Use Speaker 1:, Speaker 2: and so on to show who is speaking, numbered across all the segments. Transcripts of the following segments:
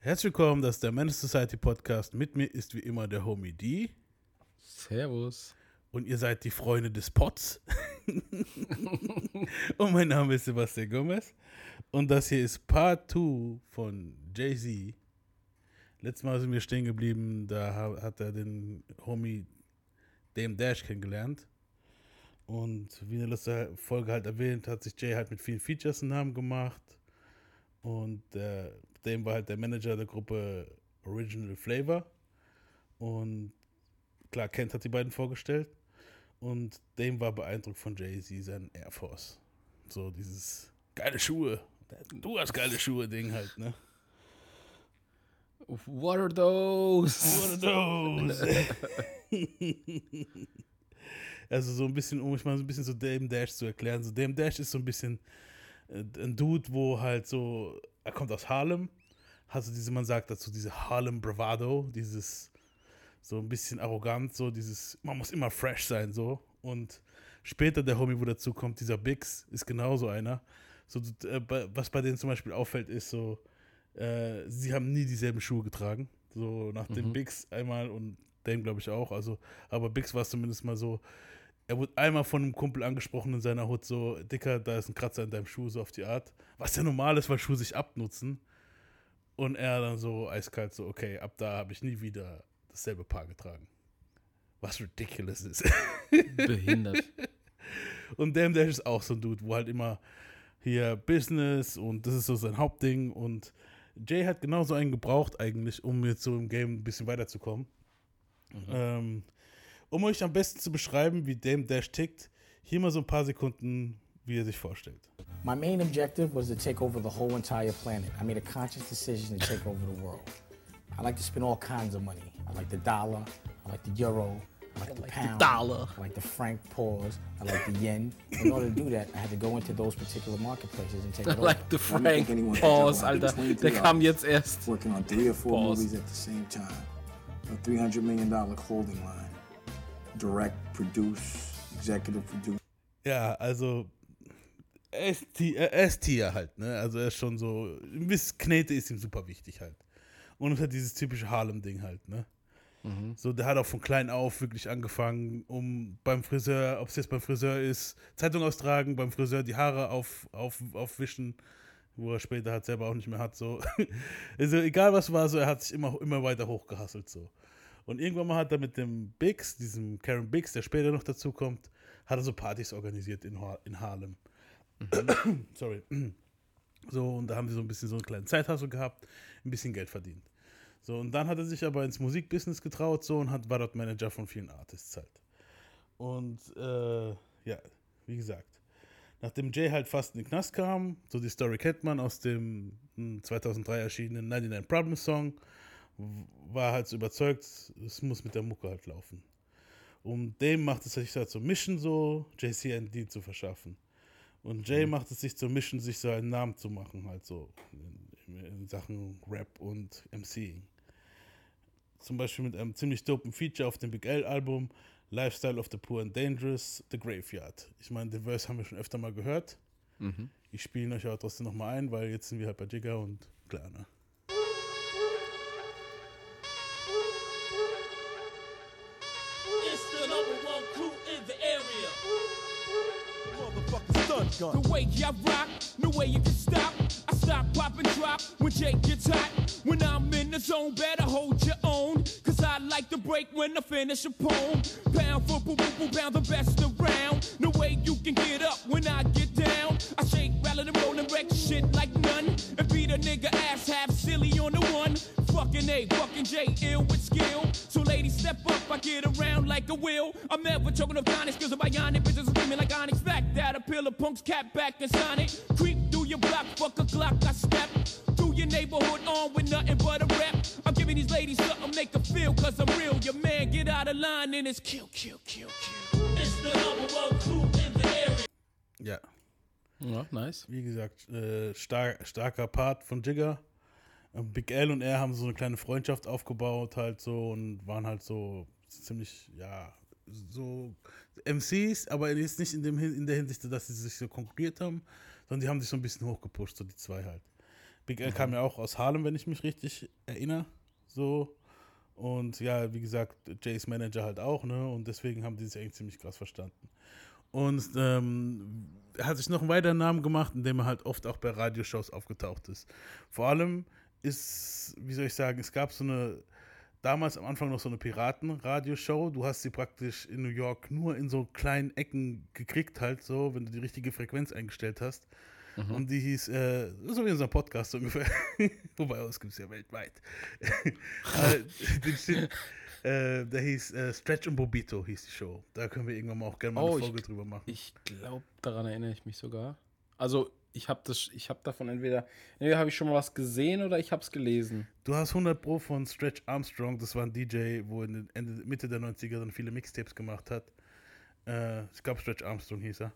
Speaker 1: Herzlich willkommen, das ist der Menace Society Podcast. Mit mir ist wie immer der Homie D.
Speaker 2: Servus.
Speaker 1: Und ihr seid die Freunde des Pots. und mein Name ist Sebastian Gomez. Und das hier ist Part 2 von Jay-Z. Letztes Mal sind wir stehen geblieben, da hat er den Homie Dame Dash kennengelernt. Und wie in der letzten Folge halt erwähnt, hat sich Jay halt mit vielen Features einen Namen gemacht. Und der Dame war halt der Manager der Gruppe Original Flavor. Und klar, Kent hat die beiden vorgestellt. Und Dame war beeindruckt von Jay-Z, seinen Air Force. So dieses geile Schuhe. Du hast geile Schuhe, Ding halt, ne?
Speaker 2: What are those?
Speaker 1: What are those? also so ein bisschen, um mich mal so ein bisschen so Dame Dash zu erklären. So Dame Dash ist so ein bisschen äh, ein Dude, wo halt so, er kommt aus Harlem, hat so diese, man sagt dazu, diese Harlem Bravado, dieses so ein bisschen arrogant, so dieses, man muss immer fresh sein, so. Und später der Homie, wo dazu kommt, dieser Bix, ist genauso einer. So, äh, was bei denen zum Beispiel auffällt, ist so, äh, sie haben nie dieselben Schuhe getragen. So nach dem mhm. Bix einmal und Dame, glaube ich, auch. Also, aber Bix war es zumindest mal so, er wurde einmal von einem Kumpel angesprochen in seiner Hut, so, Dicker, da ist ein Kratzer in deinem Schuh, so auf die Art. Was ja normal ist, weil Schuhe sich abnutzen. Und er dann so eiskalt so, okay, ab da habe ich nie wieder dasselbe Paar getragen. Was ridiculous ist.
Speaker 2: Behindert.
Speaker 1: und Damn Dash ist auch so ein Dude, wo halt immer hier Business und das ist so sein Hauptding. Und Jay hat genauso einen gebraucht eigentlich, um jetzt so im Game ein bisschen weiterzukommen. Mhm. Ähm, um euch am besten zu beschreiben, wie Dame Dash tickt, hier mal so ein paar Sekunden, wie er sich vorstellt.
Speaker 3: My main objective was to take over the whole entire planet. I made a conscious decision to take over the world. I like to spend all kinds of money. I like the dollar, I like the euro, I like, I the, like pound,
Speaker 2: the dollar,
Speaker 3: I like the franc pause, I like the yen. In order to do that, I had to go into those particular marketplaces and take it
Speaker 2: I like the franc pause, Alter. Der kam jetzt erst.
Speaker 4: Working on three or four pause. movies at the same time. A $300 million clothing line. Direct, produce, executive produce.
Speaker 1: Ja, also S-Tier halt, ne? Also er ist schon so, ein bisschen Knete ist ihm super wichtig halt. Und es hat dieses typische Harlem-Ding halt, ne? Mhm. So, der hat auch von klein auf wirklich angefangen, um beim Friseur, ob es jetzt beim Friseur ist, Zeitung austragen, beim Friseur die Haare auf, auf, aufwischen, wo er später halt selber auch nicht mehr hat. So. also egal was war, so er hat sich immer, immer weiter hochgehasselt. So. Und irgendwann mal hat er mit dem Biggs, diesem Karen Biggs, der später noch dazu kommt, hat er so Partys organisiert in, ha in Harlem. Mhm. Sorry. So, und da haben sie so ein bisschen so einen kleinen Zeithassel gehabt, ein bisschen Geld verdient. So, und dann hat er sich aber ins Musikbusiness getraut, so, und hat, war dort Manager von vielen Artists halt. Und, äh, ja, wie gesagt, nachdem Jay halt fast in den Knast kam, so die Story kennt man aus dem 2003 hm, erschienenen 99 Problems Song, war halt so überzeugt, es muss mit der Mucke halt laufen. Um dem macht es sich halt so Mission so, JC einen Deal zu verschaffen. Und Jay mhm. macht es sich zur Mission, sich so einen Namen zu machen, halt so in, in Sachen Rap und MCing. Zum Beispiel mit einem ziemlich dopen Feature auf dem Big L-Album Lifestyle of the Poor and Dangerous, The Graveyard. Ich meine, den Verse haben wir schon öfter mal gehört. Mhm. Ich spiele ihn euch aber trotzdem nochmal ein, weil jetzt sind wir halt bei Jigger und klar, ne? The way I rock, no way you can stop. I stop, pop, and drop when Jake gets hot. When I'm in the zone, better hold your own. Cause I like to break when I finish a poem. Pound for boo boo, pound the best around. No way you can get up when I get down. I shake, rattle, and roll and wreck shit like none. And beat a nigga ass half silly on the one. Fucking A, fucking J, ill with skill. So ladies, step up, I get around like a wheel. I'm never choking up Onyx, cause I'm bionic. Bitches screaming like Onyx. Fact that a pillar punks cat back and Sonic. Creep through your block, fuck a Glock, I step. Through your neighborhood on with nothing but a rap. I'm giving these ladies something make them feel, cause I'm real. Your man get out of line and it's kill, kill, kill, kill. It's the number one crew in the area. Ja.
Speaker 2: Ja, nice.
Speaker 1: Wie gesagt, äh, star starker Part von Jigger. Big L und er haben so eine kleine Freundschaft aufgebaut halt so und waren halt so ziemlich, ja, so MCs, aber jetzt nicht in, dem, in der Hinsicht, dass sie sich so konkurriert haben, sondern die haben sich so ein bisschen hochgepusht, so die zwei halt. Big L kam ja auch aus Harlem, wenn ich mich richtig erinnere. So. Und ja, wie gesagt, Jays Manager halt auch, ne? Und deswegen haben die sich eigentlich ziemlich krass verstanden. Und ähm, er hat sich noch einen weiteren Namen gemacht, indem er halt oft auch bei Radioshows aufgetaucht ist. Vor allem ist, wie soll ich sagen, es gab so eine, damals am Anfang noch so eine Piraten-Radioshow. Du hast sie praktisch in New York nur in so kleinen Ecken gekriegt, halt so, wenn du die richtige Frequenz eingestellt hast. Mhm. Und die hieß, äh, so wie unser Podcast ungefähr. Wobei, das gibt es ja weltweit. äh, der hieß äh, Stretch und Bobito, hieß die Show. Da können wir irgendwann mal auch gerne mal oh, eine Folge
Speaker 2: ich,
Speaker 1: drüber machen.
Speaker 2: Ich glaube, daran erinnere ich mich sogar. Also, ich habe das, ich habe davon entweder, entweder habe ich schon mal was gesehen oder ich habe es gelesen.
Speaker 1: Du hast 100 Pro von Stretch Armstrong, das war ein DJ, wo in den Ende, Mitte der 90er dann viele Mixtapes gemacht hat. Äh, ich glaube, Stretch Armstrong hieß er.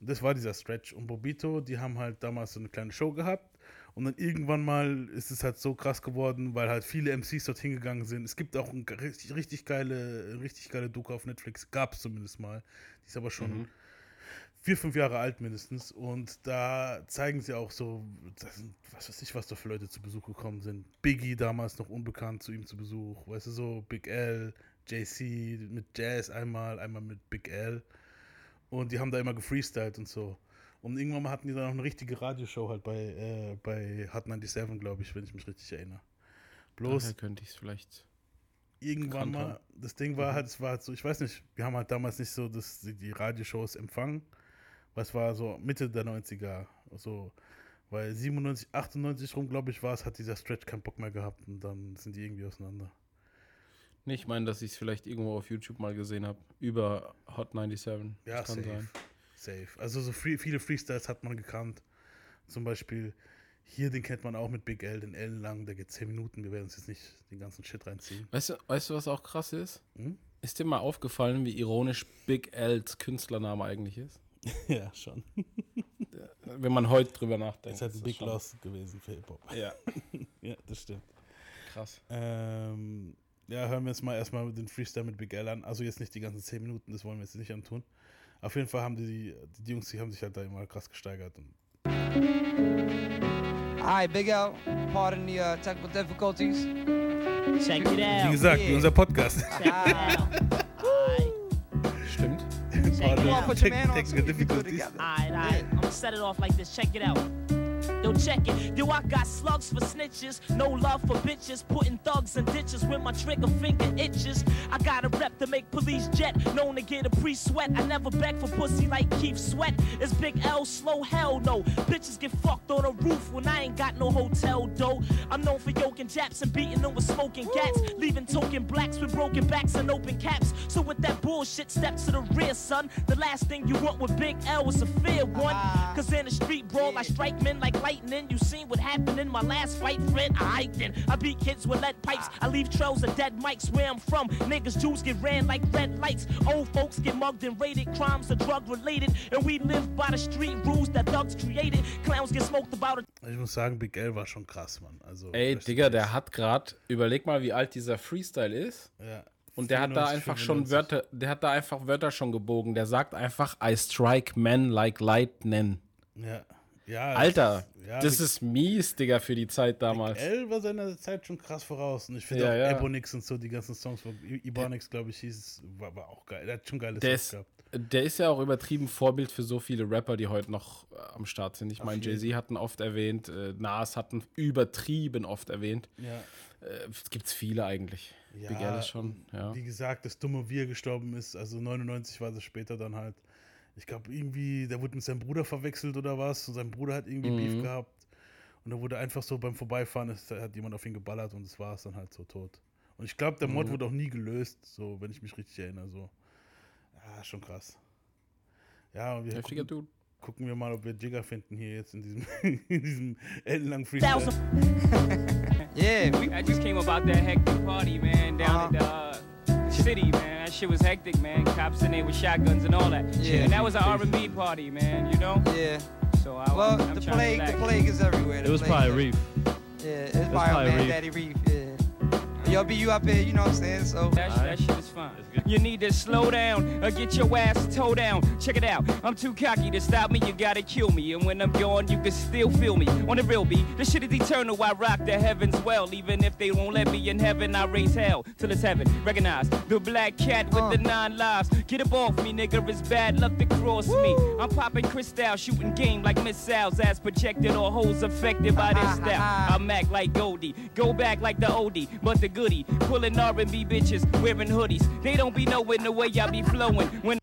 Speaker 1: Das war dieser Stretch. Und Bobito, die haben halt damals so eine kleine Show gehabt. Und dann irgendwann mal ist es halt so krass geworden, weil halt viele MCs dort hingegangen sind. Es gibt auch eine richtig, richtig geile, richtig geile Doku auf Netflix. Gab es zumindest mal. Die ist aber schon mhm. Vier, fünf Jahre alt mindestens. Und da zeigen sie auch so, sind, was weiß ich, was da für Leute zu Besuch gekommen sind. Biggie damals noch unbekannt zu ihm zu Besuch. Weißt du so, Big L, JC mit Jazz einmal, einmal mit Big L. Und die haben da immer gefreestylt und so. Und irgendwann mal hatten die dann auch eine richtige Radioshow halt bei, äh, bei Hot 97, glaube ich, wenn ich mich richtig erinnere.
Speaker 2: Bloß. Daher könnte ich es vielleicht.
Speaker 1: Irgendwann mal, haben. das Ding war mhm. halt, es war halt so, ich weiß nicht, wir haben halt damals nicht so das, die Radioshows empfangen, es war so Mitte der 90er, so, weil 97, 98 rum, glaube ich, war es, hat dieser Stretch keinen Bock mehr gehabt und dann sind die irgendwie auseinander.
Speaker 2: Nee, ich meine, dass ich es vielleicht irgendwo auf YouTube mal gesehen habe. Über Hot 97.
Speaker 1: Ja,
Speaker 2: kann
Speaker 1: safe. Sein. Safe. Also so free, viele Freestyles hat man gekannt. Zum Beispiel hier, den kennt man auch mit Big L, den ellenlang, der geht 10 Minuten. Wir werden uns jetzt nicht den ganzen Shit reinziehen.
Speaker 2: Weißt du, weißt du was auch krass ist? Hm? Ist dir mal aufgefallen, wie ironisch Big Ls Künstlername eigentlich ist?
Speaker 1: ja, schon.
Speaker 2: Wenn man heute drüber nachdenkt.
Speaker 1: Das ist halt ein Big Loss gewesen für Hip-Hop.
Speaker 2: Ja.
Speaker 1: ja, das stimmt.
Speaker 2: Krass.
Speaker 1: Ähm, ja, hören wir jetzt mal erstmal den Freestyle mit Big L an. Also jetzt nicht die ganzen 10 Minuten, das wollen wir jetzt nicht antun. Auf jeden Fall haben die, die Jungs, die haben sich halt da immer krass gesteigert.
Speaker 5: Hi, Big L. Pardon the uh, technical difficulties.
Speaker 6: Check it out.
Speaker 1: Wie gesagt, yeah. unser Podcast.
Speaker 2: Stimmt.
Speaker 5: Pardon technical
Speaker 6: difficulties. Alright, alright. I'm gonna set it off like this. Check it out. Yo, check it. Yo, I got slugs for snitches. No love for bitches. Putting thugs in ditches when my trigger finger itches. I got a rep to make police jet. Known to get a pre sweat. I never beg for pussy like Keith Sweat. It's Big L, slow hell no. Bitches get fucked on a roof when I ain't got no hotel dough. I'm known for yoking Japs and beating them with smoking cats. Leaving token blacks with broken backs and open caps. So with that bullshit, step to the rear, son. The last thing you want with Big L is a fair one. Ah. Cause in a street brawl, I strike men like lightning. You seen what happened in my last fight, friend? I then. I beat kids with lead pipes. I leave trails of dead mics where I'm from. Niggas, Jews get ran like red lights. Old folks get mugged and raided. Crimes are drug related. And we live by the street rules that thugs created. Clowns get smoked about it.
Speaker 1: Ich muss sagen, Big L war schon krass, Mann. Also,
Speaker 2: Ey, Digga, der hat gerade, überleg mal, wie alt dieser Freestyle ist.
Speaker 1: Ja.
Speaker 2: Und der 94, hat da einfach 95. schon Wörter, der hat da einfach Wörter schon gebogen. Der sagt einfach, I strike men like lightning.
Speaker 1: Ja. Ja,
Speaker 2: Alter, ja, das ist mies, Digga, für die Zeit damals.
Speaker 1: L war seiner Zeit schon krass voraus. Und ich finde ja, auch ja. Ebonix und so, die ganzen Songs von Ebonix, glaube ich, hieß, war, war auch geil. Der hat schon geile
Speaker 2: der Songs gehabt. Der ist ja auch übertrieben Vorbild für so viele Rapper, die heute noch äh, am Start sind. Ich meine, Jay-Z hatten oft erwähnt, äh, Nas hatten übertrieben oft erwähnt.
Speaker 1: Ja.
Speaker 2: Äh, Gibt es viele eigentlich.
Speaker 1: Ja, Big L ist schon, ja. Wie gesagt, das dumme, wie er gestorben ist, also 99 war das später dann halt ich glaube, irgendwie, der wurde mit seinem Bruder verwechselt oder was. Und sein Bruder hat irgendwie mhm. Beef gehabt. Und da wurde einfach so beim Vorbeifahren, ist, hat jemand auf ihn geballert und es war es dann halt so tot. Und ich glaube, der Mod mhm. wurde auch nie gelöst, so, wenn ich mich richtig erinnere. So. Ja, schon krass. Ja, und wir gucken, Dude. gucken wir mal, ob wir Jigger finden hier jetzt in diesem, in diesem ellenlangen Freestyle.
Speaker 5: yeah,
Speaker 7: we, I just came about that hectic party, man, down uh -huh. at the city, man. That shit was hectic, man. Cops in there with shotguns and all that. Yeah. And that was an R&B party, man. You know.
Speaker 5: Yeah.
Speaker 7: So I,
Speaker 5: well,
Speaker 7: I'm
Speaker 5: the plague, the plague is everywhere. The
Speaker 8: it was probably
Speaker 5: Reef. Yeah, it's probably, probably man, Reef. Daddy Reef. Yeah. Yo, be you up here, you know what I'm saying? So
Speaker 7: That, that shit is fine. You need to slow down or get your ass toe down. Check it out. I'm too cocky to stop me. You gotta kill me. And when I'm gone, you can still feel me. On the real beat, this shit is eternal. I rock the heavens well. Even if they won't let me in heaven, I raise hell till it's heaven. Recognize the black cat with the uh. nine lives. Get up off me, nigga. It's bad luck to cross me. I'm popping crystal, shooting game like missiles. As projected or hoes affected by this style. I'm act like Goldie. Go back like the oldie, but the goodie. Pulling R&B bitches, wearing hoodies. They don't be knowing the way I be flowing. When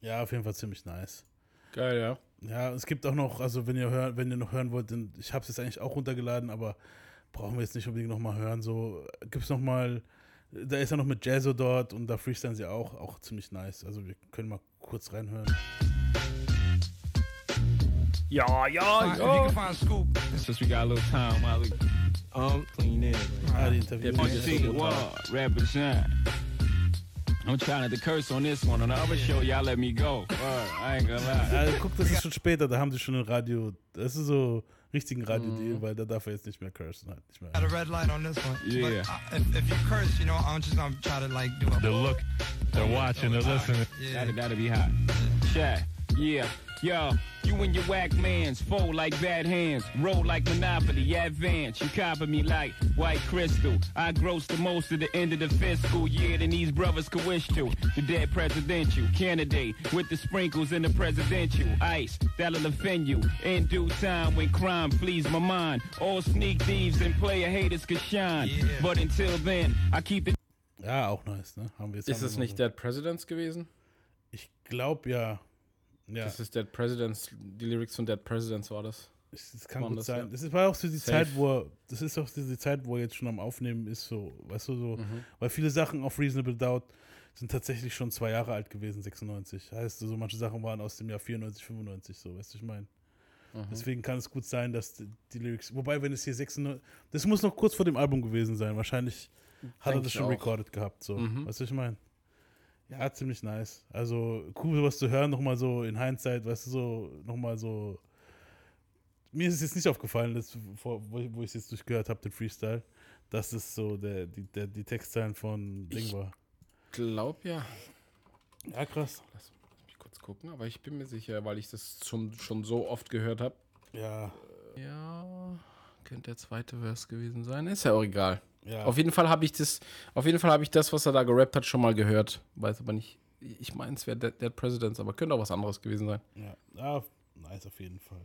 Speaker 1: Ja, auf jeden Fall ziemlich nice.
Speaker 2: Geil, ja.
Speaker 1: Ja, es gibt auch noch, also wenn ihr hört, wenn ihr noch hören wollt, dann, ich habe es jetzt eigentlich auch runtergeladen, aber brauchen wir jetzt nicht unbedingt nochmal hören. So gibt es nochmal, da ist er noch mit Jazzo dort und da freestylen sie auch, auch ziemlich nice. Also wir können mal kurz reinhören.
Speaker 7: Ja, ja,
Speaker 5: if you can find Scoop,
Speaker 7: Since we got a little time, Molly.
Speaker 5: Um, clean in.
Speaker 1: Ah, die Interviews.
Speaker 7: One scene, what? Represent. I'm trying to curse on this one. On the other show, y'all let me go. Word, I ain't gonna lie.
Speaker 1: Ja, guck, das ist schon später, da haben sie schon ein Radio, das ist so richtigen Radio-Deal, weil da darf er jetzt nicht mehr cursen. Halt nicht mehr.
Speaker 5: Got a red light on this one.
Speaker 7: Yeah.
Speaker 5: But, uh, if, if you curse, you know, I'm just gonna try to like do a.
Speaker 8: They're look, they're watching, they're listening.
Speaker 5: Yeah.
Speaker 7: That'll, that'll be hot. Chat, yeah. Yo, you and your whack mans fold like bad hands, roll like Monopoly, advance. You copy me like white crystal. I gross the most at the end of the fiscal year than these brothers could wish to. The dead presidential candidate with the sprinkles in the presidential ice that'll offend you in due time when crime flees my mind. All sneak thieves and player haters can shine,
Speaker 5: Yeah.
Speaker 7: but until then, I keep it.
Speaker 1: Ja, auch nice, ne? Haben wir jetzt
Speaker 2: Ist
Speaker 1: haben
Speaker 2: es
Speaker 1: wir
Speaker 2: nicht
Speaker 1: so.
Speaker 2: Dead Presidents gewesen?
Speaker 1: Ich glaube ja. Ja,
Speaker 2: Das ist Dead Presidents, die Lyrics von Dead Presidents war das.
Speaker 1: es kann
Speaker 2: waren
Speaker 1: gut
Speaker 2: das,
Speaker 1: sein.
Speaker 2: ja.
Speaker 1: Das ist, war auch so die
Speaker 2: Safe.
Speaker 1: Zeit, wo er, das ist auch diese Zeit, wo er jetzt schon am Aufnehmen ist, so, weißt du, so,
Speaker 2: Mhm.
Speaker 1: weil viele Sachen auf Reasonable Doubt sind tatsächlich schon zwei Jahre alt gewesen, 96. Heißt, so manche Sachen waren aus dem Jahr 94, 95, so, weißt du, ich meine.
Speaker 2: Mhm.
Speaker 1: Deswegen kann es gut sein, dass die, die Lyrics, wobei, wenn es hier 96, das muss noch kurz vor dem Album gewesen sein, wahrscheinlich hat er
Speaker 2: Denk
Speaker 1: das
Speaker 2: ich
Speaker 1: schon recorded gehabt, so,
Speaker 2: Mhm.
Speaker 1: weißt du, ich meine. Ja, ziemlich nice. Also cool, sowas zu hören, nochmal so in Hindsight, weißt du, so nochmal so. Mir ist es jetzt nicht aufgefallen, dass, vor, wo, ich- wo ich es jetzt durchgehört habe, den Freestyle, dass es so der, die, der, die Textzeilen von Ding war.
Speaker 2: Glaub ja.
Speaker 1: Ja, krass.
Speaker 2: Lass mich kurz gucken, aber ich bin mir sicher, weil ich das schon, schon so oft gehört habe.
Speaker 1: Ja,
Speaker 2: Ja, könnte der zweite Vers gewesen sein. Ist ja auch egal.
Speaker 1: Ja.
Speaker 2: Auf jeden Fall habe ich das, auf jeden Fall habe ich das, was er da gerappt hat, schon mal gehört. Weiß aber nicht. Ich meine, es wäre Dead, Dead Presidents, aber könnte auch was anderes gewesen sein.
Speaker 1: Ja, ja, nice auf jeden Fall.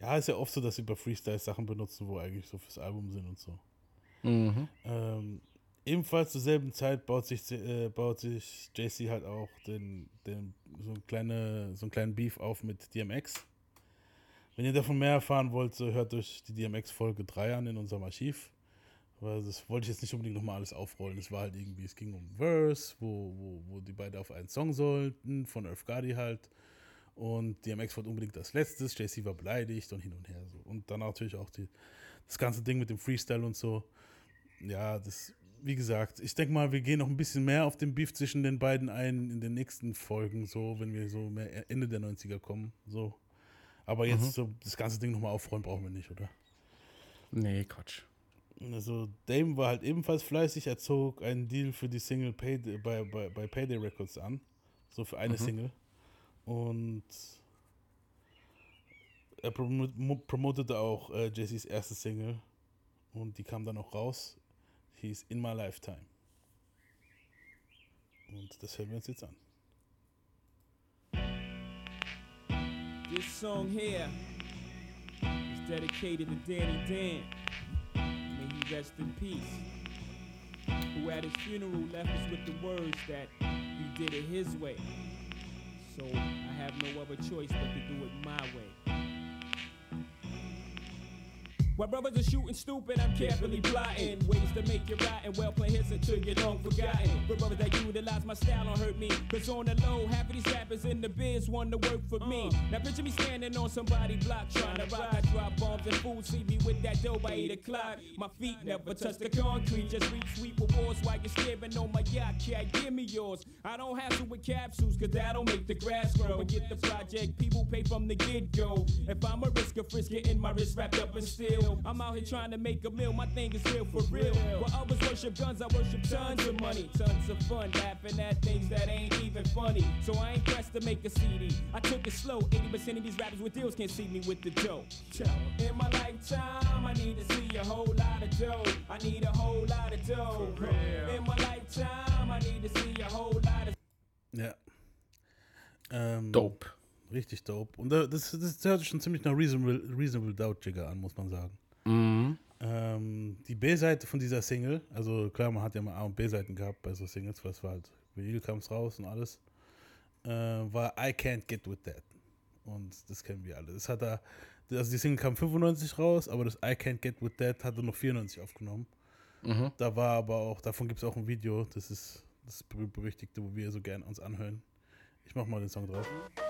Speaker 1: Ja, ist ja oft so, dass sie bei Freestyle Sachen benutzen, wo eigentlich so fürs Album sind und so.
Speaker 2: Mhm.
Speaker 1: Ähm, ebenfalls zur selben Zeit baut sich, äh, baut sich JC halt auch den, den, so, ein kleine, so einen kleinen Beef auf mit DMX. Wenn ihr davon mehr erfahren wollt, so hört euch die DMX Folge 3 an in unserem Archiv. Weil das wollte ich jetzt nicht unbedingt nochmal alles aufrollen. Es war halt irgendwie, es ging um Verse, wo, wo, wo die beiden auf einen Song sollten, von Earth Gardy halt. Und DMX wollte unbedingt das Letztes, JC war beleidigt und hin und her so. Und dann natürlich auch die, das ganze Ding mit dem Freestyle und so. Ja, das, wie gesagt, ich denke mal, wir gehen noch ein bisschen mehr auf den Beef zwischen den beiden ein in den nächsten Folgen, so, wenn wir so mehr Ende der 90er kommen, so. Aber jetzt so das ganze Ding nochmal aufrollen brauchen wir nicht, oder?
Speaker 2: Nee, Quatsch.
Speaker 1: Also Dame war halt ebenfalls fleißig, er zog einen Deal für die Single Payday, bei, bei, bei Payday Records an, so für eine Single. Und er promo mo- promotete auch äh, Jay-Z's erste Single und die kam dann auch raus, hieß In My Lifetime. Und das hören wir uns jetzt an.
Speaker 9: This song here is dedicated to Danny Dan. Rest in peace. Who at his funeral left us with the words that he did it his way. So I have no other choice but to do it my way. While brothers are shooting stupid, I'm carefully plotting ways to make you rotten. Well, play hits until you're long forgotten. But brothers that utilize my style don't hurt me. Cause on the low, half of these rappers in the biz want to work for me. Uh. Now picture me standing on somebody's block trying to rock. I drop bombs and fools see me with that dough by 8 o'clock. My feet never touch the concrete. Just reach sweet rewards while you're staring on my yacht. Cat, give me yours. I don't hassle with capsules cause that'll make the grass grow. And get the project, people pay from the get go. If I'm a risk of frisk, getting my wrist wrapped up in steel.
Speaker 7: Ill. I'm out here trying to make a meal. My thing is real for real. While others worship guns, I worship tons of money, tons of fun, laughing at things that ain't even funny. So I ain't pressed to make a CD. I took it slow. 80% of these rappers with deals can't see me with the dough. In my lifetime, I need to see a whole lot of dough. I need a whole lot of dough. In my lifetime, I need to see a whole lot of
Speaker 1: Ja. Ähm, um,
Speaker 2: Dope.
Speaker 1: Richtig dope. Und da- das, das hört sich schon ziemlich nach Reasonable, Reasonable Doubt Jigger an, muss man sagen.
Speaker 2: Mhm.
Speaker 1: Ähm, die B-Seite von dieser Single, also klar, man hat ja mal A- und B-Seiten gehabt bei so Singles, was war halt, Vinyl kam es raus und alles, äh, war I Can't Get With That. Und das kennen wir alle. Das hat er, also die Single kam 95 raus, aber das I Can't Get With That hat er noch 94 aufgenommen.
Speaker 2: Mhm.
Speaker 1: Da war aber auch, davon gibt es auch ein Video, das ist das berüchtigte, wo wir so gern uns anhören. Ich mach mal den Song drauf.
Speaker 7: Fat.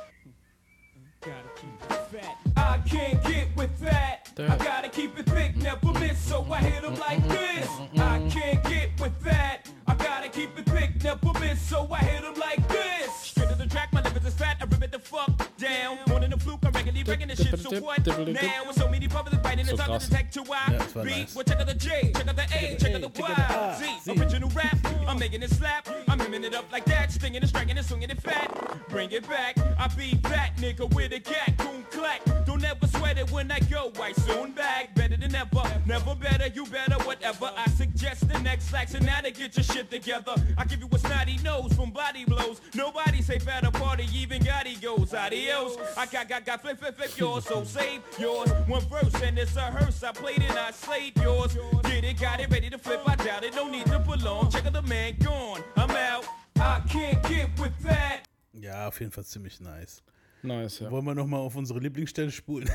Speaker 7: I can't get with that. I gotta keep it thick, never miss, so I hit 'em like this. I can't get with that. I gotta keep it thick, never miss, so I hit 'em like this. Straight to the track, my liver is fat, I rip it the fuck down. One in the fluke, I'm regularly wrecking the shit, so what? Now, with so many brothers biting the
Speaker 2: So
Speaker 7: tongue
Speaker 2: krass.
Speaker 7: to detect to
Speaker 1: das war
Speaker 7: Well, check out the J, check out the A, check out the Y. Z, original rap, I'm making it slap. I'm hemming it up like that, stinging and striking and swinging it fat. Bring it back, I be that nigga with a cat, coon clack. Don't ever sweat it when I go, I soon back. Better than ever, never better, you better, whatever. I suggest the next action now to get your shit together. I give you a snotty nose from body blows. Nobody say better party, even Gotti goes. Adios. I got, got, got, flip, flip, flip yours, so save yours. One verse and it's a hearse. I played and I slayed yours. Did it, got it, ready to flip. I doubt it, no need to belong. Check out the man gone. I'm out. I can't get with that.
Speaker 1: Ja, auf jeden Fall ziemlich nice.
Speaker 2: Nice, ja.
Speaker 1: Wollen wir nochmal auf unsere Lieblingsstelle spulen?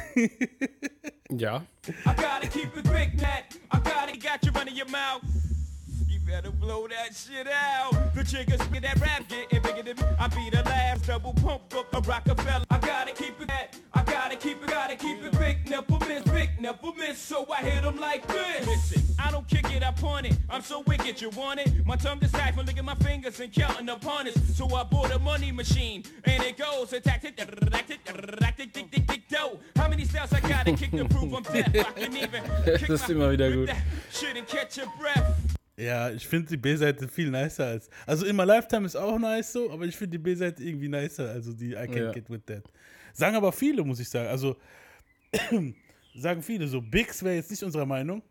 Speaker 2: Ja.
Speaker 7: I gotta keep it big, Nat. I gotta got you running your mouth. Better blow that shit out. The chickens get that rap getting bigger than me. I be the last double pump up a Rockefeller. I gotta keep it that. I gotta keep it, gotta keep it big, never miss, big, never miss. So I hit 'em like this. Listen, I don't kick it, I point it. I'm so wicked, you want it? My tongue decipher, look at my fingers and counting the punish. So I bought a money machine, and it goes attack it, attack it, attack it, dick, dick, dick, dough. How many styles I gotta kick to prove I'm deaf? I can even kick my
Speaker 2: immer wieder
Speaker 7: with
Speaker 2: gut.
Speaker 7: that Shit and catch your breath.
Speaker 1: Ja, ich finde die B-Seite viel nicer als. Also immer Lifetime ist auch nice so, aber ich finde die B-Seite irgendwie nicer, also die I Can't
Speaker 2: Ja.
Speaker 1: Get With That. Sagen aber viele, muss ich sagen. Also sagen viele, so Bix wäre jetzt nicht unserer Meinung,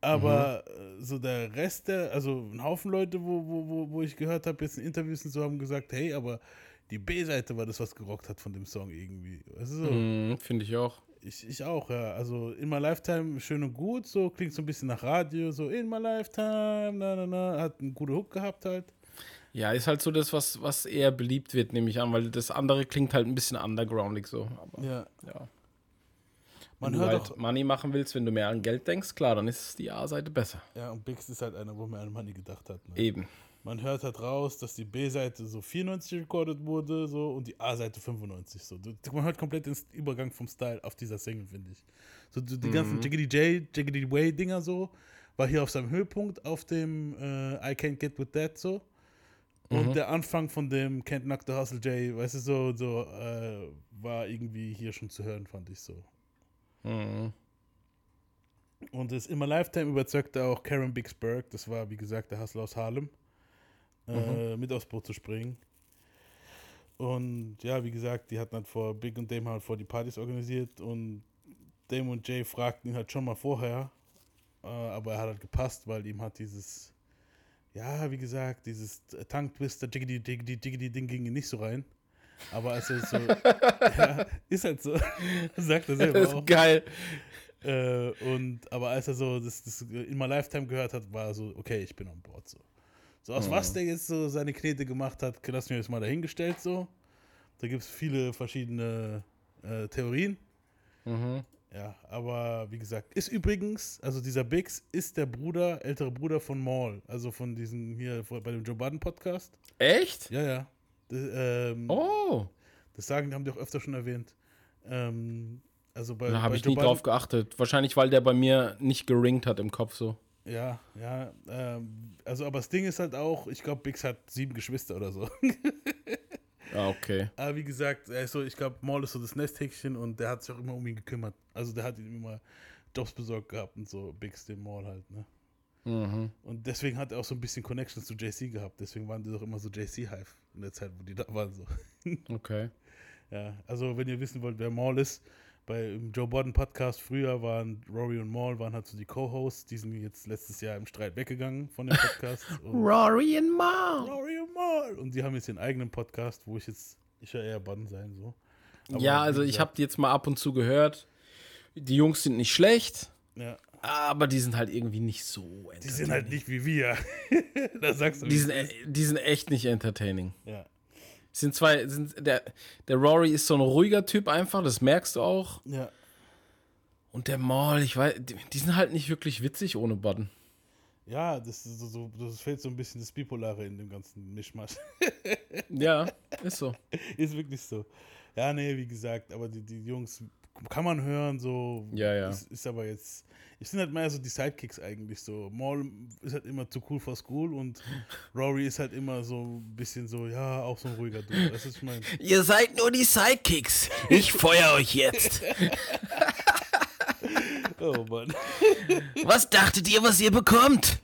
Speaker 1: aber äh, so der Rest der, also ein Haufen Leute, wo, wo, wo, wo ich gehört habe, jetzt in Interviews und so, haben gesagt, hey, aber die B-Seite war das, was gerockt hat von dem Song irgendwie. Du so?
Speaker 2: Mhm, Finde ich auch.
Speaker 1: Ich, ich auch, ja. Also in my lifetime schön und gut, so klingt so ein bisschen nach Radio, so in my lifetime, na na na, hat einen guten Hook gehabt halt.
Speaker 2: Ja, ist halt so das, was, was eher beliebt wird, nehme ich an, weil das andere klingt halt ein bisschen undergroundig so. Aber
Speaker 1: Ja.
Speaker 2: ja.
Speaker 1: Man
Speaker 2: wenn du halt Money machen willst, wenn du mehr an Geld denkst, klar, dann ist die A-Seite besser.
Speaker 1: ja, und Bix ist halt einer, wo man an Money gedacht hat. Ne?
Speaker 2: Eben.
Speaker 1: Man hört halt raus, dass die B-Seite so 94 recorded wurde, so und die A-Seite 95. So. Man hört komplett den Übergang vom Style auf dieser Single, finde ich. So die, die ganzen Jiggity J, Jiggity Way Dinger so, war hier auf seinem Höhepunkt auf dem äh, I Can't Get With That so. Und der Anfang von dem Can't Knock the Hustle J, weißt du, so, so äh, war irgendwie hier schon zu hören, fand ich so.
Speaker 2: Mhm.
Speaker 1: Und das immer Lifetime überzeugte auch Karen Bixberg, das war wie gesagt der Hustler aus Harlem, äh, mit aufs Boot zu springen. Und ja, wie gesagt, die hatten halt vor, Big und Dame halt vor die Partys organisiert und Dame und Jay fragten ihn halt schon mal vorher, äh, aber er hat halt gepasst, weil ihm hat dieses, ja, wie gesagt, dieses Tongue Twister, Jiggity, Jiggity, Jiggity Ding ging ihm nicht so rein. Aber als er so, ja, ist halt so, sagt er selber
Speaker 2: Das
Speaker 1: auch.
Speaker 2: ist geil.
Speaker 1: Äh, und aber als er so das, das in my Lifetime gehört hat, war er so, okay, ich bin on board. So, so aus was der jetzt so seine Knete gemacht hat, lassen wir jetzt mal dahingestellt. So, da gibt es viele verschiedene äh, Theorien.
Speaker 2: Mhm.
Speaker 1: Ja, aber wie gesagt, ist übrigens, also dieser Bix ist der Bruder, ältere Bruder von Maul, also von diesem hier bei dem Joe Budden Podcast.
Speaker 2: Echt?
Speaker 1: Ja, ja. Das, ähm,
Speaker 2: Oh,
Speaker 1: das sagen, haben die auch öfter schon erwähnt. Ähm, also bei,
Speaker 2: da habe ich nie
Speaker 1: Budden-
Speaker 2: drauf geachtet. Wahrscheinlich, weil der bei mir nicht geringt hat im Kopf so.
Speaker 1: Ja, ja, ähm, also aber das Ding ist halt auch, ich glaube, Bix hat sieben Geschwister oder so.
Speaker 2: Ja, okay.
Speaker 1: aber wie gesagt, er ist so, ich glaube, Maul ist so das Nesthäkchen und der hat sich auch immer um ihn gekümmert. Also der hat ihm immer Jobs besorgt gehabt und so, Bigs dem Mall halt, ne?
Speaker 2: Mhm.
Speaker 1: Und deswegen hat er auch so ein bisschen Connections zu JC gehabt. Deswegen waren die doch immer so JC-Hive in der Zeit, wo die da waren. So.
Speaker 2: Okay.
Speaker 1: Ja, also wenn ihr wissen wollt, wer Maul ist, bei im Joe Biden Podcast früher waren Rory und Maul waren halt so die Co-Hosts, die sind jetzt letztes Jahr im Streit weggegangen von dem Podcast. und
Speaker 2: Rory and Mal.
Speaker 1: Rory und Maul. Und die haben jetzt ihren eigenen Podcast, wo ich jetzt, ich ja eher Biden sein, so. Aber
Speaker 2: Ja, also ich habe die jetzt mal ab und zu gehört. Die Jungs sind nicht schlecht,
Speaker 1: Ja,
Speaker 2: aber die sind halt irgendwie nicht so
Speaker 1: die sind halt nicht wie wir. da sagst du
Speaker 2: Die sind, e- die sind echt nicht entertaining.
Speaker 1: Ja.
Speaker 2: Sind zwei, sind, der, der Rory ist so ein ruhiger Typ einfach, das merkst du auch.
Speaker 1: Ja.
Speaker 2: Und der Maul, ich weiß, die, die sind halt nicht wirklich witzig ohne Button.
Speaker 1: Ja, das, ist so, so, das fehlt so ein bisschen das Bipolare in dem ganzen Mischmasch.
Speaker 2: Ja, ist so.
Speaker 1: ist wirklich so. Ja, nee, wie gesagt, aber die, die Jungs kann man hören, so.
Speaker 2: Ja, ja.
Speaker 1: Ist, ist aber jetzt. Ich sind halt mehr so die Sidekicks eigentlich so. Maul ist halt immer zu cool for school und Rory ist halt immer so ein bisschen so, ja, auch so ein ruhiger Dude. Das ist, mein,
Speaker 2: Ihr seid nur die Sidekicks. Ich feuer euch jetzt.
Speaker 1: oh Mann.
Speaker 2: Was dachtet ihr, was ihr bekommt?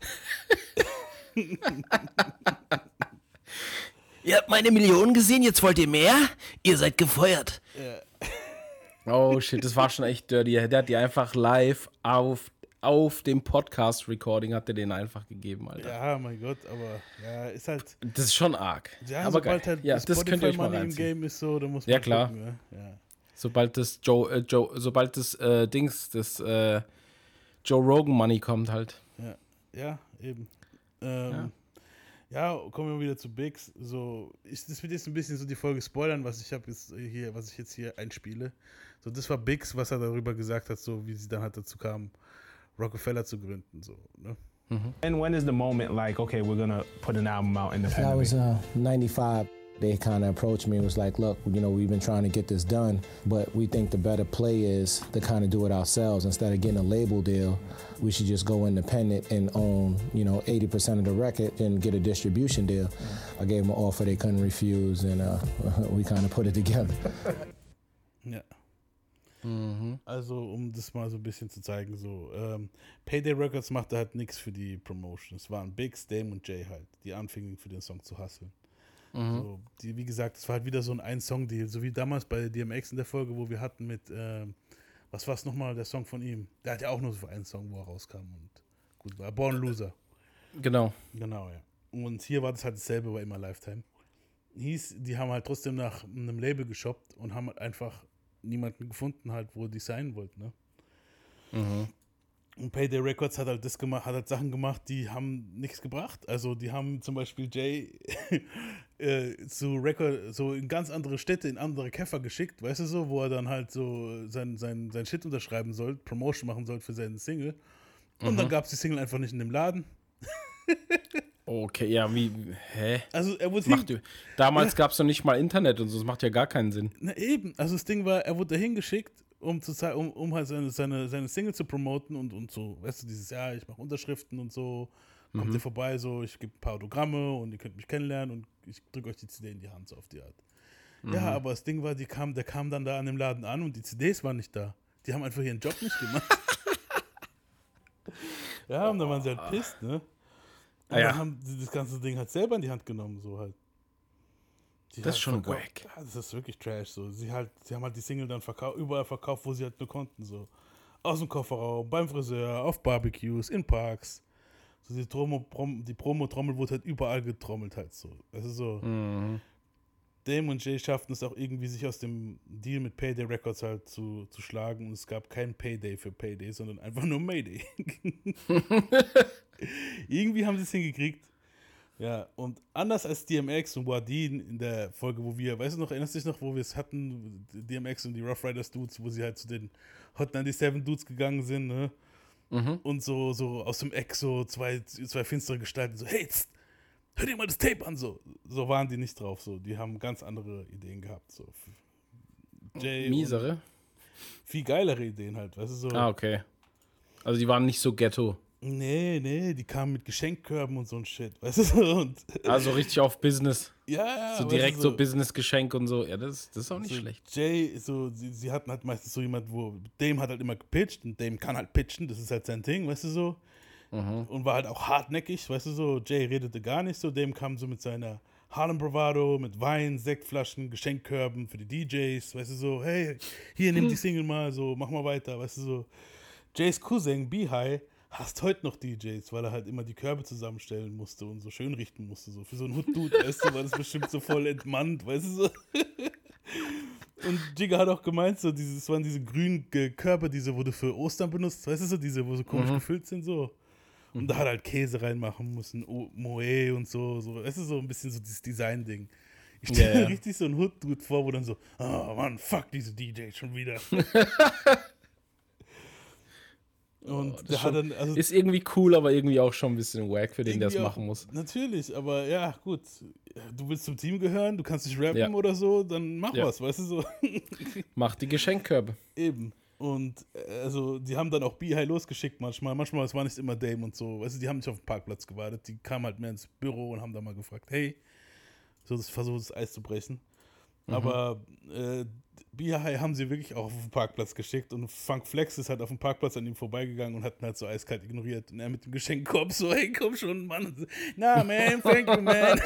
Speaker 2: ihr habt meine Millionen gesehen, jetzt wollt ihr mehr? Ihr seid gefeuert. Oh shit, das war schon echt dirty. Der hat die einfach live auf, auf dem Podcast-Recording hat er den einfach gegeben, Alter.
Speaker 1: Ja, mein Gott, aber ja, ist halt.
Speaker 2: Das ist schon arg.
Speaker 1: Ja,
Speaker 2: aber
Speaker 1: sobald
Speaker 2: geil.
Speaker 1: halt
Speaker 2: ja, das könnt ihr euch mal
Speaker 1: im. Game ist so, da muss man
Speaker 2: Ja, klar.
Speaker 1: gucken, ne? ja.
Speaker 2: Sobald das Joe, äh, Joe, sobald das äh, Dings, das äh, Joe Rogan Money kommt halt.
Speaker 1: Ja, ja, eben. Ähm, ja. kommen wir wieder zu Bigs. So, ich, das wird jetzt ein bisschen so die Folge spoilern, was ich habe jetzt hier, was ich jetzt hier einspiele. So, das war Bigs, was er darüber gesagt hat, so wie sie dann halt dazu kamen, Rockefeller zu gründen. So, ne?
Speaker 10: And when is the moment like, okay, we're gonna put an album out
Speaker 3: in
Speaker 10: the future.
Speaker 3: That was uh, 95. They kind of approached me and was like, look, you know, we've been trying to get this done, but we think the better play is to kind of do it ourselves. Instead of getting a label deal, we should just go independent and own, you know, 80% of the record and get a distribution deal. I gave them an offer they couldn't refuse, and uh, we kind of put it together.
Speaker 1: Ja. Also, um das mal so ein bisschen zu zeigen, so, ähm, Payday Records machte halt nichts für die Promotion. Es waren Bigs, Dame und Jay halt, die anfingen für den Song zu hustlen. So, die, wie gesagt, es war halt wieder so ein Ein-Song-Deal, so wie damals bei DMX in der Folge, wo wir hatten mit, ähm, was war es nochmal, der Song von ihm? Der hat ja auch nur so einen Song, wo er rauskam und gut war. Born Loser.
Speaker 2: Genau.
Speaker 1: Genau, ja. Und hier war das halt dasselbe bei immer Lifetime. Hieß, die haben halt trotzdem nach einem Label geshoppt und haben halt einfach niemanden gefunden, halt, wo die sein wollten, ne? Und Payday Records hat halt das gemacht, hat halt Sachen gemacht, die haben nichts gebracht. Also die haben zum Beispiel Jay äh, zu Record, so in ganz andere Städte, in andere Käfer geschickt, weißt du so, wo er dann halt so sein, sein, sein Shit unterschreiben sollte, Promotion machen sollte für seinen Single. Und dann gab es die Single einfach nicht in dem Laden.
Speaker 2: Okay, ja, wie, hä?
Speaker 1: Also er wurde
Speaker 2: Macht, damals gab es noch nicht mal Internet und so, das macht ja gar keinen Sinn.
Speaker 1: Na eben, also das Ding war, er wurde dahin geschickt, um zu um, um halt seine, seine, seine Single zu promoten und, und so, weißt du, dieses Jahr, ich mache Unterschriften und so, kommt ihr vorbei, so, ich gebe ein paar Autogramme und ihr könnt mich kennenlernen und ich drücke euch die CD in die Hand, so auf die Art. Ja, aber das Ding war, die kam, der kam dann da an dem Laden an und die CDs waren nicht da. Die haben einfach ihren Job nicht gemacht. ja, und dann waren sie halt pisst, ne? Und
Speaker 2: Ah, ja.
Speaker 1: dann haben sie das ganze Ding halt selber in die Hand genommen, so halt. Die
Speaker 2: Das ist schon
Speaker 1: verkauft-
Speaker 2: wack.
Speaker 1: Ja, das ist wirklich Trash. So. Sie, halt, sie haben halt die Single dann verkau überall verkauft, wo sie halt nur konnten. So. Aus dem Kofferraum, beim Friseur, auf Barbecues, in Parks. So die, Promo-Trommel wurde halt überall getrommelt halt so. Das ist so. Dame und Jay schafften es auch irgendwie, sich aus dem Deal mit Payday Records halt zu, zu schlagen. Und es gab kein Payday für Payday, sondern einfach nur Mayday. irgendwie haben sie es hingekriegt. Ja, und anders als DMX und Wadin in der Folge, wo wir, weißt du noch, erinnerst du dich noch, wo wir es hatten, DMX und die Rough Riders Dudes, wo sie halt zu den Hot 97 Dudes gegangen sind, ne? Und so, so aus dem Eck so zwei, zwei finstere Gestalten, so, hey, tst, hör dir mal das Tape an, so. So waren die nicht drauf, so. Die haben ganz andere Ideen gehabt, so. Jay
Speaker 2: Miesere?
Speaker 1: Viel geilere Ideen halt, weißt du, so.
Speaker 2: Ah, okay. Also die waren nicht so ghetto.
Speaker 1: Nee, nee, die kamen mit Geschenkkörben und so ein Shit, weißt du? so, Und,
Speaker 2: Also richtig auf Business.
Speaker 1: ja, ja.
Speaker 2: So direkt
Speaker 1: du,
Speaker 2: so Business-Geschenk und so. Ja, das, das ist auch nicht
Speaker 1: so
Speaker 2: schlecht.
Speaker 1: Jay, so, sie, sie hatten halt meistens so jemand, wo Dame hat halt immer gepitcht und Dame kann halt pitchen, das ist halt sein Ding, weißt du so. Und war halt auch hartnäckig, weißt du so. Jay redete gar nicht so, Dame kam so mit seiner Harlem Bravado, mit Wein, Sektflaschen, Geschenkkörben für die DJs, weißt du so, hey, hier nimm die Single mal, so, mach mal weiter, weißt du so. Jays Cousin, B-High, hasst heute noch DJs, weil er halt immer die Körbe zusammenstellen musste und so schön richten musste, so für so einen Hood-Dude, weißt du, war das bestimmt so voll entmannt, weißt du so. Und Jigga hat auch gemeint, so dieses waren diese grünen Körbe, diese wurde für Ostern benutzt, weißt du so, diese, wo so komisch gefüllt sind, so. Und da hat er halt Käse reinmachen müssen, Moe und so, so, weißt du, so ein bisschen so dieses Design-Ding. Ich stelle
Speaker 2: Ja,
Speaker 1: mir richtig so einen Hood-Dude vor, wo dann so, oh Mann, fuck diese DJ schon wieder. Und
Speaker 2: Oh,
Speaker 1: der hat dann, also
Speaker 2: ist irgendwie cool, aber irgendwie auch schon ein bisschen wack für den, der es machen muss.
Speaker 1: Natürlich, aber ja, gut. Du willst zum Team gehören, du kannst nicht rappen
Speaker 2: Ja.
Speaker 1: oder so, dann mach
Speaker 2: Ja.
Speaker 1: was, weißt du so.
Speaker 2: Macht die Geschenkkörbe.
Speaker 1: Eben. Und äh, also, die haben dann auch B-High losgeschickt manchmal. Manchmal, es war nicht immer Dame und so. Weißt du, die haben nicht auf dem Parkplatz gewartet. Die kamen halt mehr ins Büro und haben da mal gefragt, hey, so das versucht das Eis zu brechen. Aber äh, B-High haben sie wirklich auch auf den Parkplatz geschickt und Funk Flex ist halt auf dem Parkplatz an ihm vorbeigegangen und hat ihn halt so eiskalt ignoriert. Und er mit dem Geschenkkorb so, hey, komm schon, Mann. Na, man, thank you, man.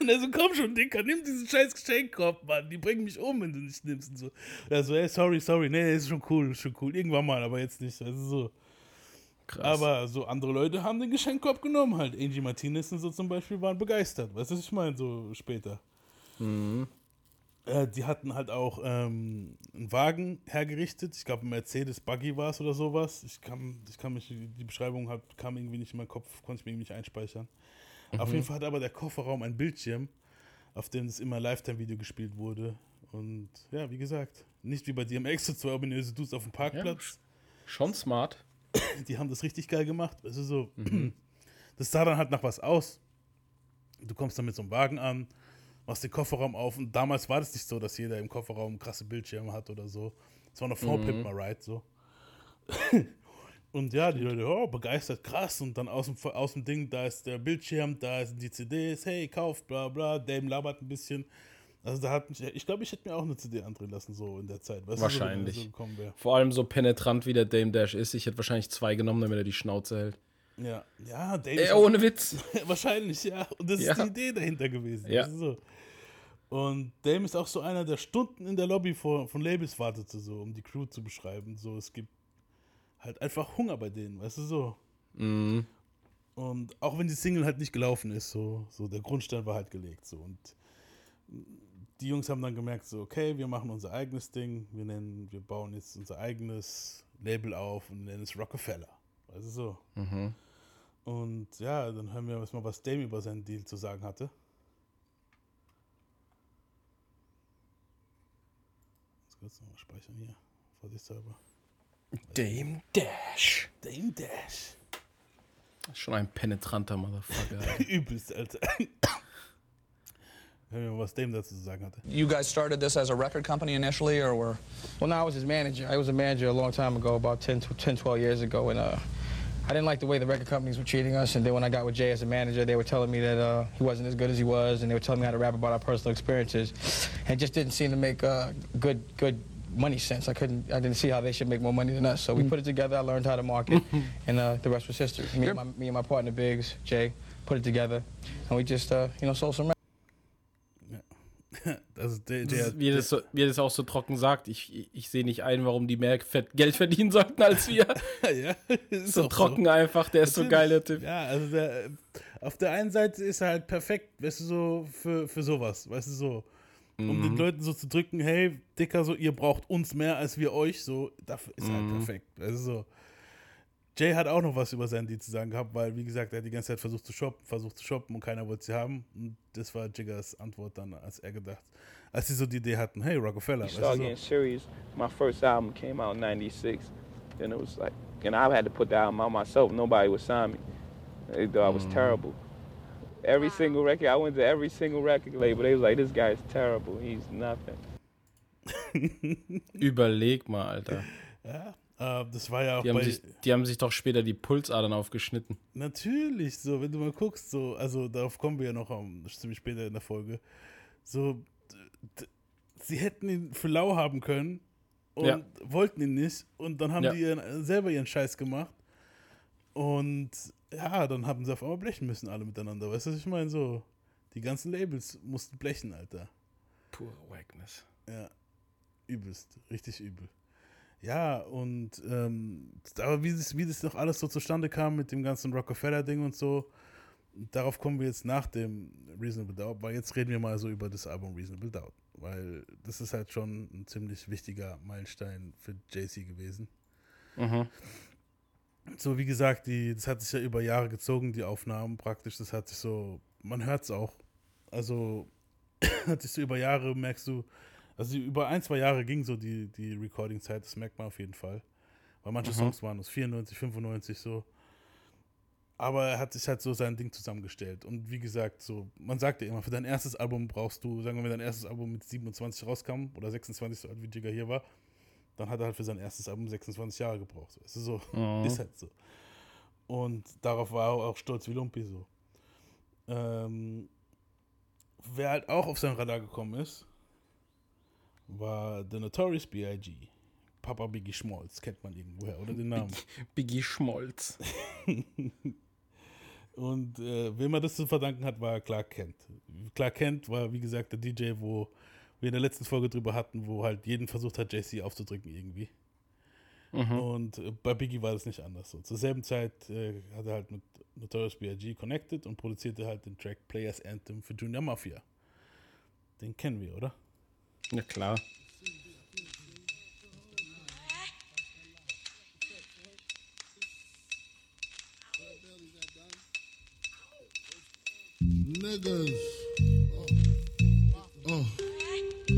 Speaker 1: und er so, komm schon, Dicker, nimm diesen scheiß Geschenkkorb, Mann. Die bringen mich um, wenn du nicht nimmst. Und so. Und er so, hey, sorry, sorry, nee, ist schon cool, ist schon cool. Irgendwann mal, aber jetzt nicht. Also so.
Speaker 2: Krass.
Speaker 1: Aber so andere Leute haben den Geschenkkorb genommen halt. Angie Martinez und so zum Beispiel waren begeistert. Weißt du, was ich meine, so später. Äh, die hatten halt auch ähm, einen Wagen hergerichtet. Ich glaube, ein Mercedes Buggy war es oder sowas. Ich kann, ich kann mich, die Beschreibung hat, kam irgendwie nicht in meinen Kopf, konnte ich mir irgendwie nicht einspeichern. Auf jeden Fall hat aber der Kofferraum einen Bildschirm, auf dem das immer Lifetime-Video gespielt wurde. Und ja, wie gesagt, nicht wie bei DMX, so zwei ominöse Dudes auf dem Parkplatz.
Speaker 2: Schon smart.
Speaker 1: Die haben das richtig geil gemacht. Also so, das sah dann halt nach was aus. Du kommst dann mit so einem Wagen an, machst den Kofferraum auf und damals war das nicht so, dass jeder im Kofferraum krasse Bildschirme hat oder so. Das war noch vor Pimp My Ride so. und ja, die Leute, oh, begeistert, krass. Und dann aus dem, aus dem Ding, da ist der Bildschirm, da sind die CDs, hey, kauf, bla bla. Dame labert ein bisschen. Also da hat mich, ich glaube, ich hätte mir auch eine CD andrehen lassen, so in der Zeit. Weißt du,
Speaker 2: Wahrscheinlich.
Speaker 1: das so.
Speaker 2: Vor allem so penetrant wie der Dame Dash ist. Ich hätte wahrscheinlich zwei genommen, damit er die Schnauze hält.
Speaker 1: Ja, ja, Dame
Speaker 2: Ey, ohne Witz.
Speaker 1: Wahrscheinlich, ja. Und das
Speaker 2: Ja.
Speaker 1: ist die Idee dahinter gewesen.
Speaker 2: Ja.
Speaker 1: So. Und Dame ist auch so einer, der Stunden in der Lobby vor, von Labels wartete, so, um die Crew zu beschreiben. So, es gibt halt einfach Hunger bei denen, weißt du so.
Speaker 2: Mhm.
Speaker 1: Und auch wenn die Single halt nicht gelaufen ist, so, so der Grundstein war halt gelegt. So. Und die Jungs haben dann gemerkt, so, okay, wir machen unser eigenes Ding, wir nennen, wir bauen jetzt unser eigenes Label auf und nennen es Rockefeller. Weißt du so.
Speaker 2: Mhm.
Speaker 1: Und ja, dann hören wir jetzt mal, was Dame über seinen Deal zu sagen hatte. Jetzt kurz nochmal speichern hier. Vorsichtshalber.
Speaker 2: Dame Dash.
Speaker 1: Dame Dash.
Speaker 2: Schon ein penetranter Motherfucker.
Speaker 1: Übelst, Alter. Hören wir mal, was Dame dazu zu sagen hatte.
Speaker 11: You guys started this as a record company initially, or were?
Speaker 12: Well, no, I was his manager. I was a manager a long time ago, about 10, tw- 10 12 years ago, and uh, I didn't like the way the record companies were treating us. And then when I got with Jay as a manager, they were telling me that uh, he wasn't as good as he was, and they were telling me how to rap about our personal experiences. And it just didn't seem to make uh, good, good money sense. I couldn't, I didn't see how they should make more money than us. So we put it together. I learned how to market, and uh, the rest was history. Me and, my, me and my partner Biggs, Jay, put it together, and we just, uh, you know, sold some.
Speaker 1: Also der, der,
Speaker 2: wie, er das so, wie er das auch so trocken sagt, ich, ich, sehe nicht ein, warum die mehr Geld verdienen sollten als wir.
Speaker 1: ja, ist
Speaker 2: so trocken einfach, der ist so
Speaker 1: Natürlich.
Speaker 2: geil, der Typ.
Speaker 1: Ja, also der, auf der einen Seite ist er halt perfekt, weißt du, so für, für sowas, weißt du, so. Um
Speaker 2: Mhm.
Speaker 1: den Leuten so zu drücken, hey, Dicker, so, ihr braucht uns mehr als wir euch, so, dafür ist er halt
Speaker 2: Mhm.
Speaker 1: perfekt, weißt du, so. Jay hat auch noch was über sein Deal zu sagen gehabt, weil, wie gesagt, er hat die ganze Zeit versucht zu shoppen, versucht zu shoppen und keiner wollte sie haben. Und das war Jiggers Antwort dann, als er gedacht, als sie so die Idee hatten, hey, Rockefeller, weißt
Speaker 13: started getting
Speaker 1: so.
Speaker 13: serious. My first album came out in '96, and it was like, and I had to put the album out myself. Nobody would sign me. They thought I was terrible. Every single record, I went to every single record label. They was like, "This guy is terrible. He's nothing."
Speaker 2: Überleg mal, Alter.
Speaker 1: Ja, das war ja auch
Speaker 2: die haben,
Speaker 1: bei.
Speaker 2: sich, die haben sich doch später die Pulsadern aufgeschnitten.
Speaker 1: Natürlich, so, wenn du mal guckst, so, also darauf kommen wir ja noch um, ziemlich später in der Folge. So, sie hätten ihn für lau haben können und ja. wollten ihn nicht. Und dann haben ja. die ihren, selber ihren Scheiß gemacht. Und ja, dann haben sie auf einmal blechen müssen, alle miteinander. Weißt du, was ich meine? So, die ganzen Labels mussten blechen, Alter.
Speaker 2: Pure Wackness.
Speaker 1: Ja, übelst, richtig übel. Ja, und ähm, aber wie das, wie das noch alles so zustande kam mit dem ganzen Rockefeller-Ding und so, darauf kommen wir jetzt nach dem Reasonable Doubt, weil jetzt reden wir mal so über das Album Reasonable Doubt, weil das ist halt schon ein ziemlich wichtiger Meilenstein für JC gewesen. Mhm. So, wie gesagt, die, das hat sich ja über Jahre gezogen, die Aufnahmen praktisch, das hat sich so, man hört es auch, also hat sich so über Jahre, merkst du, also über ein, zwei Jahre ging so die, die Recording-Zeit, das merkt man auf jeden Fall. Weil manche mhm. Songs waren aus 94, 95 so. Aber er hat sich halt so sein Ding zusammengestellt. Und wie gesagt, so, man sagt ja immer, für dein erstes Album brauchst du, sagen wir, wenn dein erstes Album mit 27 rauskam oder 26, so alt wie Jigger hier war, dann hat er halt für sein erstes Album 26 Jahre gebraucht. Weißt du, so, mhm. ist halt so. Und darauf war er auch stolz wie Lumpi so. Ähm, wer halt auch auf sein Radar gekommen ist, war The Notorious B.I.G. Papa Biggie Schmolz, kennt man irgendwoher, oder den Namen?
Speaker 2: Biggie Schmolz.
Speaker 1: Und äh, wem man das zu verdanken hat, war Clark Kent. Clark Kent war, wie gesagt, der DJ, wo wir in der letzten Folge drüber hatten, wo halt jeden versucht hat, Jesse aufzudrücken irgendwie. Mhm. Und äh, bei Biggie war das nicht anders. So. Zur selben Zeit äh, hat er halt mit Notorious B.I.G. connected und produzierte halt den Track Players Anthem für Junior Mafia. Den kennen wir, oder?
Speaker 2: Ja, klar.
Speaker 14: Niggas. Oh.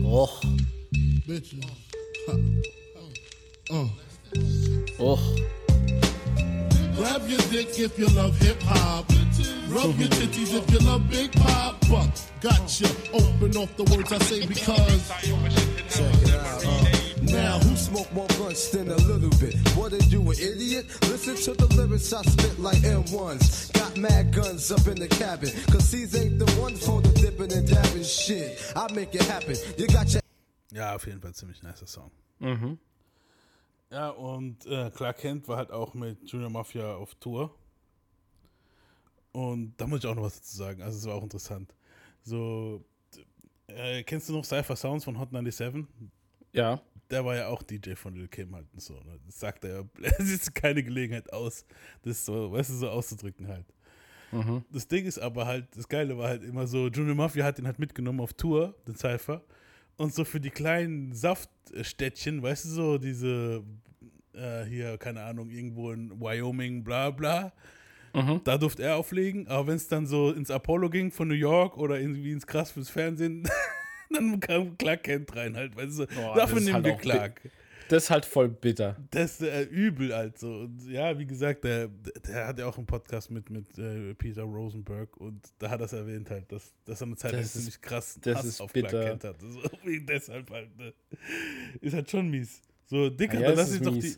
Speaker 2: Oh.
Speaker 14: Bitches.
Speaker 2: Oh. Oh.
Speaker 14: Grab your dick if you love hip hop. Rub your titties if you love Big Papa. Gotcha. Open off the words I say because. Check it out. Uh.
Speaker 15: Now, who smoke more blunts than a little bit? What are you, an idiot? Listen to the lyrics I spit like M1s. Got mad guns up in the cabin. Cause these ain't the ones for the dipping and dabbing shit. I make it happen. You got your.
Speaker 1: Ja, auf jeden Fall ziemlich nicer Song. Mhm. Ja, und äh, Clark Kent war halt auch mit Junior Mafia auf Tour. Und da muss ich auch noch was dazu sagen. Also, es war auch interessant. So, äh, kennst du noch Cypher Sounds von Hot 97?
Speaker 2: Ja.
Speaker 1: Der war ja auch DJ von Lil Kim halt und so. Ne? Das sagt er ja, es ist keine Gelegenheit aus, das so, weißt du, so auszudrücken halt. Mhm. Das Ding ist aber halt, das Geile war halt immer so, Junior Mafia hat ihn halt mitgenommen auf Tour, den Cypher. Und so für die kleinen Saftstädtchen, weißt du, so diese, äh, hier, keine Ahnung, irgendwo in Wyoming, bla bla, Mhm. Da durfte er auflegen, aber wenn es dann so ins Apollo ging von New York oder irgendwie ins Krass fürs Fernsehen, dann kam Clark Kent rein halt, weißt du, oh, dafür nehmen halt wir Clark.
Speaker 2: Das ist halt voll bitter.
Speaker 1: Das ist äh, übel also. Und ja, wie gesagt, der, der hat ja auch einen Podcast mit, mit äh, Peter Rosenberg und da hat er es erwähnt halt, dass, dass er eine Zeit lang ziemlich krass
Speaker 2: das Hass ist auf bitter. Clark Kent
Speaker 1: hat. So, deshalb halt, ne? Ist halt schon mies. So, Dicker, ah, ja, dann lass ich doch die.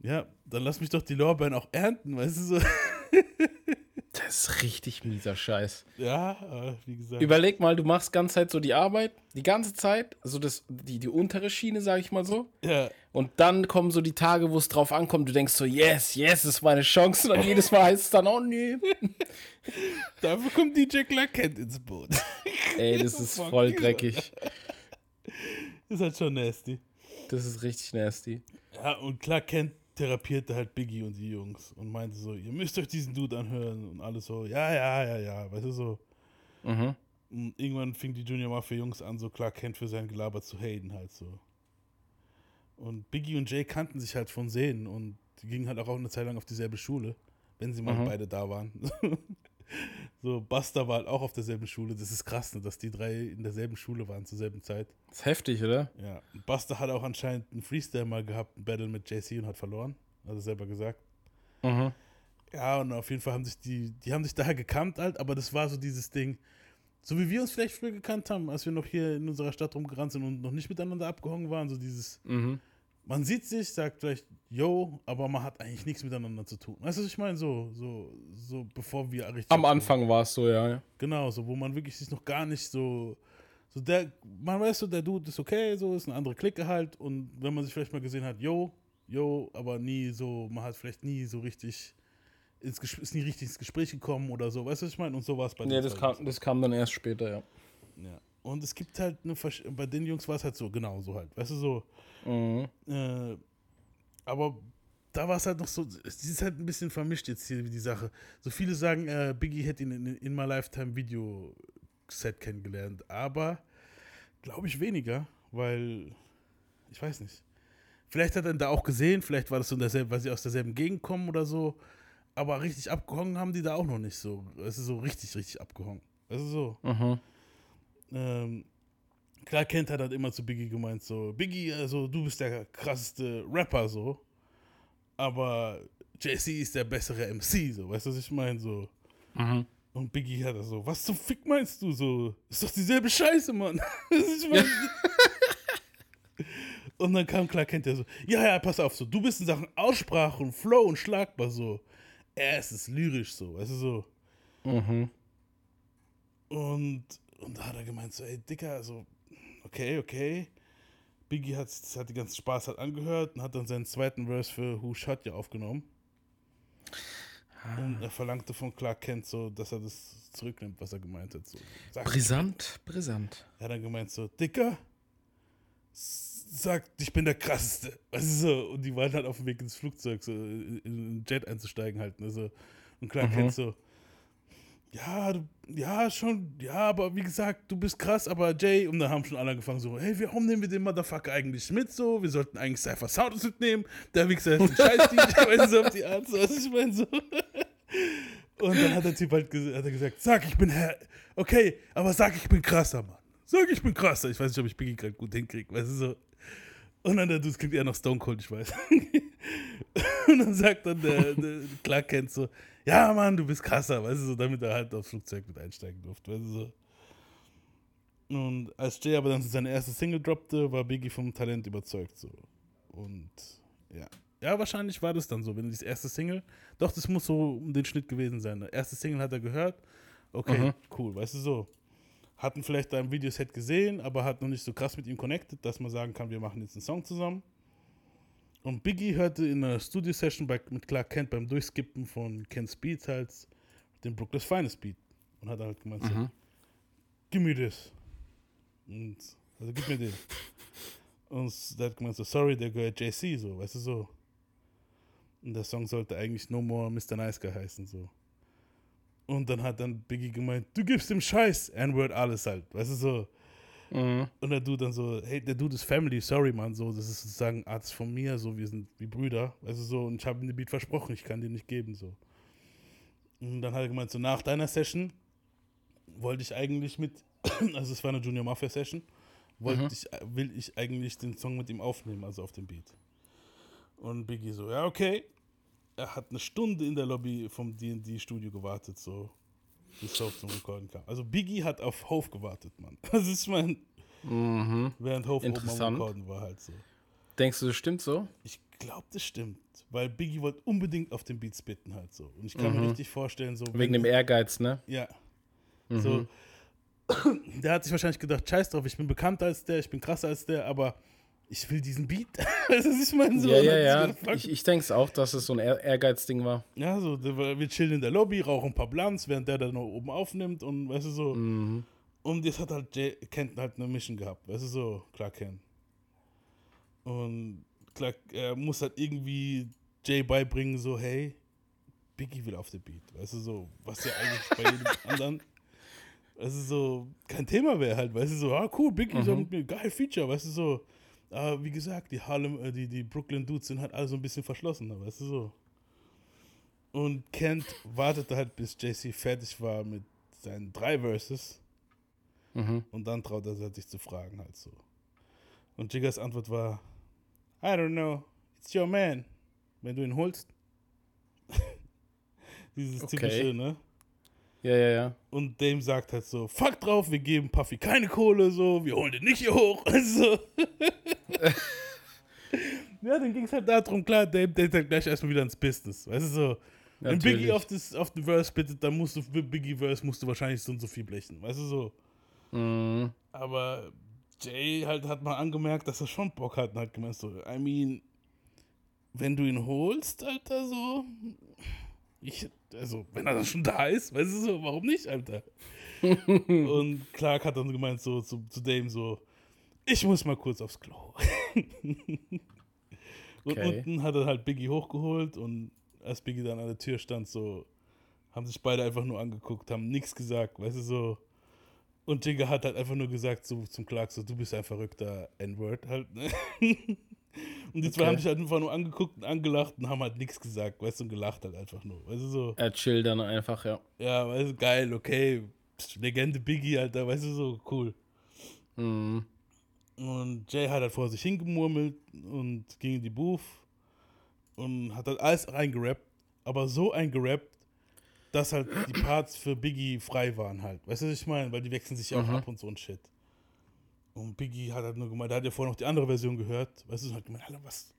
Speaker 1: Ja, dann lass mich doch die Lorbeeren auch ernten, weißt du so.
Speaker 2: Das ist richtig mieser Scheiß.
Speaker 1: Ja, äh, wie gesagt.
Speaker 2: Überleg mal, du machst ganze Zeit so die Arbeit, die ganze Zeit, also das, die, die untere Schiene, sag ich mal so.
Speaker 1: Ja.
Speaker 2: Und dann kommen so die Tage, wo es drauf ankommt, du denkst so, yes, yes, ist meine Chance. Und dann jedes Mal heißt es dann, oh nee.
Speaker 1: Dafür kommt DJ Clark Kent ins Boot.
Speaker 2: Ey, das ist voll dreckig.
Speaker 1: Das ist halt schon nasty.
Speaker 2: Das ist richtig nasty.
Speaker 1: Ja, und Clark Kent therapierte halt Biggie und die Jungs und meinte so, ihr müsst euch diesen Dude anhören und alles so, ja, ja, ja, ja, weißt du so. Mhm. Und irgendwann fing die Junior Mafia Jungs an, so klar kennt für sein Gelaber zu haten halt so. Und Biggie und Jay kannten sich halt von Sehen und die gingen halt auch eine Zeit lang auf dieselbe Schule, wenn sie mal mhm. beide da waren. So, Buster war halt auch auf derselben Schule. Das ist krass, ne, dass die drei in derselben Schule waren zur selben Zeit.
Speaker 2: Das ist heftig, oder?
Speaker 1: Ja. Buster hat auch anscheinend einen Freestyle mal gehabt, ein Battle mit JC und hat verloren. Hat er selber gesagt. Mhm. Ja, und auf jeden Fall haben sich die, die haben sich daher gekannt halt, aber das war so dieses Ding, so wie wir uns vielleicht früher gekannt haben, als wir noch hier in unserer Stadt rumgerannt sind und noch nicht miteinander abgehangen waren, so dieses, mhm. Man sieht sich, sagt vielleicht, yo, aber man hat eigentlich nichts miteinander zu tun. Weißt du, was ich meine? So, so, so, bevor wir richtig.
Speaker 2: Am Anfang war es so, ja, ja.
Speaker 1: Genau, so, wo man wirklich sich noch gar nicht so. So, der, man weiß so, der Dude ist okay, so, ist eine andere Clique halt. Und wenn man sich vielleicht mal gesehen hat, yo, yo, aber nie so, man hat vielleicht nie so richtig. Ins Ges ist nie richtig ins Gespräch gekommen oder so, weißt du, was ich meine? Und so war es bei
Speaker 2: Nee, das kam, das kam dann erst später, ja.
Speaker 1: Ja. Und es gibt halt eine, Versch bei den Jungs war es halt so, genau so halt, weißt du, so.
Speaker 2: Mhm.
Speaker 1: Äh, aber da war es halt noch so, es ist halt ein bisschen vermischt jetzt hier die Sache. So viele sagen, äh, Biggie hätte ihn in, in My Lifetime Video Set kennengelernt, aber glaube ich weniger, weil ich weiß nicht. Vielleicht hat er ihn da auch gesehen, vielleicht war das so in derselben, weil sie aus derselben Gegend kommen oder so. Aber richtig abgehangen haben die da auch noch nicht so. Es ist so richtig, richtig abgehangen. Es ist so.
Speaker 2: Mhm.
Speaker 1: Ähm, klar, Kent hat halt immer zu Biggie gemeint, so, Biggie, also du bist der krasseste Rapper, so. Aber JC ist der bessere MC, so, weißt du, was ich meine? So.
Speaker 2: Mhm.
Speaker 1: Und Biggie hat so, was zum Fick meinst du so? Ist doch dieselbe Scheiße, Mann. ich mein, und dann kam klar, kennt er so, ja, ja, pass auf, so, du bist in Sachen Aussprache und Flow und schlagbar so. Er ist es lyrisch so, weißt du so.
Speaker 2: Mhm.
Speaker 1: Und, und da hat er gemeint, so, ey, Dicker, also, okay, okay. Biggie hat, hat die ganzen Spaß halt angehört und hat dann seinen zweiten Verse für Who Shot ja aufgenommen. Und er verlangte von Clark Kent so, dass er das zurücknimmt, was er gemeint hat. So,
Speaker 2: Brisant, brisant.
Speaker 1: Er hat dann gemeint so, Dicker, sagt, ich bin der krasseste. Weißt du so, und die waren halt auf dem Weg ins Flugzeug, so in in Jet einzusteigen halt. Ne, so. Und Clark
Speaker 2: Mhm.
Speaker 1: Kent so, ja, du, ja, schon, ja, aber wie gesagt, du bist krass, aber Jay, und dann haben schon alle angefangen so, hey, warum nehmen wir den Motherfucker eigentlich mit so? Wir sollten eigentlich Cypher Sound mitnehmen. Der Wichser ist ein scheiß DJ, so auf die Art, so, was ich meine, so. Und dann hat der Typ halt hat er gesagt, sag, ich bin Herr, okay, aber sag, ich bin krasser, Mann. Sag, ich bin krasser. Ich weiß nicht, ob ich Biggie gerade gut hinkriege, weißt du, so. Und dann der Dude klingt eher noch Stone Cold, ich weiß. Und dann sagt dann der, der Clark Kent so, ja, Mann, du bist krasser, weißt du, so, damit er halt aufs Flugzeug mit einsteigen durfte, weißt du, so. Und als Jay aber dann seine erste Single droppte, war Biggie vom Talent überzeugt, so. Und, ja. Ja, wahrscheinlich war das dann so, wenn das erste Single, doch, das muss so um den Schnitt gewesen sein. Der erste Single hat er gehört, okay,
Speaker 2: Mhm.
Speaker 1: cool, weißt du, so. Hatten vielleicht da im Videoset gesehen, aber hat noch nicht so krass mit ihm connected, dass man sagen kann, wir machen jetzt einen Song zusammen. Und Biggie hörte in einer Studio-Session mit Clark Kent beim Durchskippen von Kent's Beats halt den Brooklyn's Finest Beat. Und hat halt gemeint, so,
Speaker 2: Mhm.
Speaker 1: gib mir das. Und, also gib mir den. Und der hat gemeint so, sorry, der gehört JC, so, weißt du, so. Und der Song sollte eigentlich No More Mr. Nice Guy heißen, so. Und dann hat dann Biggie gemeint, du gibst dem Scheiß, N-Word alles halt, weißt du, so.
Speaker 2: Mhm.
Speaker 1: Und der Dude dann so, hey, der Dude ist Family, sorry, Mann, so, das ist sozusagen Arzt von mir, so, wir sind wie Brüder, du, so, und ich habe ihm den Beat versprochen, ich kann den nicht geben, so. Und dann hat er gemeint, so, nach deiner Session wollte ich eigentlich mit, also es war eine Junior Mafia Session, wollte
Speaker 2: Mhm.
Speaker 1: ich, will ich eigentlich den Song mit ihm aufnehmen, also auf dem Beat. Und Biggie so, ja, okay. Er hat eine Stunde in der Lobby vom D&D-Studio gewartet, so, Hof zum Recorden kam. Also Biggie hat auf Hof gewartet, Mann. Das ist mein,
Speaker 2: Mhm.
Speaker 1: während Hof oben am. Recorden war halt so.
Speaker 2: Denkst du, das stimmt so?
Speaker 1: Ich glaube, das stimmt. Weil Biggie wollte unbedingt auf den Beats bitten halt so. Und ich kann
Speaker 2: Mhm.
Speaker 1: mir richtig vorstellen, so.
Speaker 2: Wegen dem Ehrgeiz, ne?
Speaker 1: Ja.
Speaker 2: Mhm.
Speaker 1: So. Der hat sich wahrscheinlich gedacht, scheiß drauf, ich bin bekannter als der, ich bin krasser als der, aber ich will diesen Beat. das ist mein so.
Speaker 2: ja, ja, ja. Ich, ich denke es auch, dass es so ein Ehr Ehrgeizding war.
Speaker 1: Ja, so, wir chillen in der Lobby, rauchen ein paar Blunts, während der da noch oben aufnimmt und weißt du so.
Speaker 2: Mhm.
Speaker 1: Und jetzt hat halt Jay, Kent halt eine Mission gehabt, weißt du so, klar Kent. Und klar, er muss halt irgendwie Jay beibringen, so, hey, Biggie will auf der Beat, weißt du so, was ja eigentlich bei jedem anderen, du so, kein Thema wäre halt, weißt du so, ah cool, Biggie so
Speaker 2: Mhm.
Speaker 1: mit mir, geil Feature, weißt du so. Aber wie gesagt, die Harlem, äh, die, die Brooklyn Dudes sind halt alle so ein bisschen verschlossener, weißt du so. Und Kent wartete halt, bis JC fertig war mit seinen drei Verses.
Speaker 2: Mhm.
Speaker 1: Und dann traut er sich zu fragen halt so. Und Jiggers Antwort war, I don't know, it's your man. Wenn du ihn holst. Dieses
Speaker 2: Okay.
Speaker 1: typische, ne?
Speaker 2: Ja, ja, ja.
Speaker 1: Und Dame sagt halt so, fuck drauf, wir geben Puffy keine Kohle, so, wir holen den nicht hier hoch. Also, Ja, dann ging es halt darum, klar, Dame denkt halt gleich erstmal wieder ins Business. Weißt du so? Wenn
Speaker 2: Natürlich.
Speaker 1: Biggie auf, das, auf den Verse bittet, dann musst du für Biggie Verse musst du wahrscheinlich so und so viel blechen. Weißt du so?
Speaker 2: Mhm.
Speaker 1: Aber Jay halt hat mal angemerkt, dass er schon Bock hat und hat gemeint so, I mean, wenn du ihn holst, Alter, so, ich, also, wenn er dann schon da ist, weißt du so, warum nicht, Alter? und Clark hat dann gemeint so zu, zu Dame so, ich muss mal kurz aufs Klo. und
Speaker 2: Okay.
Speaker 1: unten hat er halt Biggie hochgeholt und als Biggie dann an der Tür stand, so, haben sich beide einfach nur angeguckt, haben nichts gesagt, weißt du, so. Und Jigga hat halt einfach nur gesagt so zum Clark, so, du bist ein verrückter N-Word halt, ne? Und die zwei
Speaker 2: Okay.
Speaker 1: haben sich halt einfach nur angeguckt und angelacht und haben halt nichts gesagt, weißt du, und gelacht halt einfach nur, weißt du, so.
Speaker 2: Er chillt dann einfach, ja.
Speaker 1: Ja, weißt du, geil, okay. Legende Biggie, Alter, weißt du, so cool.
Speaker 2: Mhm.
Speaker 1: Und Jay hat halt vor sich hingemurmelt und ging in die Booth und hat halt alles reingerappt, aber so eingerappt, dass halt die Parts für Biggie frei waren halt. Weißt du, was ich meine? Weil die wechseln sich ja auch
Speaker 2: Mhm.
Speaker 1: ab und so und Shit. Und Biggie hat halt nur gemeint, der hat ja vorher noch die andere Version gehört. Weißt du, und hat gemeint, Alter, was,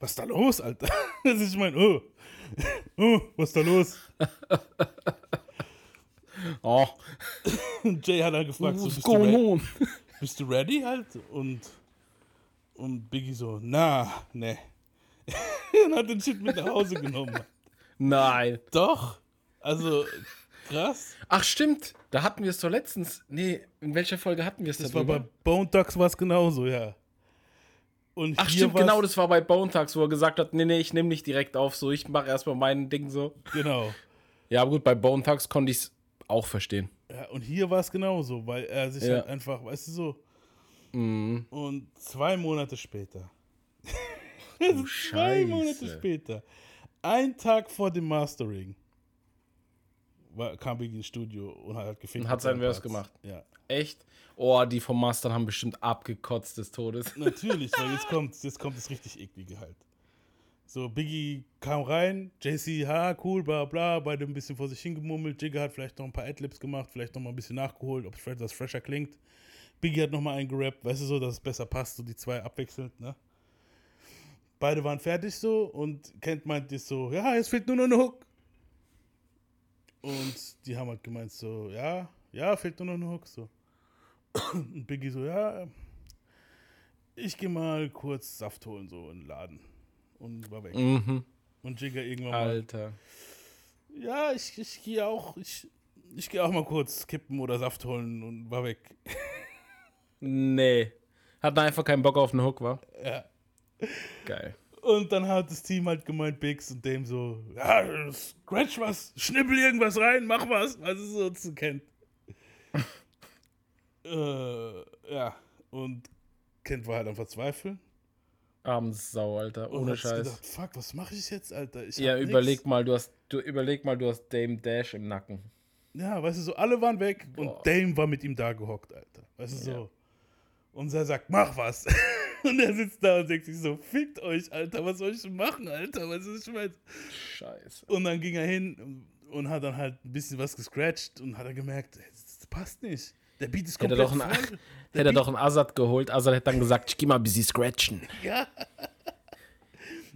Speaker 1: was ist da los, Alter? Das ist, ich meine, oh, oh, was ist da los?
Speaker 2: Oh.
Speaker 1: Jay hat halt gefragt, so,
Speaker 2: What's
Speaker 1: bist du,
Speaker 2: going
Speaker 1: re
Speaker 2: on?
Speaker 1: Bist du ready halt? Und, und Biggie so, na, ne. und hat den Shit mit nach Hause genommen.
Speaker 2: Nein.
Speaker 1: Doch. Also, krass.
Speaker 2: Ach, stimmt. Da hatten wir es doch letztens. Nee, in welcher Folge hatten wir es
Speaker 1: Das war
Speaker 2: darüber?
Speaker 1: bei Bone Dogs war es genauso, ja. Und
Speaker 2: Ach, stimmt, genau, das war bei Bone Thugs, wo er gesagt hat, nee, nee, ich nehme nicht direkt auf, so, ich mache erstmal mein Ding so.
Speaker 1: Genau.
Speaker 2: Ja, aber gut, bei Bone Thugs konnte ich es auch verstehen.
Speaker 1: Ja, und hier war es genauso, weil er sich
Speaker 2: Ja.
Speaker 1: halt einfach, weißt du so.
Speaker 2: Mhm.
Speaker 1: Und zwei Monate später.
Speaker 2: Oh,
Speaker 1: zwei Monate später. Ein Tag vor dem Mastering. War, kam Biggie ins Studio und hat halt gefickt.
Speaker 2: Und hat seinen
Speaker 1: Parts.
Speaker 2: gemacht.
Speaker 1: Ja.
Speaker 2: Echt? Oh, die vom Mastern haben bestimmt abgekotzt des Todes.
Speaker 1: Natürlich, weil jetzt kommt, jetzt kommt das richtig eklige halt. So, Biggie kam rein, JC, ha, cool, bla bla, beide ein bisschen vor sich hingemummelt. Jigga hat vielleicht noch ein paar Adlibs gemacht, vielleicht noch mal ein bisschen nachgeholt, ob es vielleicht das fresher klingt. Biggie hat noch mal eingerappt, weißt du so, dass es besser passt, so die zwei abwechselnd, ne? Beide waren fertig so und Kent meinte so, ja, jetzt fehlt nur noch eine Hook. Und die haben halt gemeint so, ja, ja, fehlt nur noch eine Hook, so. Und Biggie so, ja, ich gehe mal kurz Saft holen, so in den Laden. Und war weg.
Speaker 2: Mhm.
Speaker 1: Und Jigga irgendwann mal.
Speaker 2: Alter.
Speaker 1: Ja, ich, ich gehe auch, ich, ich gehe auch mal kurz kippen oder Saft holen und war weg.
Speaker 2: Nee. Hat einfach keinen Bock auf einen Hook, war?
Speaker 1: Ja.
Speaker 2: Geil.
Speaker 1: Und dann hat das Team halt gemeint, Biggs und dem so, ja, scratch was, schnippel irgendwas rein, mach was, was es so zu kennt. äh, ja, und Kent war halt am Verzweifeln.
Speaker 2: Abends Sau, Alter.
Speaker 1: Und
Speaker 2: Ohne
Speaker 1: sich
Speaker 2: Scheiß.
Speaker 1: Gedacht, Fuck, was mache ich jetzt, Alter? Ich
Speaker 2: ja,
Speaker 1: hab nix.
Speaker 2: überleg mal, du hast, du überleg mal, du hast Dame Dash im Nacken.
Speaker 1: Ja, weißt du, so alle waren weg und
Speaker 2: Boah.
Speaker 1: Dame war mit ihm da gehockt, Alter. Weißt du, so. Und er sagt, mach was. und er sitzt da und denkt sich so, fickt euch, Alter, was soll ich denn machen, Alter? Was ist ich mein?
Speaker 2: Scheiße.
Speaker 1: Und dann ging er hin und hat dann halt ein bisschen was gescratcht und hat er gemerkt, das passt nicht. Der Beat ist
Speaker 2: Hätte
Speaker 1: komplett
Speaker 2: er doch hätte er doch einen Azad geholt. Azad hätte dann gesagt, ich geh mal ein bisschen scratchen.
Speaker 1: Ja.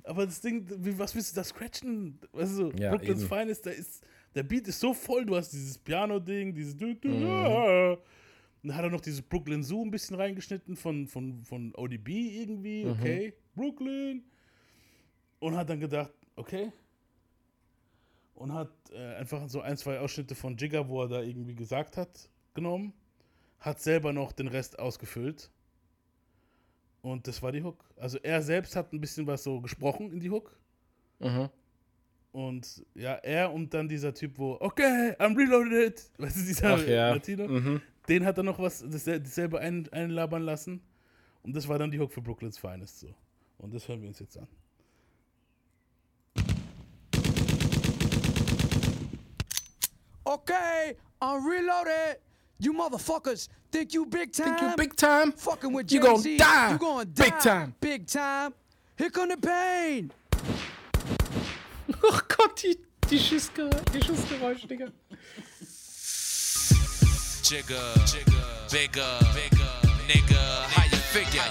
Speaker 1: Aber das Ding, was willst du da scratchen? Weißt du,
Speaker 2: Ja,
Speaker 1: Brooklyn's. Finest, da ist, der Beat ist so voll, du hast dieses Piano-Ding, dieses
Speaker 2: Mhm.
Speaker 1: dann hat er noch dieses Brooklyn Zoo ein bisschen reingeschnitten von, von, von ODB irgendwie,
Speaker 2: Mhm.
Speaker 1: okay, Brooklyn. Und hat dann gedacht, okay. Und hat äh, einfach so ein, zwei Ausschnitte von Jigga, wo er da irgendwie gesagt hat, genommen. Hat selber noch den Rest ausgefüllt. Und das war die Hook. Also er selbst hat ein bisschen was so gesprochen in die Hook.
Speaker 2: Mhm.
Speaker 1: Und ja, er und dann dieser Typ, wo, okay, I'm reloaded. Weißt du, dieser
Speaker 2: Ach ja.
Speaker 1: Latino.
Speaker 2: Mhm.
Speaker 1: Den hat er noch was, dasselbe, ein, einlabern lassen. Und das war dann die Hook für Brooklyn's Finest so. Und das hören wir uns jetzt an.
Speaker 5: Okay, I'm reloaded. You motherfuckers think you big time?
Speaker 2: Think you big time?
Speaker 5: Fucking with
Speaker 2: You gon'
Speaker 5: Jay-Z,
Speaker 2: die.
Speaker 5: You gonna die.
Speaker 2: Big time.
Speaker 5: Big time. Here come the pain.
Speaker 2: Oh Gott, die, die, Schussgeräusche, die Schussgeräusche, Digga.
Speaker 16: Jigger, bigger, bigger. nigga, how you figure?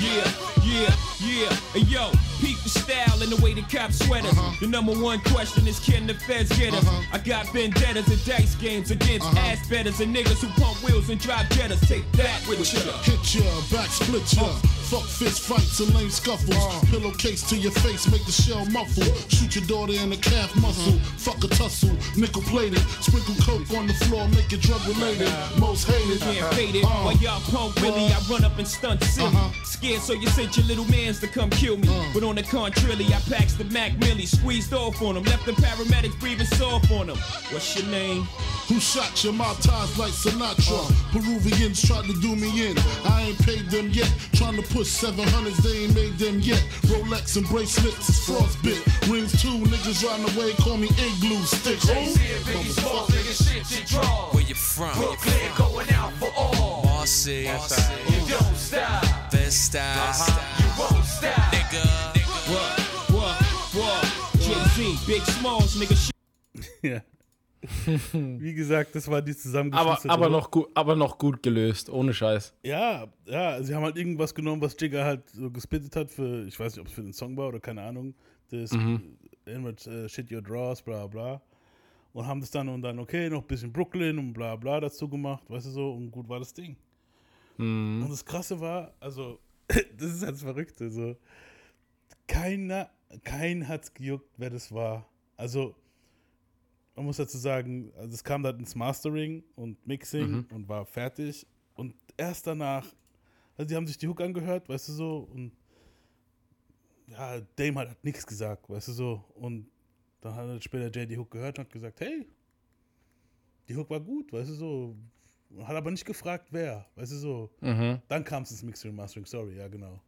Speaker 9: Yeah, yeah, yeah. Hey yo, peep the style and the way the cops sweat us. Uh-huh. The number one question is can the feds get us? Uh-huh. I got vendettas and dice games against uh-huh. ass betters and niggas who pump wheels and drive jettas. Take that with ya.
Speaker 14: Hit ya, back split ya. Uh. Fuck fist fights and lame scuffles. Uh. Pillowcase to your face, make the shell muffle. Shoot your daughter in the calf muscle. Mm-hmm. Fuck a tussle, nickel plated. Sprinkle coke on the floor, make it drug related. Most hated.
Speaker 9: Can't uh-huh. fade it.
Speaker 14: Uh,
Speaker 9: While y'all pump Willie, I run up and stunt silly. Uh-huh. Scared, so you sent your little mans to come kill me. Uh. But on the contrary, I packs the Mac Millie, squeezed off on them, left the paramedics breathing soft on them. What's your name?
Speaker 14: Who shot your mouth ties like Sinatra? Uh. Peruvians tried to do me in. I ain't paid them yet. Trying to push 700s, they ain't made them yet. Rolex and bracelets is frostbit. Rings too, niggas riding away, call me igloo stick.
Speaker 16: Where you from?
Speaker 17: Brooklyn, going out for all.
Speaker 16: Marcy,
Speaker 17: You don't stop.
Speaker 16: Best style. Uh-huh.
Speaker 17: You won't stop.
Speaker 16: Nigga.
Speaker 9: What? What? What? Jay-Z, Big Smalls, nigga. shit.
Speaker 1: Wie gesagt, das war die
Speaker 2: Aber,
Speaker 1: zusammengeschnitzte
Speaker 2: aber,
Speaker 1: Doku.
Speaker 2: noch gut, aber noch gut gelöst, ohne Scheiß.
Speaker 1: Ja, ja, sie haben halt irgendwas genommen, was Jigga halt so gespittet hat für, ich weiß nicht, ob es für den Song war oder keine Ahnung. Das
Speaker 2: Mhm.
Speaker 1: äh, Shit Your Draws, bla bla. Und haben das dann und dann, okay, noch ein bisschen Brooklyn und bla bla dazu gemacht, weißt du so, und gut war das Ding.
Speaker 2: Mhm.
Speaker 1: Und das Krasse war, also, das ist halt das Verrückte, so, keiner, kein hat's gejuckt, wer das war. Also, man muss dazu sagen, also es kam dann ins Mastering und Mixing
Speaker 2: Mhm.
Speaker 1: und war fertig. Und erst danach, also die haben sich die Hook angehört, weißt du so, und ja, Dame hat, hat nichts gesagt, weißt du so. Und dann hat halt später Jay die Hook gehört und hat gesagt, hey, die Hook war gut, weißt du so. Hat aber nicht gefragt, wer, weißt du so.
Speaker 2: Mhm.
Speaker 1: Dann kam es ins Mixing und Mastering, sorry, ja genau.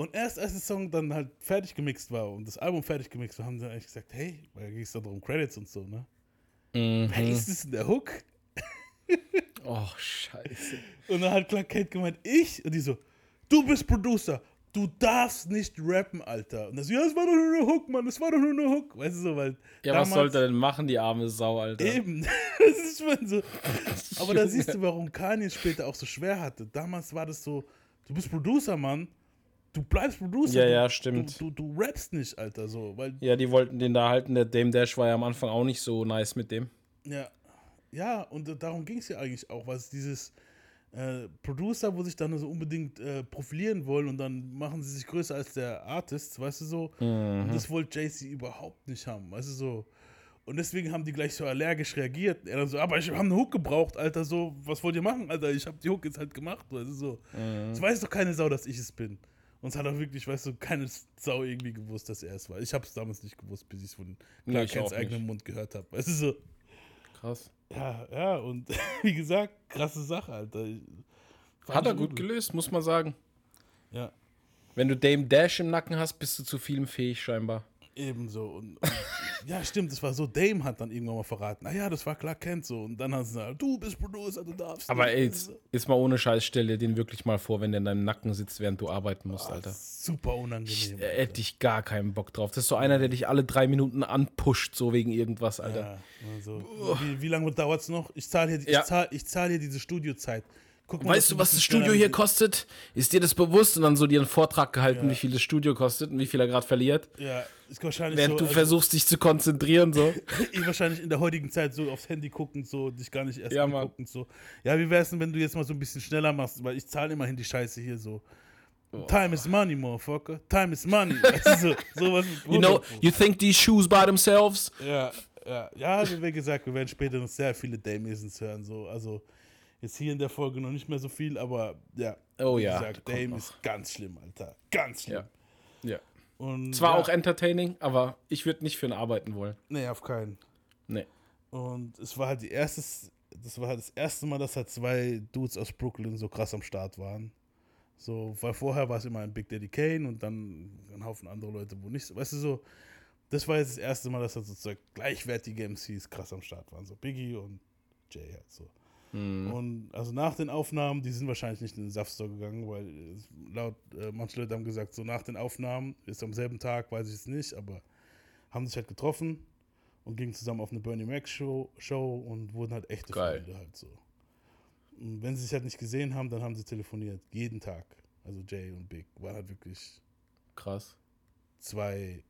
Speaker 1: Und erst als der Song dann halt fertig gemixt war und das Album fertig gemixt war, haben sie eigentlich gesagt, hey, weil da ging es darum, Credits und so, ne?
Speaker 2: Mhm.
Speaker 1: Wer ist das in der Hook?
Speaker 2: Oh, scheiße.
Speaker 1: Und dann hat Clark Kent gemeint, ich? Und die so, du bist Producer, du darfst nicht rappen, Alter. Und so, ja, es war doch nur eine Hook, Mann, es war doch nur eine Hook. Weißt du so, weil
Speaker 2: Ja, was sollte er denn machen, die arme Sau, Alter?
Speaker 1: Eben. Das ist schon so. Aber da siehst du, warum Kanye es später auch so schwer hatte. Damals war das so, du bist Producer, Mann. Du bleibst Producer.
Speaker 2: Ja, ja,
Speaker 1: du,
Speaker 2: stimmt.
Speaker 1: Du, du, du rappst nicht, Alter, so. Weil,
Speaker 2: Ja, die wollten den da halten. Der Dame Dash war ja am Anfang auch nicht so nice mit dem.
Speaker 1: ja. Ja, und darum ging es ja eigentlich auch, was dieses äh, Producer, wo sich dann so unbedingt äh, profilieren wollen und dann machen sie sich größer als der Artist, weißt du so.
Speaker 2: Mhm.
Speaker 1: Und das wollte Jay-Z überhaupt nicht haben, weißt du so. Und deswegen haben die gleich so allergisch reagiert. Er dann so, aber ich habe eine Hook gebraucht, Alter, so, was wollt ihr machen, Alter? Ich habe die Hook jetzt halt gemacht, weißt du so.
Speaker 2: Mhm.
Speaker 1: Es weiß doch keine Sau, dass ich es bin. Und es hat auch wirklich, weißt du, keine Sau irgendwie gewusst, dass er es war. Ich habe es damals nicht gewusst, bis ich es von
Speaker 2: Nee,
Speaker 1: Clark
Speaker 2: ich
Speaker 1: Kents
Speaker 2: auch
Speaker 1: eigenem. Mund gehört habe. Weißt du so.
Speaker 2: Krass.
Speaker 1: Ja, ja, und wie gesagt, krasse Sache, Alter.
Speaker 2: Hat er gut gelöst, muss man sagen.
Speaker 1: Ja.
Speaker 2: Wenn du Dame Dash im Nacken hast, bist du zu vielem fähig, scheinbar.
Speaker 1: Ebenso. Und, und ja, stimmt, das war so. Dame hat dann irgendwann mal verraten. Ah ja, das war Clark Kent so. Und dann hat sie gesagt, du bist Producer, du darfst.
Speaker 2: Aber ey, jetzt, jetzt mal ohne Scheiß, stell dir den wirklich mal vor, wenn der in deinem Nacken sitzt, während du arbeiten musst, Alter.
Speaker 1: Super unangenehm.
Speaker 2: Da hätte ich gar keinen Bock drauf. Das ist so einer, der dich alle drei Minuten anpusht, so wegen irgendwas, Alter.
Speaker 1: Ja, also, wie, wie lange dauert es noch? Ich zahle hier,
Speaker 2: Ja.
Speaker 1: ich zahl, ich zahl hier diese Studiozeit. Guck mal,
Speaker 2: Weißt du, was das Studio hier kostet? Ist dir das bewusst? Und dann so dir einen Vortrag gehalten, wie viel das Studio kostet und wie viel er gerade verliert.
Speaker 1: Ja, ist wahrscheinlich
Speaker 2: Während
Speaker 1: so,
Speaker 2: du
Speaker 1: also-
Speaker 2: versuchst, dich zu konzentrieren, so.
Speaker 1: ich wahrscheinlich in der heutigen Zeit so aufs Handy gucken, so dich gar nicht erst
Speaker 2: Ja, Mann.
Speaker 1: angucken, so. Ja, wie wär's denn, wenn du jetzt mal so ein bisschen schneller machst, weil ich zahle immerhin die Scheiße hier so. Time is money, motherfucker. Time is money. weißt du, so, sowas
Speaker 2: You know, you think these shoes by themselves?
Speaker 1: Ja, ja, ja, wie gesagt, wir werden später noch sehr viele Dame-Isms hören, so. Also, jetzt hier in der Folge noch nicht mehr so viel, aber ja.
Speaker 2: Oh
Speaker 1: wie
Speaker 2: ja,
Speaker 1: gesagt, Dame
Speaker 2: noch.
Speaker 1: ist ganz schlimm, Alter. Ganz schlimm.
Speaker 2: Ja. Ja.
Speaker 1: Und
Speaker 2: Zwar
Speaker 1: ja,
Speaker 2: auch entertaining, aber ich würde nicht für ihn arbeiten wollen.
Speaker 1: Nee, auf keinen.
Speaker 2: Nee.
Speaker 1: Und es war halt die erste, das war halt das erste Mal, dass halt zwei Dudes aus Brooklyn so krass am Start waren. So, weil vorher war es immer ein Big Daddy Kane und dann ein Haufen andere Leute, wo nicht so, weißt du so, das war jetzt das erste Mal, dass halt sozusagen gleichwertige MCs krass am Start waren. So Biggie und Jay halt so.
Speaker 2: Mhm.
Speaker 1: Und also nach den Aufnahmen, die sind wahrscheinlich nicht in den Saftstore gegangen, weil laut äh, manche Leute haben gesagt, so nach den Aufnahmen, ist am selben Tag, weiß ich es nicht, aber haben sich halt getroffen und gingen zusammen auf eine Bernie Mac Show, Show und wurden halt echte
Speaker 2: Geil.
Speaker 1: Freunde halt so. Und wenn sie sich halt nicht gesehen haben, dann haben sie telefoniert. Jeden Tag. Also Jay und Big waren halt wirklich
Speaker 2: Krass.
Speaker 1: zwei,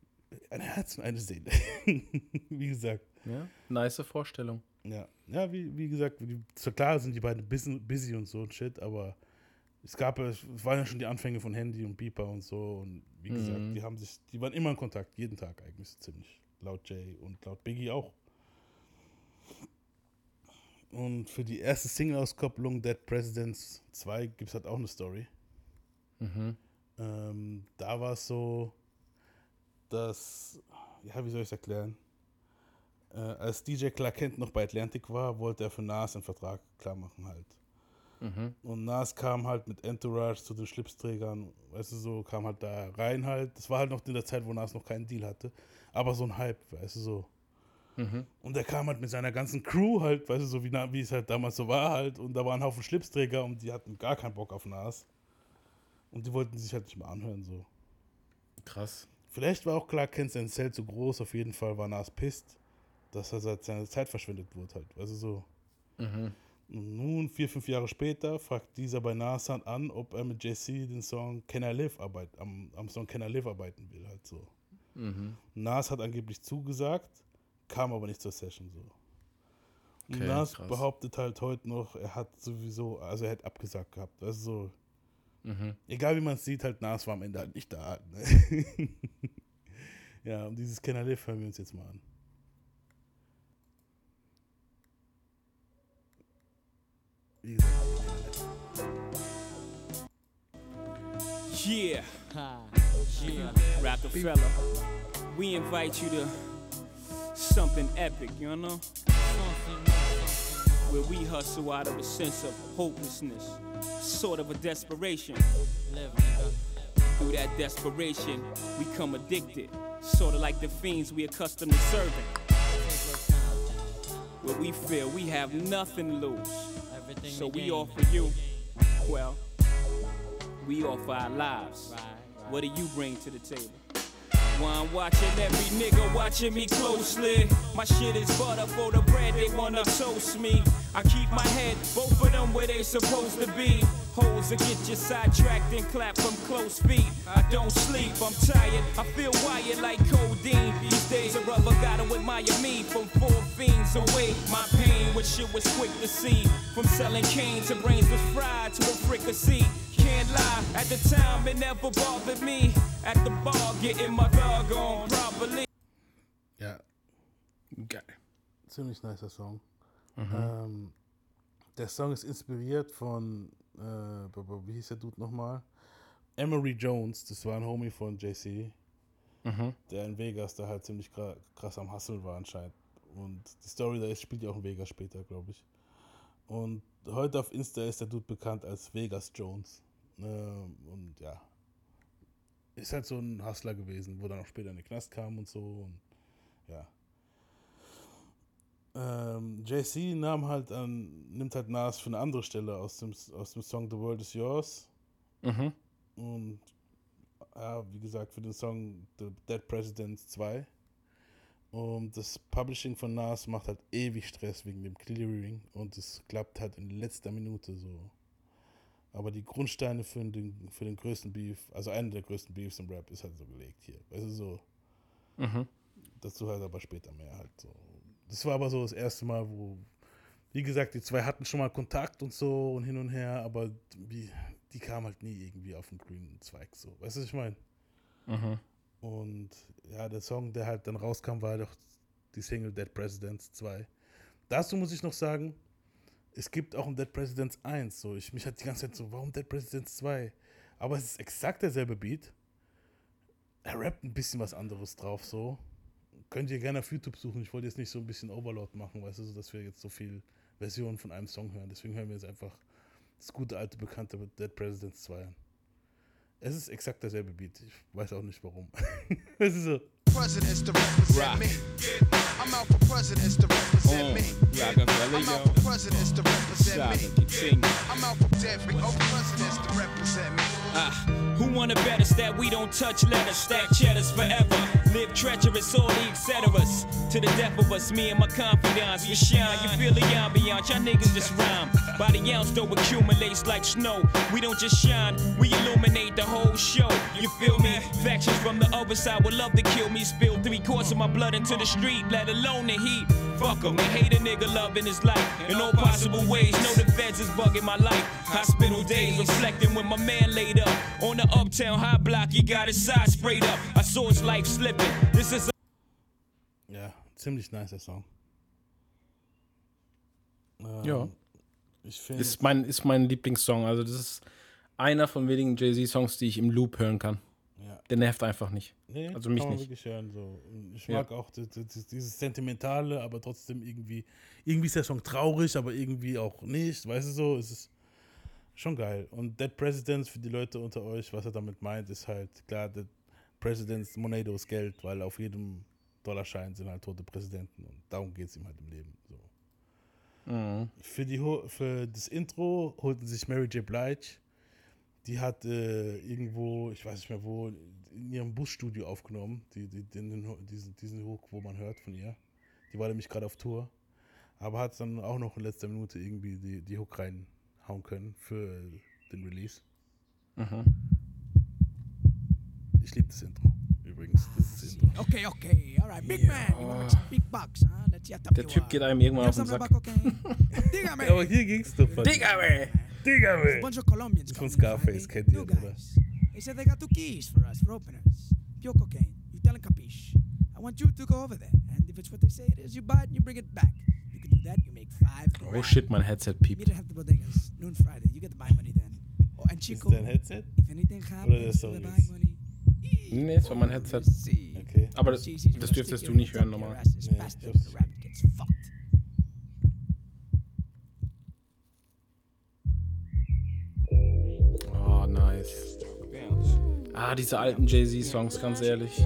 Speaker 1: ein Herz und eine Seele. wie gesagt.
Speaker 2: Ja, nice Vorstellung.
Speaker 1: Ja, ja wie, wie gesagt, so klar sind die beiden busy, busy und so und shit, aber es gab, es waren ja schon die Anfänge von Handy und Beeper und so und wie gesagt,
Speaker 2: Mhm.
Speaker 1: die haben sich, die waren immer in Kontakt, jeden Tag eigentlich so ziemlich. Laut Jay und laut Biggie auch. Und für die erste Single-Auskopplung Dead Presidents 2 gibt es halt auch eine Story.
Speaker 2: Mhm.
Speaker 1: Ähm, da war es so, dass, ja, wie soll ich es erklären? Äh, als DJ Clark Kent noch bei Atlantic war, wollte er für Nas einen Vertrag klar machen halt.
Speaker 2: Mhm.
Speaker 1: Und Nas kam halt mit Entourage zu den Schlipsträgern, weißt du, so kam halt da rein halt. Das war halt noch in der Zeit, wo Nas noch keinen Deal hatte. Aber so ein Hype, weißt du, so.
Speaker 2: Mhm.
Speaker 1: Und er kam halt mit seiner ganzen Crew halt, weißt du, so wie, wie es halt damals so war halt. Und da waren ein Haufen Schlipsträger und die hatten gar keinen Bock auf Nas. Und die wollten sich halt nicht mehr anhören, so.
Speaker 2: Krass.
Speaker 1: Vielleicht war auch Clark Kent sein Zelt zu groß, auf jeden Fall war Nas pisst, dass er seit seiner Zeit verschwendet wurde halt, du, so.
Speaker 2: Mhm.
Speaker 1: Nun, vier, fünf Jahre später, fragt dieser bei Nas an, ob er mit Jay-Z den Song Can I Live arbeit, am, am Song Can I Live arbeiten will, halt so.
Speaker 2: Mhm.
Speaker 1: Nas hat angeblich zugesagt, kam aber nicht zur Session so. Und
Speaker 2: Okay,
Speaker 1: Nas
Speaker 2: krass.
Speaker 1: behauptet halt heute noch, er hat sowieso, also er hätte abgesagt gehabt. Also so,
Speaker 2: Mhm.
Speaker 1: egal wie man es sieht, halt Nas war am Ende halt nicht da. Ne? ja, und dieses Can I Live hören wir uns jetzt mal an.
Speaker 7: Yeah. Yeah. Rockefeller. We invite you to something epic, you know? Where we hustle out of a sense of hopelessness, sort of a desperation. Through that desperation, we come addicted, sort of like the fiends we accustomed to serving. Where we feel we have nothing to lose. So we offer you, well, we offer our lives. What do you bring to the table? Well, I'm watching every nigga watching me closely. My shit is butter for the bread, they wanna toast me. I keep my head, both of them where they supposed to be. Holes that get you sidetracked and clap from close feet. I don't sleep, I'm tired, I feel wired like codeine. These days a rubber gotta admire me from four fiends away. My pain, which shit was quick to see. From selling cane to brains was fried to a fricassee. Can't lie, at the time it never bothered me. At the bar, getting my dog on properly.
Speaker 1: Ja.
Speaker 2: Geil.
Speaker 1: Ziemlich nicer Song.
Speaker 2: Mhm.
Speaker 1: Ähm, der Song ist inspiriert von, äh, wie hieß der Dude nochmal? Emery Jones, das war ein Homie von JC,
Speaker 2: Mhm.
Speaker 1: der in Vegas da halt ziemlich krass am Hustle war anscheinend. Und die Story da ist, spielt ja auch in Vegas später, glaube ich. Und heute auf Insta ist der Dude bekannt als Vegas Jones. Ähm, und ja, ist halt so ein Hustler gewesen, wo dann auch später in den Knast kam und so. Und ja. Ähm, JC nahm halt an, nimmt halt Nas für eine andere Stelle aus dem, aus dem Song The World Is Yours.
Speaker 2: Mhm.
Speaker 1: Und ja, wie gesagt, für den Song The Dead Presidents 2. Und das Publishing von Nas macht halt ewig Stress wegen dem Clearing und es klappt halt in letzter Minute so. Aber die Grundsteine für den, für den größten Beef, also einer der größten Beefs im Rap, ist halt so gelegt hier. Weißt du, so.
Speaker 2: Mhm.
Speaker 1: Dazu halt aber später mehr halt so. Das war aber so das erste Mal, wo, wie gesagt, die zwei hatten schon mal Kontakt und so und hin und her, aber die, die kamen halt nie irgendwie auf den grünen Zweig so. Weißt du, was ich meine?
Speaker 2: Mhm.
Speaker 1: Und ja, der Song, der halt dann rauskam, war doch die Single Dead Presidents 2. Dazu muss ich noch sagen, es gibt auch ein Dead Presidents 1. So, ich, mich hat die ganze Zeit so, warum Dead Presidents 2? Aber es ist exakt derselbe Beat. Er rappt ein bisschen was anderes drauf, so. Könnt ihr gerne auf YouTube suchen. Ich wollte jetzt nicht so ein bisschen Overload machen, weißt du, so, dass wir jetzt so viel Versionen von einem Song hören. Deswegen hören wir jetzt einfach das gute alte bekannte Dead Presidents 2 an. Es ist exakt derselbe Beat. Ich weiß auch nicht warum. es ist so.
Speaker 18: Presidents to represent me. I'm out for presidents to represent me.
Speaker 7: Rockefeller,
Speaker 18: I'm out for presidents to represent
Speaker 7: Solid,
Speaker 18: me.
Speaker 7: continue.
Speaker 18: I'm out for old presidents to represent me.
Speaker 7: Ah, who want a better stat? We don't touch letters, stack cheddars forever. Live treacherous, all the etceteras. To the death of us, me and my confidants. We shine, you feel the ambiance. Y'all niggas just rhyme. By the ounce, though, accumulates like snow. We don't just shine, we illuminate the whole show. You feel me? Factions from the other side would love to kill me. Spill three quarts of my blood into the street, let alone the heat. Fuck Fuck 'em, they hate a nigga loving his life in all possible ways. Know the feds is bugging my life. Hospital days reflecting when my man laid up on the uptown high block. He got his side sprayed up. I saw his life slipping. This is a
Speaker 1: Ja, ziemlich nicer Song. Ähm,
Speaker 2: Ja.
Speaker 1: Ich finde.
Speaker 2: Ist mein, ist mein Lieblingssong. Also, das ist einer von wenigen Jay-Z-Songs, die ich im Loop hören kann.
Speaker 1: Ja.
Speaker 2: Der nervt einfach nicht.
Speaker 1: Nee,
Speaker 2: also mich nicht.
Speaker 1: hören. So. Ich
Speaker 2: Ja.
Speaker 1: mag auch dieses Sentimentale, aber trotzdem irgendwie. Irgendwie ist der Song traurig, aber irgendwie auch nicht. Weißt du so? Es ist schon geil. Und Dead Presidents, für die Leute unter euch, was er damit meint, ist halt klar, Dead Presidents, Monado ist Geld, weil auf jedem Dollarschein sind halt tote Präsidenten und darum geht es ihm halt im Leben.
Speaker 2: Mhm.
Speaker 1: Für, die, für das Intro holten sich Mary J. Blige. Die hat äh, irgendwo, ich weiß nicht mehr wo, in ihrem Busstudio aufgenommen, die, die, den, diesen, diesen Hook, wo man hört von ihr. Die war nämlich gerade auf Tour. Aber hat dann auch noch in letzter Minute irgendwie die, die Hook reinhauen können für den Release.
Speaker 2: Mhm.
Speaker 1: Ich liebe das Intro. Übrigens, das ist das Intro.
Speaker 5: Okay, okay, all right, big man. You wanna make some big bucks, huh? Let's get up
Speaker 2: Der Typ geht einem irgendwann auf den Sack.
Speaker 5: Dígame.
Speaker 1: Aber hier ging's doch von.
Speaker 2: Dígame.
Speaker 1: Dígame.
Speaker 5: A bunch of Colombians
Speaker 1: Von
Speaker 5: coming in
Speaker 1: Scarface,
Speaker 5: Friday.
Speaker 1: kennt ihr, oder?
Speaker 5: They said they got two keys for us, for openers. Pure cocaine. You tell them capiche. I want you to go over there. And if it's what they say it is, you buy it and you bring it back. You can do that, you make five
Speaker 2: Oh
Speaker 5: grand.
Speaker 2: shit, mein Headset
Speaker 5: Meet
Speaker 2: piept.
Speaker 5: at the bodegas. Noon Friday. You get the buy money then. Oh, and Chico.
Speaker 1: dein Headset?
Speaker 5: If anything happens to
Speaker 1: Song
Speaker 5: the buy money.
Speaker 2: Nee, es war mein Headset.
Speaker 1: Okay.
Speaker 2: Aber das, das dürftest du nicht hören normal.
Speaker 5: Nee.
Speaker 2: Oh, nice. Ah, diese alten Jay-Z-Songs, ganz ehrlich.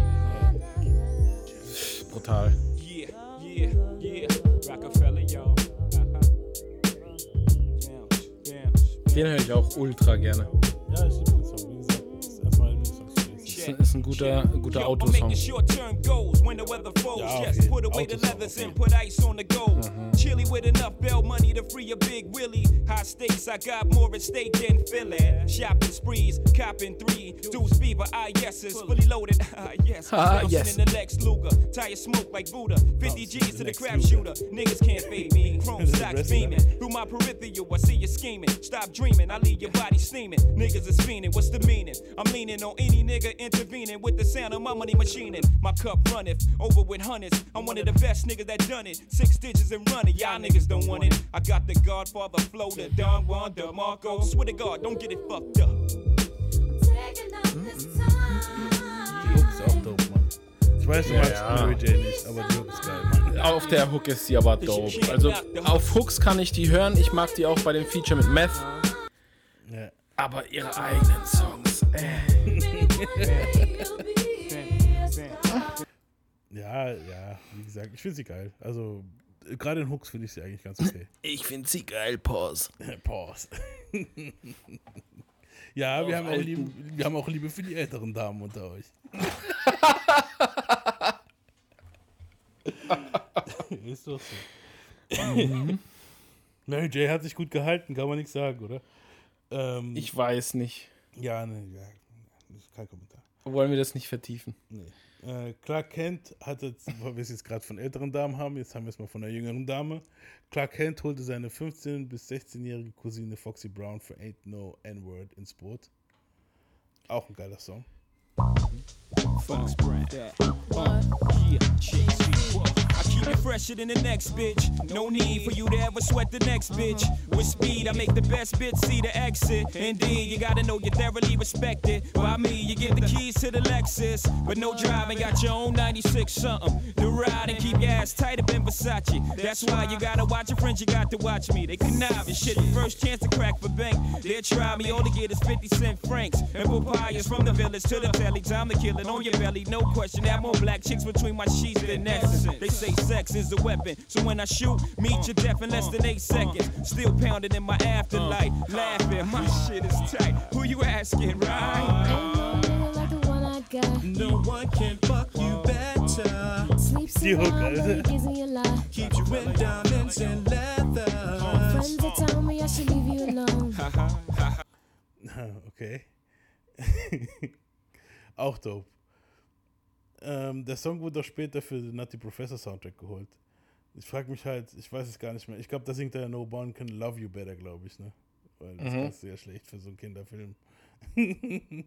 Speaker 2: Brutal.
Speaker 7: Yeah, yeah, yeah. Rockefeller, y'all.
Speaker 2: Den höre ich auch ultra gerne.
Speaker 1: Ist
Speaker 2: ist ein guter, guter Autosong.
Speaker 1: Ja,
Speaker 7: the
Speaker 1: Autosong,
Speaker 7: leathers
Speaker 1: auf
Speaker 7: and
Speaker 1: jeden.
Speaker 7: put ice on the gold. Chilly with enough bail money to free a big Willie. High stakes, I got more at stake than Philly. Shopping sprees, copping three. Deuce fever, ah yeses, fully loaded, ah yes.
Speaker 2: Ah,
Speaker 7: Bouncing
Speaker 2: yes.
Speaker 7: in the Lex Luger, tire smoke like Buddha. 50 G's to the crap shooter. Niggas can't fade me. Chrome stocks beaming. Through my peripheral, I see you scheming. Stop dreaming, I leave your body steaming. Niggas is fiending, what's the meaning? I'm leaning on any nigga intervening with the sound of my money machining. My cup runneth over with hundreds. I'm one of the best niggas that done it. Six digits and running, y'all niggas don't want it. I got the Godfather flow, the Don Juan DeMarco. Swear to God, don't get it fucked up.
Speaker 1: Die Hook ist auch dope, Mann. Ich weiß, du
Speaker 2: Ja,
Speaker 1: magst
Speaker 2: ja.
Speaker 1: Mary nicht, aber die Hook ist geil, Mann.
Speaker 2: Auf der Hook ist sie aber dope. Also auf Hooks kann ich die hören. Ich mag die auch bei dem Feature mit Meth.
Speaker 1: Ja.
Speaker 2: Aber ihre eigenen Songs,
Speaker 1: Ja, ja, wie gesagt, ich finde sie geil. Also, gerade in Hooks finde ich sie eigentlich ganz okay.
Speaker 2: Ich finde sie geil, Pause.
Speaker 1: Pause. ja, wir haben, auch
Speaker 2: alten-
Speaker 1: Liebe, wir haben auch Liebe für die älteren Damen unter euch. Ist doch so.
Speaker 2: Mhm.
Speaker 1: Mary J hat sich gut gehalten, kann man nichts sagen, oder? Ähm,
Speaker 2: Ich weiß nicht.
Speaker 1: ja, ne, ja, kein Kommentar.
Speaker 2: Wollen wir das nicht vertiefen?
Speaker 1: Nee. Äh, Clark Kent hatte, weil wir es jetzt gerade von älteren Damen haben, jetzt haben wir es mal von einer jüngeren Dame. Clark Kent holte seine 15- bis 16-jährige Cousine Foxy Brown für Ain't No N-Word ins Boot. Auch ein geiler Song.
Speaker 7: Fox brand. Keep it fresher than the next bitch. No need for you to ever sweat the next bitch. With speed, I make the best bitch see the exit. Indeed, you gotta know you're thoroughly respected. By me, you get the keys to the Lexus. But no driving, got your own 96 something. To ride and keep your ass tight up in Versace. That's why you gotta watch your friends, you got to watch me. They connive and shit. The first chance to crack for bank. They'll try me, all they get is 50 cent francs. And papayas from the village to the telly. Time to kill it on your belly, no question. Have more black chicks between my sheets than Essence. They say sex is a weapon. So when I shoot, meet your death in less than eight seconds. Still pounding in my afterlife. Laughing, my shit is tight. Who you asking, right? No one can fuck you better. better.
Speaker 1: Die Hook, Alter.
Speaker 7: Keeps you in diamonds and leather.
Speaker 19: Friends that tell me I should leave you alone.
Speaker 1: okay. Auch dope. Ähm, der Song wurde auch später für den Nutty Professor Soundtrack geholt. Ich frage mich halt, ich weiß es gar nicht mehr. Ich glaube, da singt er No One Can Love You Better, glaube ich, ne? Weil das
Speaker 2: Mhm.
Speaker 1: ist ja schlecht für so einen Kinderfilm.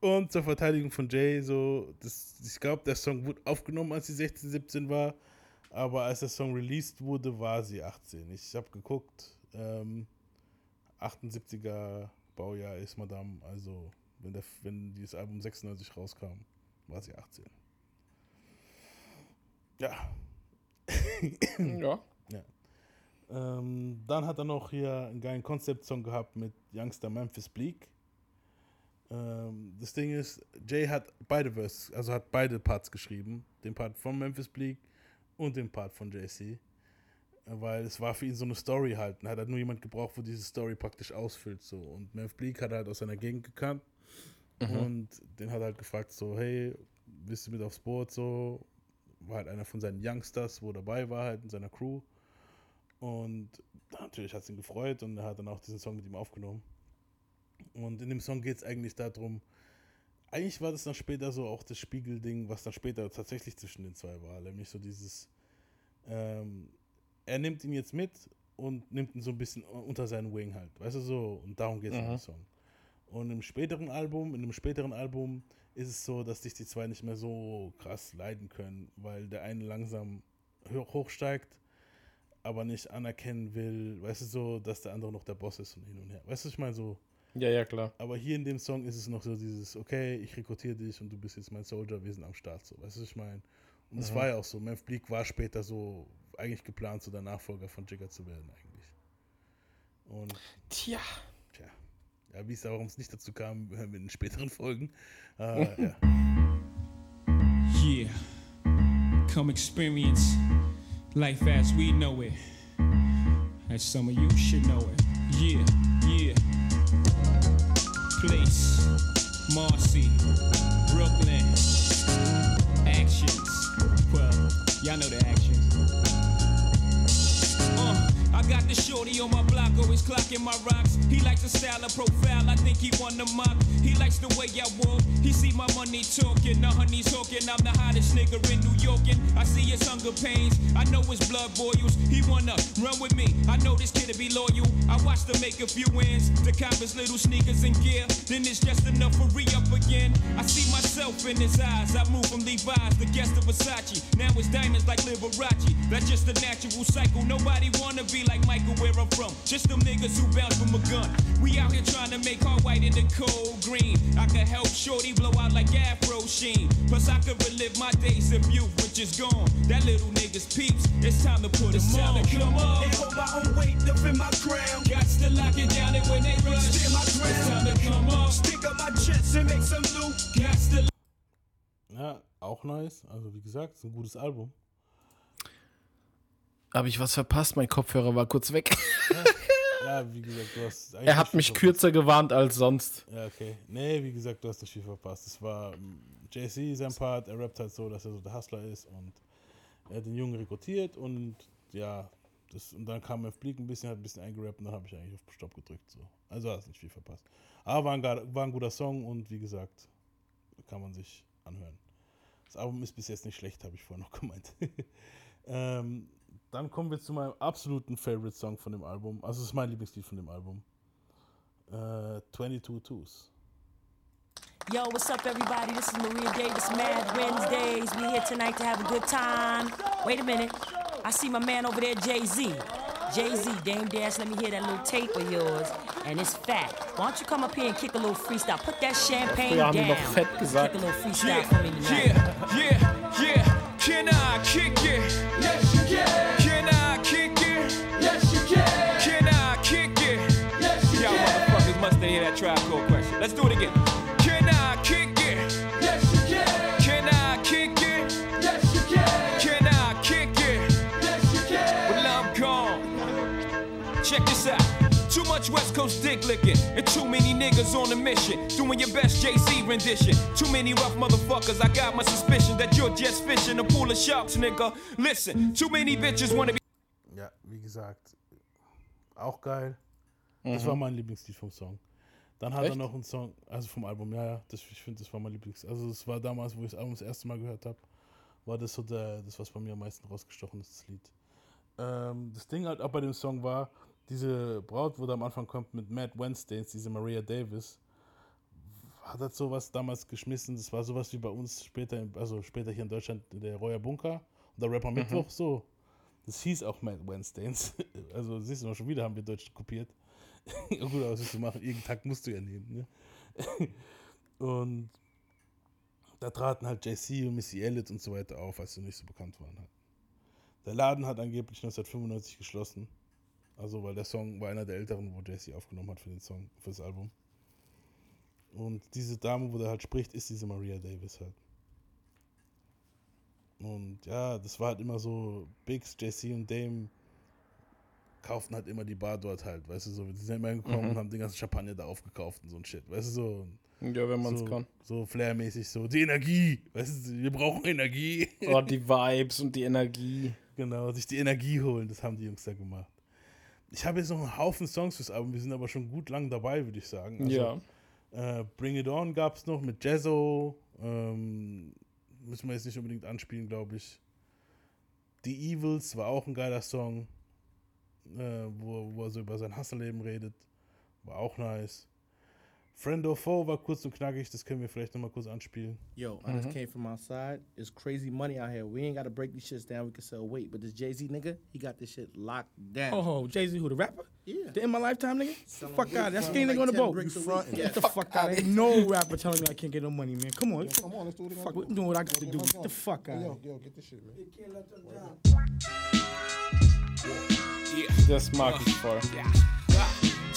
Speaker 1: Und zur Verteidigung von Jay, so, das, ich glaube, der Song wurde aufgenommen, als sie 16, 17 war, aber als der Song released wurde, war sie 18. Ich habe geguckt, ähm, 78er Baujahr ist Madame, also wenn, der, wenn dieses Album 96 rauskam, war sie 18. Ja.
Speaker 2: Ja.
Speaker 1: ja. Ähm, dann hat er noch hier einen geilen Concept-Song gehabt mit Youngster Memphis Bleak. Ähm, das Ding ist, Jay hat beide Verses, also hat beide Parts geschrieben. Den Part von Memphis Bleak und den Part von JC. Weil es war für ihn so eine Story halt. Er hat halt nur jemand gebraucht, wo diese Story praktisch ausfüllt. So. Und Memphis Bleak hat er halt aus seiner Gegend gekannt.
Speaker 2: Mhm.
Speaker 1: Und den hat er halt gefragt, so, hey, willst du mit aufs Boot? So, war halt einer von seinen Youngsters, wo dabei war, halt in seiner Crew. Und natürlich hat es ihn gefreut und er hat dann auch diesen Song mit ihm aufgenommen. Und in dem Song geht es eigentlich darum, eigentlich war das dann später so auch das Spiegelding, was dann später tatsächlich zwischen den zwei war. Nämlich so dieses, ähm, er nimmt ihn jetzt mit und nimmt ihn so ein bisschen unter seinen Wing halt. Weißt du so? Und darum geht es in
Speaker 2: Mhm.
Speaker 1: dem Song. Und im späteren Album, in dem späteren Album ist es so, dass sich die zwei nicht mehr so krass leiden können, weil der eine langsam hoch- hochsteigt, aber nicht anerkennen will, weißt du so, dass der andere noch der Boss ist und hin und her. Weißt du, ich meine so.
Speaker 2: Ja, ja, klar.
Speaker 1: Aber hier in dem Song ist es noch so dieses, okay, ich rekrutiere dich und du bist jetzt mein Soldier, wir sind am Start, so, weißt du, ich meine. Und es
Speaker 2: Mhm.
Speaker 1: war ja auch so, Memphis Bleak war später so eigentlich geplant, so der Nachfolger von Jigger zu werden eigentlich. Und
Speaker 2: Tja.
Speaker 1: Ja, wie es warum es nicht dazu kam, hören wir in späteren Folgen. Äh, ja.
Speaker 7: Yeah. Come experience life as we know it. As some of you should know it. Yeah, yeah. Place, Marcy, Brooklyn. Actions. Well, y'all know the actions. I got the shorty on my block, always clocking my rocks. He likes the style of profile, I think he won the mock. He likes the way I walk, he see my money talking. The honey's talking, I'm the hottest nigga in New York. And I see his hunger pains, I know his blood boils. He wanna run with me, I know this kid'll be loyal. I watched him make a few wins, to cop his little sneakers and gear. Then it's just enough for re up again. I see myself in his eyes, I move from Levi's, the guest of Versace. Now it's diamonds like Liberace, that's just a natural cycle. Nobody wanna be like Michael where I'm from. Just them niggas who bounce from a gun. We out here trying to make our white in the cold green. I could help Shorty blow out like Afro Sheen. Plus I could relive my days of youth, which is gone. That little nigga's peeps. It's time to put
Speaker 9: It's
Speaker 7: them
Speaker 9: time
Speaker 7: on.
Speaker 9: to come on.
Speaker 7: And hold my own weight up in my crown. Got to lock it down and when they rush, stand my ground. It's time to come on. Stick up my chest and make some loot. Got to
Speaker 1: ja, auch nice. Also wie gesagt, ist ein gutes Album.
Speaker 2: Habe ich was verpasst? Mein Kopfhörer war kurz weg.
Speaker 1: Ja, wie gesagt, du hast. eigentlich
Speaker 2: er hat mich
Speaker 1: verpasst.
Speaker 2: kürzer gewarnt als sonst.
Speaker 1: Ja, okay. Nee, wie gesagt, du hast nicht viel verpasst. Es war ähm, JC sein Part, er rappt halt so, dass er so der Hustler ist und er hat den Jungen rekrutiert und ja, das, und dann kam F Bleak ein bisschen, hat ein bisschen eingerappt und dann habe ich eigentlich auf Stopp gedrückt. So. Also hast nicht viel verpasst. Aber war ein, war ein guter Song und wie gesagt, kann man sich anhören. Das Album ist bis jetzt nicht schlecht, habe ich vorher noch gemeint. ähm, dann kommen wir zu meinem absoluten Favorite Song von dem Album. Also es ist mein Lieblingslied von dem Album. Äh, 22 Twos.
Speaker 6: Yo, what's up, everybody? This is Maria Davis, Mad Wednesdays. We here tonight to have a good time. Wait a minute. I see my man over there, Jay Z. Jay Z, Dame Dash, let me hear that little tape of yours. And it's fat. Why don't you come up here and kick a little freestyle? Put that champagne down.
Speaker 2: noch fett gesagt.
Speaker 6: Kick a little freestyle for me tonight.
Speaker 7: Yeah, yeah, yeah. Can I kick it?
Speaker 9: Yes,
Speaker 7: much West Coast dick licking, and too many niggas on a mission. Doing your best JC rendition. Too many rough motherfuckers, I got my suspicion that you're just fishing a pool of sharks, nigga. Listen, too many bitches wanna be.
Speaker 1: Ja, wie gesagt, auch geil. Das
Speaker 2: Mhm.
Speaker 1: war mein Lieblingslied vom Song. Dann hat
Speaker 2: Echt?
Speaker 1: er noch einen Song, also vom Album, ja, ja, das, ich finde, das war mein Lieblings. Also, das war damals, wo ich das Album das erste Mal gehört habe, war das so der, das, was bei mir am meisten rausgestochen ist, das Lied. Ähm, das Ding halt auch bei dem Song war, diese Braut, wo da am Anfang kommt mit Mad Wednesdays, diese Maria Davis, hat halt sowas damals geschmissen. Das war sowas wie bei uns später, also später hier in Deutschland, der Royer Bunker und der Rapper Mittwoch, so. Das hieß auch Mad Wednesdays. Also siehst du mal, schon wieder haben wir Deutsch kopiert. Gut, aber was willst du machen? Irgendeinen Tag musst du ja nehmen, ne? Und da traten halt JC und Missy Elliott und so weiter auf, als sie nicht so bekannt waren. Halt. Der Laden hat angeblich 1995 geschlossen. Also, weil der Song war einer der älteren, wo JC aufgenommen hat für den Song, für das Album. Und diese Dame, wo der halt spricht, ist diese Maria Davis halt. Und ja, das war halt immer so, Biggs, JC und Dame kauften halt immer die Bar dort halt, weißt du, so, die sind immer gekommen
Speaker 2: Mhm.
Speaker 1: und haben den ganzen Champagner da aufgekauft und so ein Shit, weißt du, so.
Speaker 2: Ja, wenn man's
Speaker 1: so,
Speaker 2: kann.
Speaker 1: So Flair-mäßig, so, die Energie, weißt du, wir brauchen Energie.
Speaker 2: Oh, die Vibes und die Energie.
Speaker 1: Genau, sich die Energie holen, das haben die Jungs da gemacht. Ich habe jetzt noch einen Haufen Songs fürs Album, wir sind aber schon gut lang dabei, würde ich sagen.
Speaker 2: Ja.
Speaker 1: Äh, Bring It On gab es noch mit Jazzo, ähm, müssen wir jetzt nicht unbedingt anspielen, glaube ich. The Evils war auch ein geiler Song, äh, wo, wo er so über sein Hasserleben redet, war auch nice. Friend or Foe war kurz und knackig, das können wir vielleicht nochmal kurz anspielen.
Speaker 20: Yo, I just mhm. came from outside. It's crazy money out here. We ain't got to break these shits down. We can sell weight. But this Jay Z nigga, he got this shit locked down.
Speaker 5: Oh, Jay Z, who the rapper?
Speaker 20: Yeah.
Speaker 5: The in my lifetime nigga?
Speaker 20: Selling
Speaker 5: fuck
Speaker 20: weight
Speaker 5: out. That's
Speaker 20: from
Speaker 5: skinny
Speaker 20: like
Speaker 5: nigga on the boat.
Speaker 20: bricks a
Speaker 5: You front.
Speaker 20: Yeah.
Speaker 5: Get the fuck out. of Ain't no rapper telling me I can't get no money, man. Come on.
Speaker 21: Come on, let's do it again.
Speaker 5: Fuck, I'm doing what I got to do. Get the fuck out.
Speaker 21: Yo, yo, get this shit, man.
Speaker 7: Yeah.
Speaker 2: Das mag ich voll.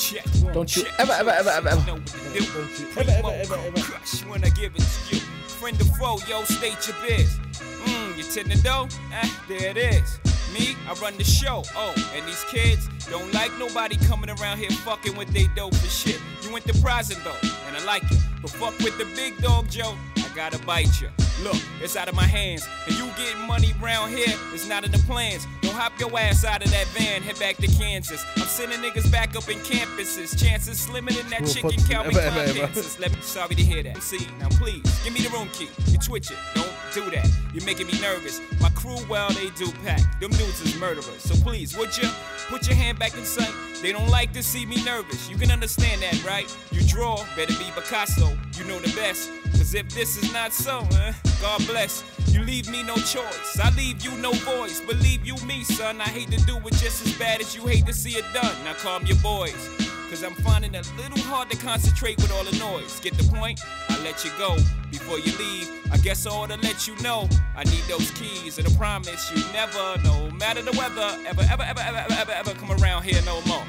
Speaker 7: Check.
Speaker 2: Don't you ever, ever, ever, ever, ever.
Speaker 7: What to do. Primo Crush when I give it to you. Friend of foe, yo, state your biz. Mmm, you tend to know? Eh, there it is. Me, I run the show. Oh, and these kids don't like nobody coming around here fucking with they dope and shit. You enterprising though, and I like it. But fuck with the big dog, Joe. I gotta bite you. Look, it's out of my hands. And you getting money round here, it's not in the plans. Don't hop your ass out of that van, head back to Kansas. I'm sending niggas back up in campuses. Chances slimming in that chicken Calvin Klein
Speaker 1: ever, ever.
Speaker 7: dances. Let me sorry to hear that. See, now please, give me the room key. You twitch it. Don't do that. You're making me nervous. My crew, well, they do pack. Them dudes is murderers. So please, would you put your hand back in sight? They don't like to see me nervous. You can understand that, right? You draw, better be Picasso. You know the best. Cause if this is not so, eh, God bless. You leave me no choice. I leave you no voice. Believe you me, son. I hate to do it just as bad as you hate to see it done. Now calm your boys. Cause I'm finding it a little hard to concentrate with all the noise. Get the point? I let you go before you leave. I guess I ought to let you know I need those keys, and I promise you never, no matter the weather, ever, ever, ever, ever, ever, ever, ever come around here no more.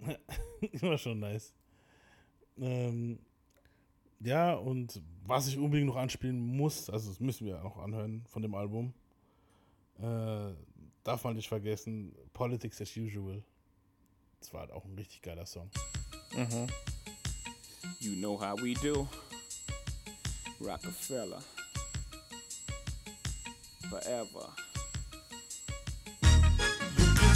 Speaker 1: War schon nice. Ähm, ja, was ich unbedingt noch anspielen muss, also das müssen wir auch anhören von dem Album, äh, darf man nicht vergessen, Politics as Usual. Das war halt auch ein richtig geiler Song.
Speaker 7: Mhm. You know how we do. Rockefeller. Forever.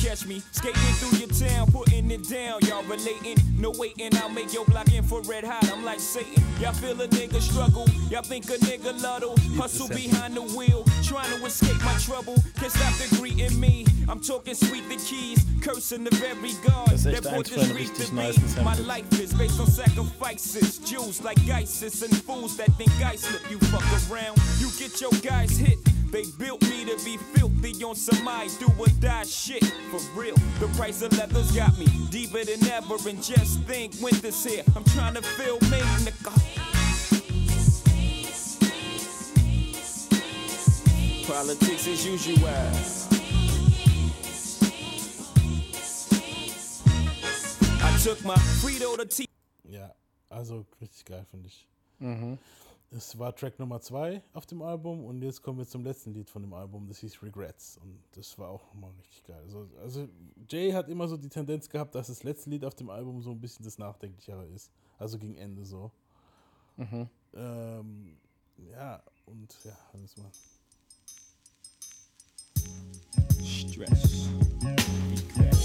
Speaker 7: Catch me skating through your town, putting it down. Y'all relating, no waiting. I'll make your block infrared hot. I'm like Satan. Y'all feel a nigga struggle. Y'all think a nigga luddle. Hustle behind the wheel, trying to escape my trouble. Can't stop the greeting me. I'm talking sweet the keys, cursing the very God
Speaker 2: Das ist echt
Speaker 7: that
Speaker 2: eins
Speaker 7: put the
Speaker 2: von
Speaker 7: street
Speaker 2: richtig
Speaker 7: to me. My life is based on sacrifices. Jews like ISIS and fools that think I slip. You fuck around, you get your guys hit. They built me to be filthy on some I do or die shit. For real, the price of leather's got me deeper than ever. And just think, winter's here. I'm trying to feel me, nigga. Politics as usual. I took my Frito to T.
Speaker 1: Ja, also richtig geil, finde ich.
Speaker 2: Mhm.
Speaker 1: Es war Track Nummer 2 auf dem Album und jetzt kommen wir zum letzten Lied von dem Album, das hieß Regrets und das war auch nochmal richtig geil. Also, also Jay hat immer so die Tendenz gehabt, dass das letzte Lied auf dem Album so ein bisschen das Nachdenklichere ist. Also gegen Ende so.
Speaker 2: Mhm.
Speaker 1: Ähm, ja, und ja, alles mal.
Speaker 7: Stress. Sunshine.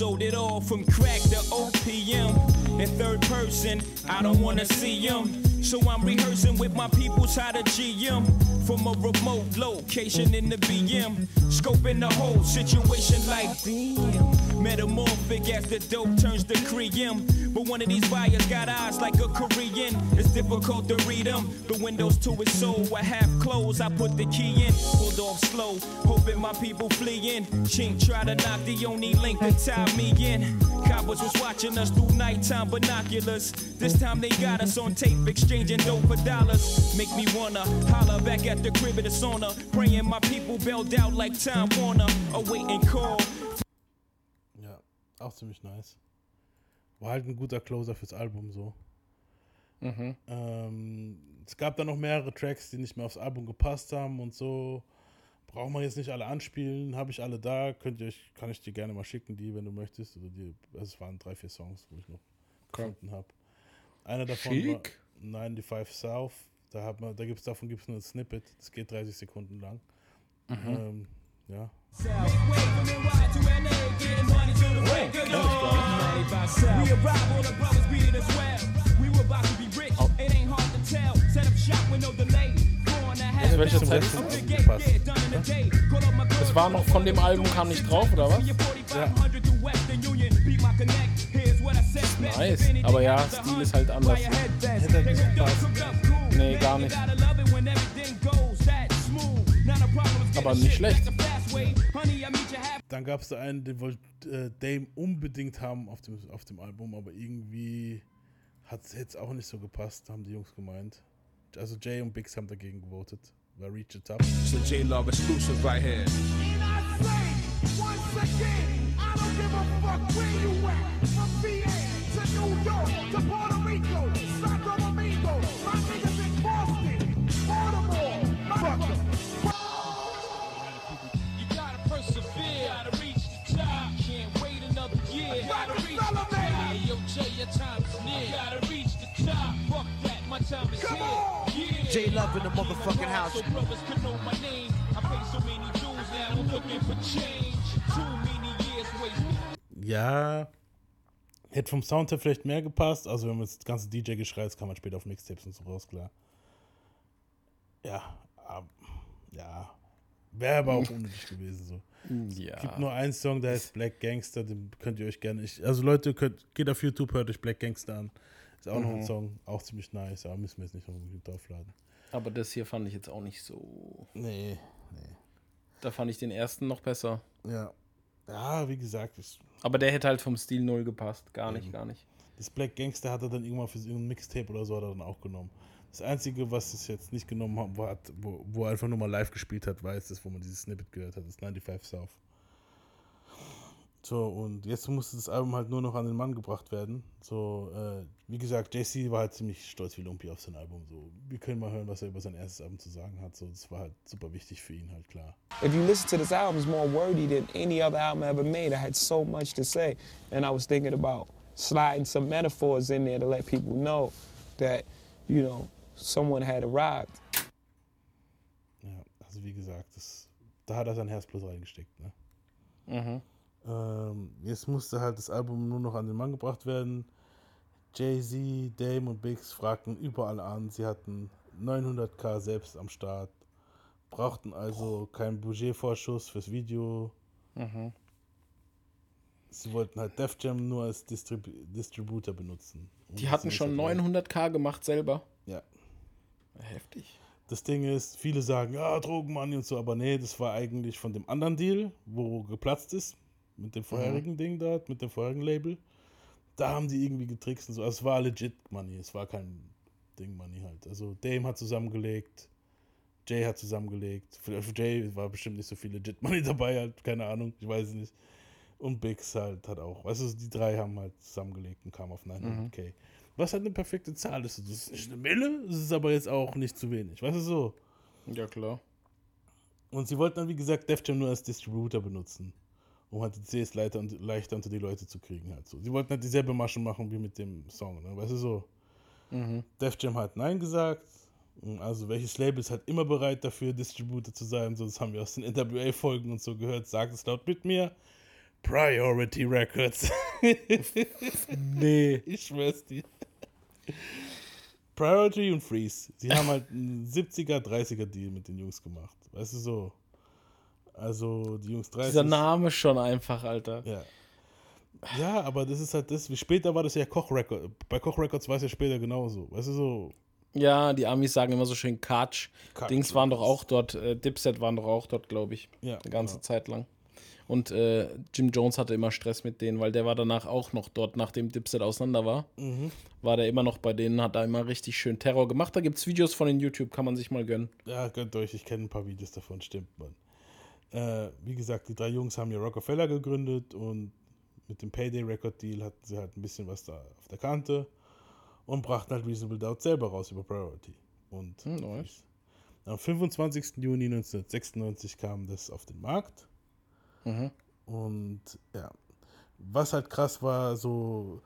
Speaker 7: Sold it all from crack to OPM. In third person, I don't wanna see them. So I'm rehearsing with my peoples how to GM. From a remote location in the BM. Scoping the whole situation like damn. Metamorphic as the dope turns to cream. But one of these buyers got eyes like a Korean. It's difficult to read them. The windows to his soul were half closed. I put the key in, pulled off slow, hoping my people flee in. Chink try to knock the only link that tie me in. Coppers was watching us through nighttime binoculars. This time they got us on tape, exchanging dope for dollars. Make me wanna holler back at the crib of the sauna. Praying my people bailed out like Time Warner. Awaiting call.
Speaker 1: Auch ziemlich nice. War halt ein guter Closer fürs Album so.
Speaker 2: Mhm.
Speaker 1: Ähm, es gab dann noch mehrere Tracks, die nicht mehr aufs Album gepasst haben und so. Braucht man jetzt nicht alle anspielen, habe ich alle da. Könnt ihr euch, kann ich dir gerne mal schicken, die, wenn du möchtest. Oder die, also es waren drei, vier Songs, wo ich noch gefunden habe. Einer davon
Speaker 2: Schick.
Speaker 1: war 95 South. Da, hat man, da gibt's, davon gibt es nur ein Snippet. Das geht 30 Sekunden lang.
Speaker 2: Mhm.
Speaker 1: Ähm, ja.
Speaker 2: Also welche Zeit ist das Das war noch von dem Album, kam nicht drauf, oder was?
Speaker 7: 4500 through Western Union. Beat my connect, here's what I said best.
Speaker 2: Nice. Aber ja, Stil ist halt anders.
Speaker 7: Hätte
Speaker 1: halt nicht gepasst.
Speaker 2: Nee, gar nicht. Aber nicht schlecht.
Speaker 1: Dann gab es da einen, den wollte äh, Dame unbedingt haben auf dem, auf dem Album, aber irgendwie hat es auch nicht so gepasst, haben die Jungs gemeint. Also Jay und Biggs haben dagegen gewotet. War Reach It Up.
Speaker 22: It's a J Love exclusive right here.
Speaker 17: Once again, I don't give a fuck
Speaker 23: J Love in the motherfucking house.
Speaker 7: So brothers could know my name. I pay so many dues now, I'm looking for change. Too many years wasted.
Speaker 1: Ja, hätte vom Sound her vielleicht mehr gepasst. Also wenn man das ganze DJ-Geschrei, das kann man später auf Mixtapes und so raus, klar. Ja, ab, ja. Wäre aber auch unnötig gewesen so.
Speaker 2: Ja.
Speaker 1: Es gibt nur einen Song, der heißt Black Gangster, den könnt ihr euch gerne. Ich, also Leute, könnt, geht auf YouTube, hört euch Black Gangster an. Ist auch noch ein
Speaker 2: Mhm.
Speaker 1: Song, auch ziemlich nice, aber müssen wir jetzt nicht noch unbedingt draufladen.
Speaker 2: Aber das hier fand ich jetzt auch nicht so.
Speaker 1: Nee, nee.
Speaker 2: Da fand ich den ersten noch besser.
Speaker 1: Ja. Ja, wie gesagt, ist
Speaker 2: Aber der hätte halt vom Stil null gepasst. Gar nicht,
Speaker 1: Eben.
Speaker 2: gar nicht.
Speaker 1: Das Black Gangster hat er dann irgendwann für irgendein Mixtape oder so hat er dann auch genommen. Das Einzige, was es jetzt nicht genommen hat, war, hat- wo, wo er einfach nur mal live gespielt hat, war jetzt das, wo man dieses Snippet gehört hat, das 95 South. So, und jetzt musste das Album halt nur noch an den Mann gebracht werden. So, äh, wie gesagt, JC war halt ziemlich stolz wie Lumpi auf sein Album. So, wir können mal hören, was er über sein erstes Album zu sagen hat. So, das war halt super wichtig für ihn halt, klar.
Speaker 24: If you listen to this album, it's more wordy than any other album I ever made. I had so much to say. And I was thinking about sliding some metaphors in there to let people know that, you know, someone had arrived.
Speaker 1: Ja, also wie gesagt, das, da hat er sein Herzblut reingesteckt. Ne?
Speaker 2: Mhm.
Speaker 1: Ähm, jetzt musste halt das Album nur noch an den Mann gebracht werden. Jay-Z, Dame und Biggs fragten überall an. Sie hatten 900k selbst am Start, brauchten also keinen Budgetvorschuss fürs Video.
Speaker 2: Mhm.
Speaker 1: Sie wollten halt Def Jam nur als Distrib Distributor benutzen. Und
Speaker 2: Die hatten schon
Speaker 1: halt-
Speaker 2: 900k gemacht selber.
Speaker 1: Ja.
Speaker 2: Heftig.
Speaker 1: Das Ding ist, viele sagen, ja, Drogenmoney und so, aber nee, das war eigentlich von dem anderen Deal, wo geplatzt ist, mit dem vorherigen Ding dort, mit dem vorherigen Label. Da haben die irgendwie getrickst und so. Also es war legit Money, es war kein Ding Money halt. Also Dame hat zusammengelegt, Jay hat zusammengelegt. Für, für Jay war bestimmt nicht so viel legit Money dabei, halt, keine Ahnung, ich weiß es nicht. Und Biggs halt hat auch. Also die drei haben halt zusammengelegt und kamen auf 900k. Was halt eine perfekte Zahl ist. Das ist nicht eine Mille, es ist aber jetzt auch nicht zu wenig. Weißt du so?
Speaker 2: Ja, klar.
Speaker 1: Und sie wollten dann, wie gesagt, Def Jam nur als Distributor benutzen. Um halt die CS leichter und leichter unter die Leute zu kriegen. Halt so. Sie wollten halt dieselbe Masche machen wie mit dem Song. Ne? Weißt du so?
Speaker 2: Mhm.
Speaker 1: Def Jam hat Nein gesagt. Also welches Label ist halt immer bereit dafür, Distributor zu sein. So, das haben wir aus den NWA-Folgen und so gehört. Sagt es laut mit mir. Priority Records.
Speaker 2: nee.
Speaker 1: Ich schwör's dir. Priority und Freeze. Sie haben halt einen 70er, 30er Deal mit den Jungs gemacht. Weißt du so? Also die Jungs 30.
Speaker 2: Dieser Name schon einfach, Alter.
Speaker 1: Ja. Ja, aber das ist halt das. Wie später war das ja Koch Records. Bei Koch Records war es ja später genauso. Weißt du so?
Speaker 2: Ja, die Amis sagen immer so schön Katsch.
Speaker 1: Katsch,
Speaker 2: Dings waren doch auch dort, äh, Dipset waren doch auch dort, glaube ich.
Speaker 1: Ja,
Speaker 2: Eine ganze
Speaker 1: genau.
Speaker 2: Zeit lang. Und äh, Jim Jones hatte immer Stress mit denen, weil der war danach auch noch dort, nachdem Dipset auseinander war.
Speaker 1: Mhm.
Speaker 2: War der immer noch bei denen, hat da immer richtig schön Terror gemacht. Da gibt es Videos von den YouTube, kann man sich mal gönnen.
Speaker 1: Ja, gönnt euch, ich kenne ein paar Videos davon, stimmt, Mann. Äh, wie gesagt, die drei Jungs haben ja Rockefeller gegründet und mit dem Payday Record Deal hatten sie halt ein bisschen was da auf der Kante und brachten halt Reasonable Doubt selber raus über Priority. Und
Speaker 2: Hm, nice.
Speaker 1: am 25. Juni 1996 kam das auf den Markt.
Speaker 2: Mhm.
Speaker 1: Und ja, was halt krass war, so,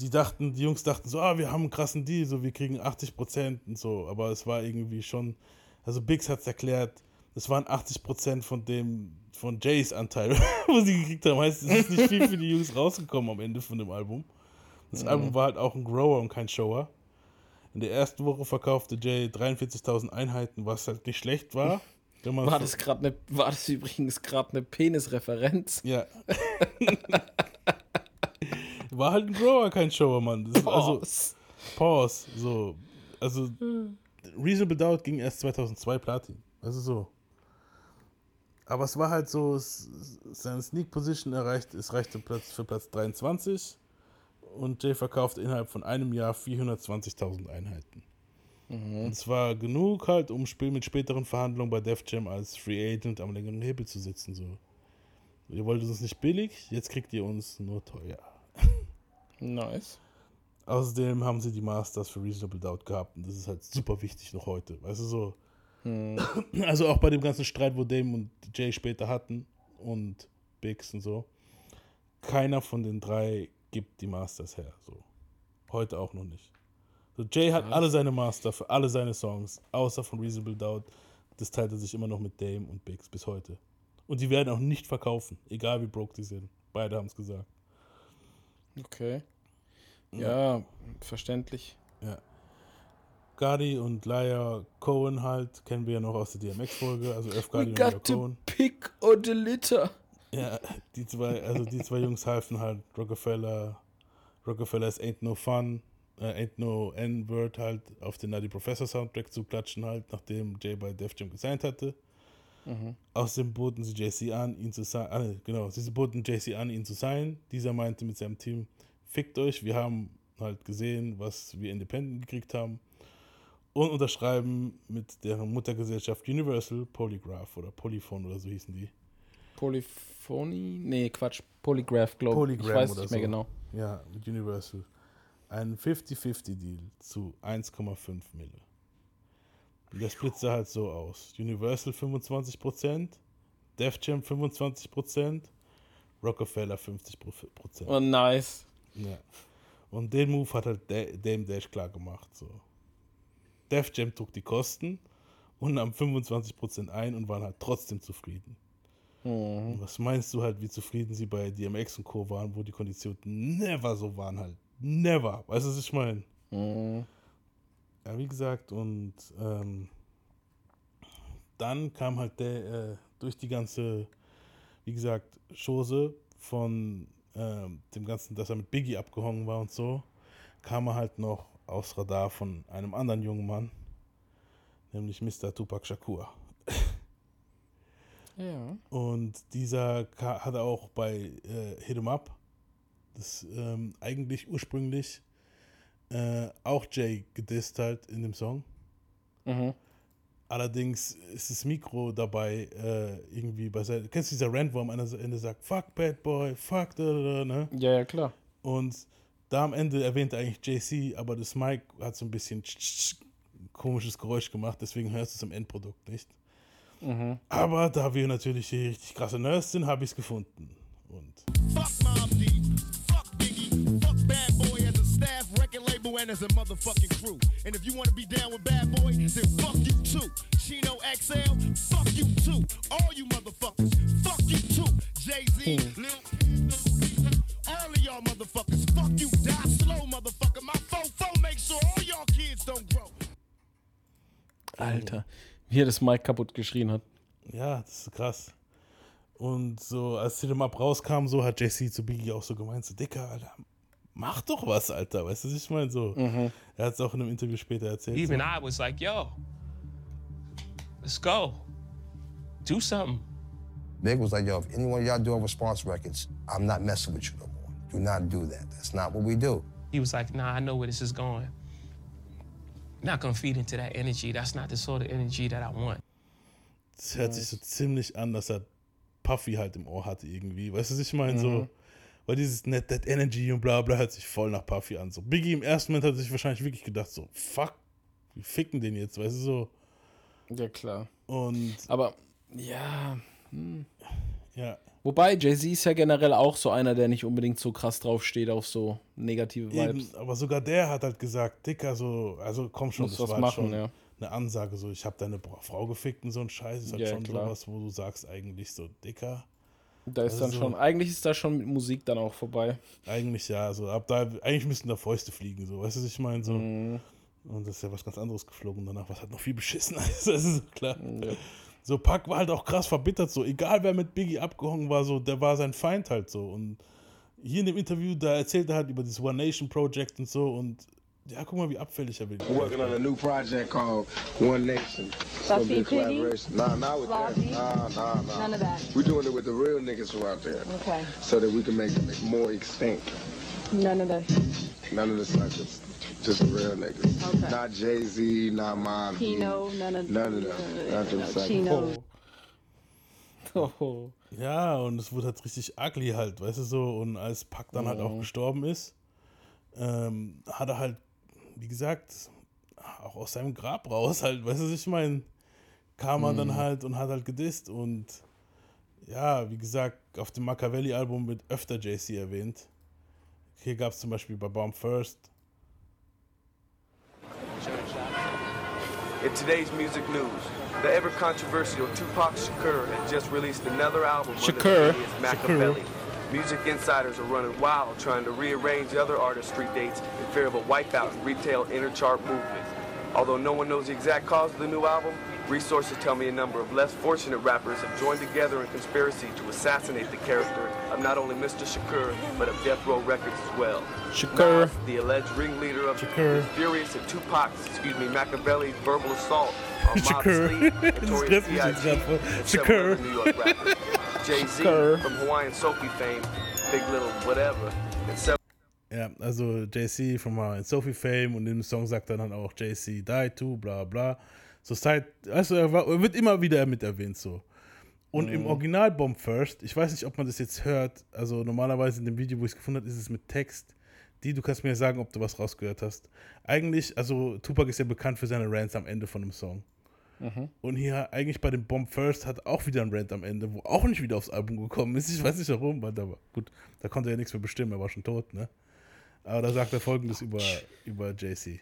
Speaker 1: die dachten, die Jungs dachten so, ah, wir haben einen krassen Deal, so, wir kriegen 80 Prozent und so, aber es war irgendwie schon, also Biggs hat es erklärt, es waren 80 Prozent von dem, von Jays Anteil, wo sie gekriegt haben, heißt, es ist nicht viel für die Jungs rausgekommen am Ende von dem Album. Das
Speaker 2: Mhm.
Speaker 1: Album war halt auch ein Grower und kein Shower. In der ersten Woche verkaufte Jay 43.000 Einheiten, was halt nicht schlecht war.
Speaker 2: War das gerade eine, war das übrigens gerade eine Penisreferenz?
Speaker 1: Ja. War halt ein Grower, kein Shower, Mann. Das also,
Speaker 2: Pause.
Speaker 1: Pause. So. Also, Reasonable Doubt ging erst 2002 Platin. Also so. Aber es war halt so, es, seine Sneak Position erreicht, es reichte Platz für Platz 23 und Jay verkaufte innerhalb von einem Jahr 420.000 Einheiten.
Speaker 2: Mhm.
Speaker 1: Und es war genug halt, um Spiel mit späteren Verhandlungen bei Def Jam als Free Agent am längeren Hebel zu sitzen. So. Ihr wolltet uns nicht billig, jetzt kriegt ihr uns nur teuer.
Speaker 2: Nice.
Speaker 1: Außerdem haben sie die Masters für Reasonable Doubt gehabt und das ist halt super wichtig noch heute. Weißt du so?
Speaker 2: Hm.
Speaker 1: Also auch bei dem ganzen Streit, wo Dame und Jay später hatten und Biggs und so. Keiner von den drei gibt die Masters her. So. Heute auch noch nicht. So, Jay hat alle seine Master für alle seine Songs, außer von Reasonable Doubt. Das teilt er sich immer noch mit Dame und Biggs bis heute. Und die werden auch nicht verkaufen, egal wie broke die sind. Beide haben es gesagt.
Speaker 2: Okay. Ja, verständlich.
Speaker 1: Ja. Gotti und Liar Cohen halt, kennen wir ja noch aus der DMX-Folge, also F. Gotti und
Speaker 2: to
Speaker 1: Cohen.
Speaker 2: pick or the litter.
Speaker 1: Ja, die zwei, also die zwei Jungs halfen halt Rockefeller, Rockefeller's Ain't No Fun, äh, Ain't No N-Word halt auf den Nutty Professor Soundtrack zu klatschen halt, nachdem Jay bei Def Jam gesigned hatte.
Speaker 2: Mhm.
Speaker 1: Außerdem boten sie JC an, ihn zu sein. Ah, genau, sie boten JC an, ihn zu sein. Dieser meinte mit seinem Team: Fickt euch, wir haben halt gesehen, was wir Independent gekriegt haben. Und unterschreiben mit deren Muttergesellschaft Universal Polygraph oder Polyphone oder so hießen die.
Speaker 2: Polyphonie? Nee, Quatsch. Polygraph, glaube ich. Ich weiß nicht mehr
Speaker 1: so.
Speaker 2: genau.
Speaker 1: Ja, mit Universal. Ein 50-50-Deal zu 1,5 Mille. Der Split sah halt so aus. Universal 25%, Def Jam 25%, Rockefeller 50%.
Speaker 2: Oh, nice.
Speaker 1: Ja. Und den Move hat halt Da- Dame Dash klar gemacht. So. Def Jam trug die Kosten und nahm 25% ein und waren halt trotzdem zufrieden. Und was meinst du halt, wie zufrieden sie bei DMX und Co. waren, wo die Konditionen never so waren halt. Never. Weißt du, was ich meine? Ja, wie gesagt, und ähm, dann kam halt der äh, durch die ganze, wie gesagt, Chose von ähm, dem Ganzen, dass er mit Biggie abgehangen war und so, kam er halt noch aufs Radar von einem anderen jungen Mann, nämlich Mr. Tupac Shakur.
Speaker 2: Ja.
Speaker 1: Und dieser hat auch bei äh, Hit 'em Up, das ähm, eigentlich ursprünglich äh, auch Jay gedisst halt in dem Song.
Speaker 2: Mhm.
Speaker 1: Allerdings ist das Mikro dabei äh, irgendwie bei seinem. Kennst du dieser Rant, wo am Ende Ende sagt, fuck Bad Boy, fuck da, da, da, ne?
Speaker 2: Ja, ja, klar.
Speaker 1: Und da am Ende erwähnte eigentlich JC, aber das Mike hat so ein bisschen komisches Geräusch gemacht, deswegen hörst du es im Endprodukt nicht.
Speaker 2: Mhm.
Speaker 1: Aber da wir natürlich hier richtig krasse Nerds sind, habe ich es gefunden. Und
Speaker 17: Fuck Mob Deep, fuck Biggie, fuck Bad Boy as a staff, record label, and as a motherfucking crew. And if you wanna be down with Bad Boy, then fuck you too. Chino XL, fuck you too. All you motherfuckers, fuck you too. Jay Z, Lil all of y'all motherfuckers, fuck you. Die slow, motherfucker. My fofo make sure all y'all kids don't grow.
Speaker 2: Alter, wie er das Mike kaputt geschrien hat.
Speaker 1: Ja, das ist krass. Und so, als Hit Up rauskam, so hat JC zu Biggie auch so gemeint, so, Dicker, Alter, mach doch was, Alter. Weißt du, was ich meine? So, er hat es auch in einem Interview später erzählt.
Speaker 25: Even
Speaker 1: so.
Speaker 25: I was like, yo, let's go. Do something.
Speaker 23: Big was like, yo, if any one of y'all doing response records, I'm not messing with you no. Do not do that. That's not what we do.
Speaker 25: He was like, nah, I know where this is going. Not gonna feed into that energy. That's not the sort of energy that I want.
Speaker 1: Das hört sich so ziemlich an, dass er Puffy halt im Ohr hatte irgendwie. Weißt du, was ich meine? So,
Speaker 2: Mhm.
Speaker 1: weil dieses Net That Energy und bla bla hört sich voll nach Puffy an. So, Biggie im ersten Moment hat sich wahrscheinlich wirklich gedacht, so, fuck, wir ficken den jetzt, weißt du, so.
Speaker 2: Ja, klar.
Speaker 1: Und.
Speaker 2: Aber, ja. Hm.
Speaker 1: Ja.
Speaker 2: Wobei, Jay-Z ist ja generell auch so einer, der nicht unbedingt so krass drauf steht auf so negative Vibes.
Speaker 1: Eben, aber sogar der hat halt gesagt, Dicker, so, also komm schon,
Speaker 2: Muss
Speaker 1: das
Speaker 2: was
Speaker 1: war
Speaker 2: machen,
Speaker 1: schon
Speaker 2: ja.
Speaker 1: eine Ansage, so, ich habe deine Frau gefickt und so ein Scheiß. ist halt
Speaker 2: Ja,
Speaker 1: schon
Speaker 2: klar.
Speaker 1: sowas, wo du sagst eigentlich so, Dicker.
Speaker 2: Da ist
Speaker 1: Also
Speaker 2: dann
Speaker 1: so-
Speaker 2: schon, eigentlich ist da schon mit Musik dann auch vorbei.
Speaker 1: Eigentlich ja, so ab da, eigentlich müssten da Fäuste fliegen, so, weißt du, was ich meine? So.
Speaker 2: Mhm.
Speaker 1: Und das ist ja was ganz anderes geflogen danach, was halt noch viel beschissener ist, das ist so klar. So, Pack war halt auch krass verbittert, so, egal wer mit Biggie abgehangen war, so, der war sein Feind halt so. Und hier in dem Interview, da erzählt er halt über dieses One Nation Project und so und ja, guck mal, wie abfällig er will.
Speaker 26: We're working on a new project called One Nation. It's be collaboration. Nah, not with that. Nah, nah, nah.
Speaker 27: None of that.
Speaker 26: We're doing it with the real niggas who are out there.
Speaker 27: Okay.
Speaker 26: So that we can make it more extinct.
Speaker 27: None of the
Speaker 26: None of the suckers. Just the real niggas.
Speaker 27: Okay.
Speaker 26: Not Jay-Z, not Mob. Deep.
Speaker 27: Pino, none of
Speaker 26: None of them. Not them
Speaker 27: no,
Speaker 26: suckers.
Speaker 27: Chino.
Speaker 1: Ja, und es wurde halt richtig ugly halt, weißt du so. Und als Pack dann halt auch
Speaker 2: Mhm.
Speaker 1: gestorben ist, ähm, hat er halt, wie gesagt, auch aus seinem Grab raus halt, weißt du, was ich meine, kam er
Speaker 2: Mhm.
Speaker 1: dann halt und hat halt gedisst und ja, wie gesagt, auf dem Machiavelli-Album wird öfter JC erwähnt. Hier gab es zum Beispiel bei Bomb First.
Speaker 28: In today's music news, the ever controversial Tupac Shakur has just released another album
Speaker 2: Shakur.
Speaker 28: under the alias Machiavelli. Music insiders are running wild trying to rearrange other artists' street dates in fear of a wipeout in retail interchart movement. Although no one knows the exact cause of the new album, resources tell me a number of less fortunate rappers have joined together in conspiracy to assassinate the character of not only Mr. Shakur, but of Death Row Records as well.
Speaker 2: Shakur.
Speaker 28: Nas, the alleged ringleader of
Speaker 1: Shakur.
Speaker 28: furious at Tupac's, excuse me, Machiavelli's verbal assault on Mob
Speaker 1: Shakur.
Speaker 28: Sleep,
Speaker 1: Das
Speaker 28: Notorious
Speaker 1: trifft mich jetzt
Speaker 28: B.I.G.,
Speaker 1: grad voll.
Speaker 28: and several
Speaker 1: Shakur.
Speaker 28: New York rappers. Jay-Z
Speaker 1: Shakur.
Speaker 28: from Hawaiian Sophie fame, Big Little Whatever, and several
Speaker 1: Ja, also JC von in Sophie Fame und in dem Song sagt er dann auch JC Die To, bla bla. So seit, also er, war, wird immer wieder mit erwähnt so. Und im
Speaker 2: Mhm.
Speaker 1: Original Bomb First, ich weiß nicht, ob man das jetzt hört, also normalerweise in dem Video, wo ich es gefunden habe, ist es mit Text. Die, du kannst mir sagen, ob du was rausgehört hast. Eigentlich, also Tupac ist ja bekannt für seine Rants am Ende von dem Song.
Speaker 2: Mhm.
Speaker 1: Und hier eigentlich bei dem Bomb First hat auch wieder ein Rant am Ende, wo auch nicht wieder aufs Album gekommen ist. Ich weiß nicht warum, weil da war, gut, da konnte er ja nichts mehr bestimmen, er war schon tot, ne? Aber da sagt er folgendes über, über JC.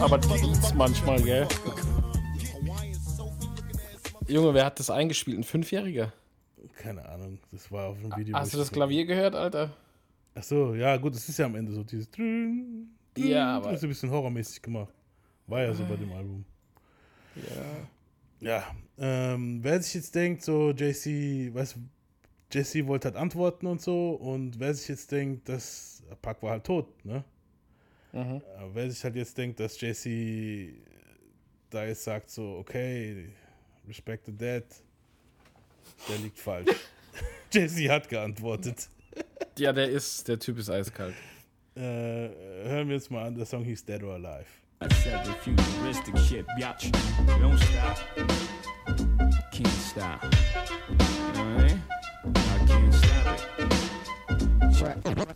Speaker 2: Aber die Beats manchmal, gell? Junge, wer hat das eingespielt? Ein Fünfjähriger?
Speaker 1: Keine Ahnung, das war auf dem Video.
Speaker 2: Hast du das Klavier gehört, Alter?
Speaker 1: Ach so, ja, gut, es ist ja am Ende so dieses.
Speaker 2: Ja, aber-
Speaker 1: Das ist ein bisschen horrormäßig gemacht. War ja so bei dem Album.
Speaker 2: Ja.
Speaker 1: Ja, ähm, wer sich jetzt denkt, so JC, weißt du, JC wollte halt antworten und so, und wer sich jetzt denkt, dass Pac war halt tot, ne?
Speaker 2: Mhm.
Speaker 1: Aber wer sich halt jetzt denkt, dass JC da jetzt sagt, so, okay, respect the dead, der liegt falsch. JC hat geantwortet.
Speaker 2: Ja, der ist, der Typ ist eiskalt.
Speaker 1: Äh, hören wir jetzt mal an, der Song hieß Dead or Alive.
Speaker 7: I said the futuristic shit, biatch. Don't stop. Can't stop. You know what I mean? I can't stop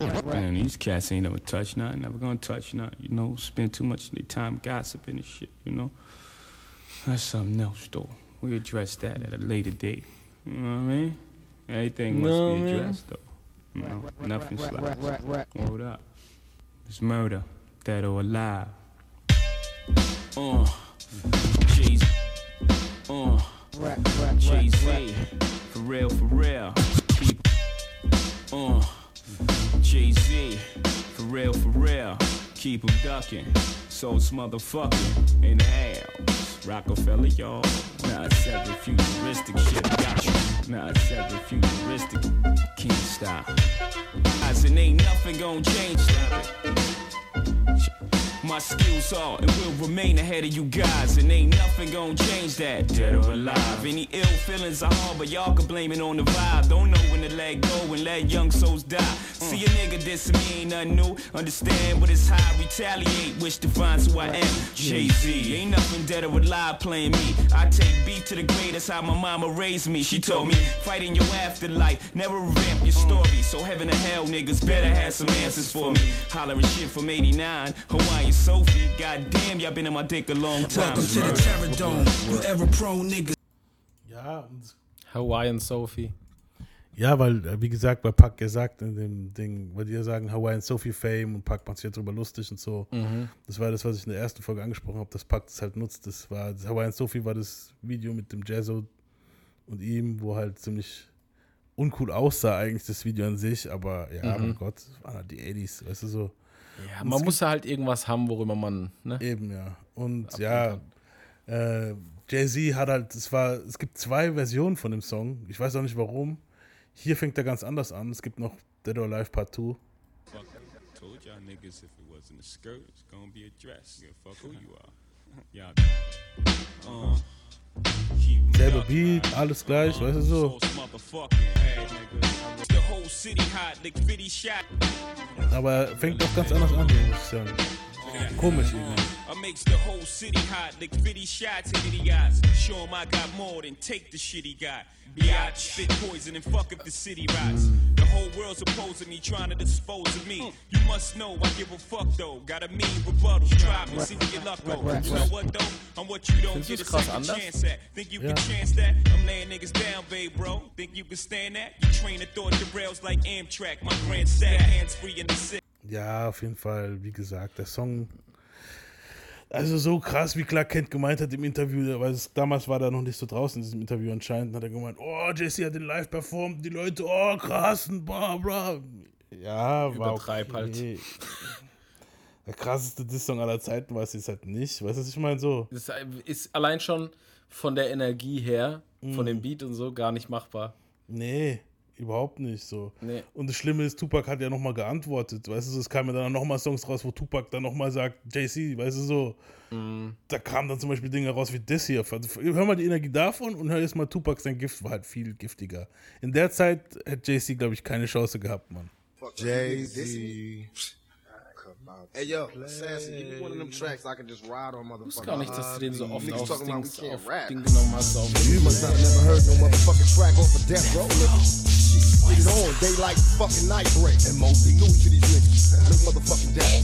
Speaker 7: it. Man, these cats ain't never touch nothing, never gonna touch nothing, you know. Spend too much of their time gossiping and shit, you know. That's something else, though. We address that at a later date. You know what I mean? Everything must
Speaker 2: No,
Speaker 7: be
Speaker 2: man.
Speaker 7: addressed, though. You know, nothing slides. Hold up. It's murder, dead or alive. Uh, Jay Uh, Jay Z. For real, for real. Keep. Uh, Jay Z. For real, for real. Keep 'em ducking. So it's motherfucking in the house. Rockefeller, y'all. Nah, it's every futuristic shit. Got you. Nah, it's every futuristic. Can't stop. Guys, and ain't nothing gonna change. Stop it. My skills are and will remain ahead of you guys, and ain't nothing gonna change that. Dead or alive. Any ill feelings I harbor, y'all can blame it on the vibe. Don't know when to let go and let young souls die. See a nigga dissing me ain't nothing new. Understand what it's high, retaliate. Wish to find who I am. Jay Z. Ain't nothing dead or alive playing me. I take beat to the grave, how my mama raised me. She told me, fight in your afterlife, never revamp your story. So heaven or hell, niggas better have some answers for me. Hollering shit from 89, Hawaiian Sophie. Goddamn, y'all been in my dick a long time.
Speaker 9: Welcome to the Terror Dome. Whoever prone niggas.
Speaker 1: Ja, und
Speaker 2: Hawaiian Sophie.
Speaker 1: Ja, weil, äh, wie gesagt, bei Pac gesagt in dem Ding, weil die ja sagen, Hawaiian Sophie Fame und Pac macht sich ja drüber lustig und so.
Speaker 2: Mhm.
Speaker 1: Das war das, was ich in der ersten Folge angesprochen habe, dass Pac das halt nutzt. Das war, das Hawaiian Sophie war das Video mit dem Jazzo und ihm, wo halt ziemlich uncool aussah, eigentlich das Video an sich, aber ja,
Speaker 2: Mhm.
Speaker 1: mein Gott, das waren halt die 80s, weißt du so.
Speaker 2: Ja,
Speaker 1: Und
Speaker 2: man muss ja halt irgendwas haben, worüber man, ne?
Speaker 1: Eben, ja. Und ja, äh, Jay-Z hat halt, es war, es gibt zwei Versionen von dem Song. Ich weiß auch nicht warum. Hier fängt er ganz anders an. Es gibt noch Dead or Alive Part 2.
Speaker 7: Fuck, told y'all niggas if it wasn't a skirt, it's gonna be a dress. Give a fuck who you are. Y'all. Uh, keep
Speaker 1: Selber Beat, alles gleich, weißt du so.
Speaker 7: motherfucking hey, nigga. The whole city hot, like 50 shot.
Speaker 1: Aber er fängt auch ganz anders an, muss ich sagen. Komisch irgendwie.
Speaker 7: Uh, I makes the whole city hot, like 50 shots at idiots. him I got more than take the shit he got. Biatch, spit poison and fuck if the city rots. The whole world's opposing me, trying to dispose of me. You must know I give a fuck though. Got a mean rebuttal. Try me, see where your luck go. You know what though? I'm what you don't get a second chance at. Think you can chance that? I'm laying niggas down, babe, bro. Think you can stand that? You train the thought the rails like Amtrak. My grand sat hands free in the city.
Speaker 1: Ja, auf jeden Fall, wie gesagt, der Song. Also so krass, wie Clark Kent gemeint hat im Interview, weil es, damals war er noch nicht so draußen in diesem Interview anscheinend, hat er gemeint, oh, JC hat den live performt, die Leute, oh, krass, bla bla. Ja, war
Speaker 2: Übertreib halt.
Speaker 1: okay. Der krasseste Diss-Song aller Zeiten war es jetzt halt nicht. Weißt du, was ich meine? So.
Speaker 2: Das ist allein schon von der Energie her, von dem Beat und so, gar nicht machbar.
Speaker 1: Nee, überhaupt nicht so.
Speaker 2: Nee.
Speaker 1: Und das Schlimme ist, Tupac hat ja nochmal geantwortet. Weißt du, so, es kamen ja dann nochmal Songs raus, wo Tupac dann nochmal sagt, JC, weißt du so.
Speaker 2: Mhm.
Speaker 1: Da kamen dann zum Beispiel Dinge raus wie das hier. Also, hör mal die Energie davon und hör jetzt mal Tupac, sein Gift war halt viel giftiger. In der Zeit hätte JC, glaube ich, keine Chance gehabt, Mann.
Speaker 23: Jay-Z. Hey yo, Sassy, give me one of them tracks I can just ride on motherfucker.
Speaker 2: Ich gar nicht, dass du den so oft auf. Ding genommen hast. Auf
Speaker 23: You must not have never heard no motherfucking track off of Death Row, nigga. Shit, Get it on, daylight fucking night break. And Moby, do it to these niggas. No motherfucking death.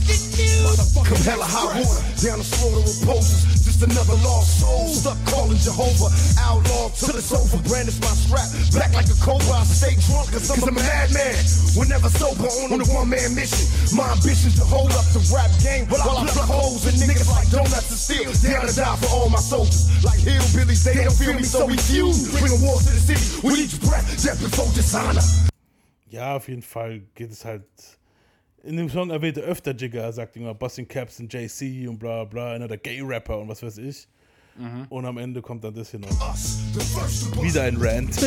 Speaker 23: Come hella hot water, down the slaughter of posters. Just another lost soul. Stuck calling Jehovah. Outlaw till it's over. Brandish my strap. Black like a cobra. I stay drunk cause I'm a madman. Whenever sober on a one man mission. My ambition to hold up the rap game while I pluck holes and niggas like donuts and steel. Down to die for all my soldiers. Like hillbillies, they don't feel me, so we fuse. Bring a war to the city with each breath. Death before dishonor.
Speaker 1: Ja, auf jeden Fall geht es halt. In dem Song erwähnt er öfter Jigger, er sagt immer Busting Caps und JC und bla bla, einer der Gay-Rapper und was weiß ich. Und am Ende kommt dann das hier noch. Wieder ein Rant.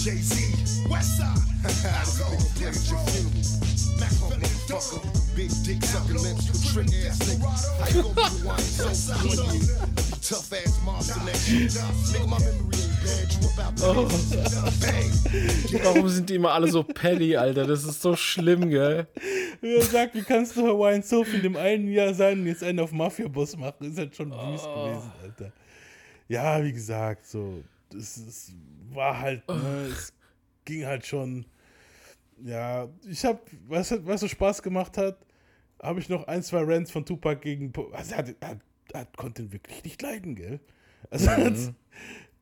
Speaker 23: I'm from all deep in Jay-Z, dead in the dust. I told you punks that I was after Biggie. You got the balls, now I'm about to bust on all y'all. Going all out. Jay-Z, West Side. This nigga play at your funeral. Mac motherfucker, big dick sucking lips with trick ass nigga. How you gonna be the wine so year? Tough ass monster next year. Nigga, my memory ain't
Speaker 2: Oh. Warum sind die immer alle so pelly, Alter? Das ist so schlimm, gell?
Speaker 1: Wie er sagt, wie kannst du Hawaiian Soap in dem einen Jahr sein und jetzt einen auf Mafia-Boss machen? Ist halt schon wüst gewesen, Alter. Ja, wie gesagt, so, das, das war halt, ne, es ging halt schon, ja, ich hab, was, was so Spaß gemacht hat, habe ich noch ein, zwei Rants von Tupac gegen, also er, hat, er, hat- er konnte ihn wirklich nicht leiden, gell? Also er, hat,
Speaker 2: Mhm.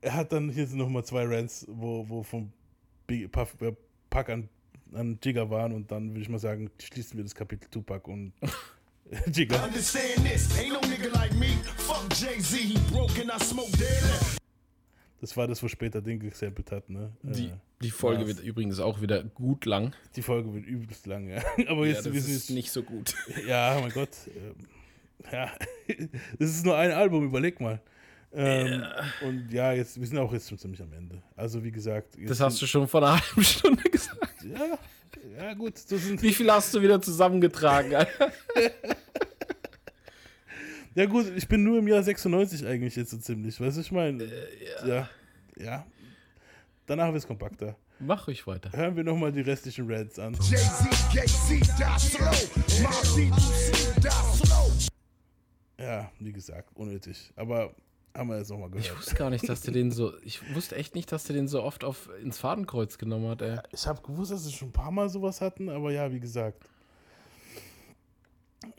Speaker 1: er hat dann hier sind noch mal zwei Rants, wo, wo vom Big- Puff, äh, Pack an, an Jigger waren und dann würde ich mal sagen, schließen wir das Kapitel Tupac und Jigger.
Speaker 23: Understand this, ain't no nigga like me. Fuck Jay-Z, he broke and I smoke dead.
Speaker 1: Das war das, wo später Ding gesampelt hat, ne?
Speaker 2: Die,
Speaker 1: Äh,
Speaker 2: die Folge
Speaker 1: Nas.
Speaker 2: wird übrigens auch wieder gut lang.
Speaker 1: Die Folge wird übelst lang, ja. Aber
Speaker 2: Ja,
Speaker 1: jetzt
Speaker 2: das
Speaker 1: wir sind
Speaker 2: ist
Speaker 1: jetzt,
Speaker 2: nicht so gut.
Speaker 1: Ja, mein Gott. ähm, Ja, das ist nur ein Album, überleg mal. Ähm, Und ja, jetzt, wir sind auch jetzt schon ziemlich am Ende. Also wie gesagt.
Speaker 2: Das hast du schon vor einer halben Stunde gesagt.
Speaker 1: Ja, ja gut. Das
Speaker 2: Wie viel hast du wieder zusammengetragen, Alter?
Speaker 1: Ja gut, ich bin nur im Jahr 96 eigentlich jetzt so ziemlich. Weißt du, ich meine? ja. ja. Danach wird es kompakter.
Speaker 2: Mach ruhig weiter.
Speaker 1: Hören wir nochmal die restlichen Reds an.
Speaker 23: Jay-Z, Jay-Z, die slow. My C2C, die slow.
Speaker 1: Ja, wie gesagt, unnötig. Aber haben wir jetzt nochmal gehört.
Speaker 2: Ich wusste gar nicht, dass der den so. Ich wusste echt nicht, dass der den so oft auf, ins Fadenkreuz genommen hat, ey.
Speaker 1: Ich habe gewusst, dass sie schon ein paar Mal sowas hatten, aber ja, wie gesagt.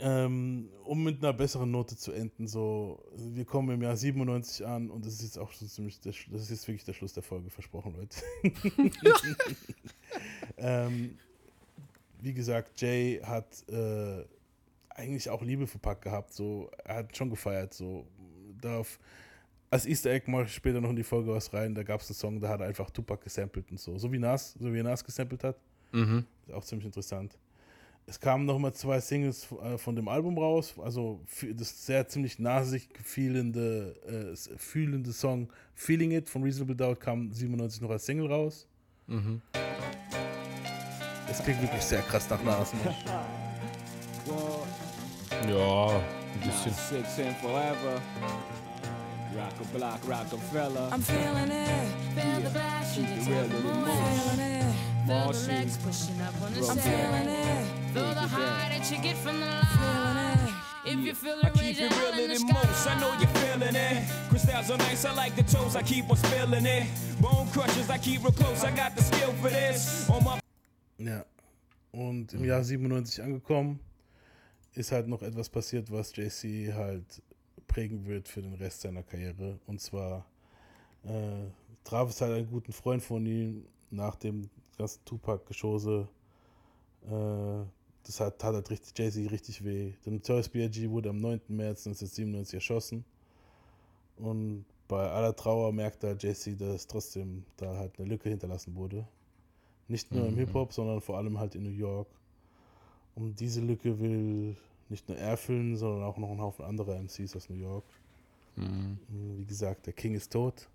Speaker 1: Ähm, um mit einer besseren Note zu enden, so, wir kommen im Jahr 97 an und das ist jetzt auch schon ziemlich, der, das ist jetzt wirklich der Schluss der Folge, versprochen, Leute. ähm, wie gesagt, Jay hat äh, eigentlich auch Liebe für Pack gehabt, so, er hat schon gefeiert, so, darauf, als Easter Egg mache ich später noch in die Folge was rein, da gab es einen Song, da hat er einfach Tupac gesampelt und so, so wie Nas, so wie Nas gesampelt hat.
Speaker 2: Mhm.
Speaker 1: Auch ziemlich interessant. Es kamen noch mal zwei Singles äh, von dem Album raus, also für das sehr ziemlich nasig fühlende, äh, fühlende Song Feeling It von Reasonable Doubt kam 97 noch als Single raus.
Speaker 2: Mhm.
Speaker 1: Es klingt wirklich sehr krass nach Nas. Ne?
Speaker 2: Ja, ein bisschen.
Speaker 9: Six and forever. Rock a block, Rockefeller.
Speaker 29: I'm feeling it. Feel the
Speaker 9: little
Speaker 29: I'm feeling it. Feel the legs pushing up on the
Speaker 9: I'm
Speaker 29: set.
Speaker 9: feeling
Speaker 29: it. Feel the high that you get from the line. If you feel
Speaker 9: I keep it realer
Speaker 29: in the
Speaker 9: than most. I know you're feeling it. Crystals are nice. I like the toes. I keep on spilling it. Bone crushers. I keep real close. I got the skill for this. On my
Speaker 1: Ja. Und im Jahr 97 angekommen, ist halt noch etwas passiert, was JC halt prägen wird für den Rest seiner Karriere. Und zwar äh, traf es halt einen guten Freund von ihm nach dem ganzen Tupac-Geschose. Äh, das hat, hat halt richtig Jay-Z richtig weh. Der Notorious B.I.G. wurde am 9. März 1997 erschossen. Und bei aller Trauer merkte halt Jay-Z, dass trotzdem da halt eine Lücke hinterlassen wurde. Nicht nur im
Speaker 2: Mhm.
Speaker 1: Hip-Hop, sondern vor allem halt in New York. Und diese Lücke will nicht nur er füllen, sondern auch noch ein Haufen anderer MCs aus New York.
Speaker 2: Mhm.
Speaker 1: Wie gesagt, der King ist tot.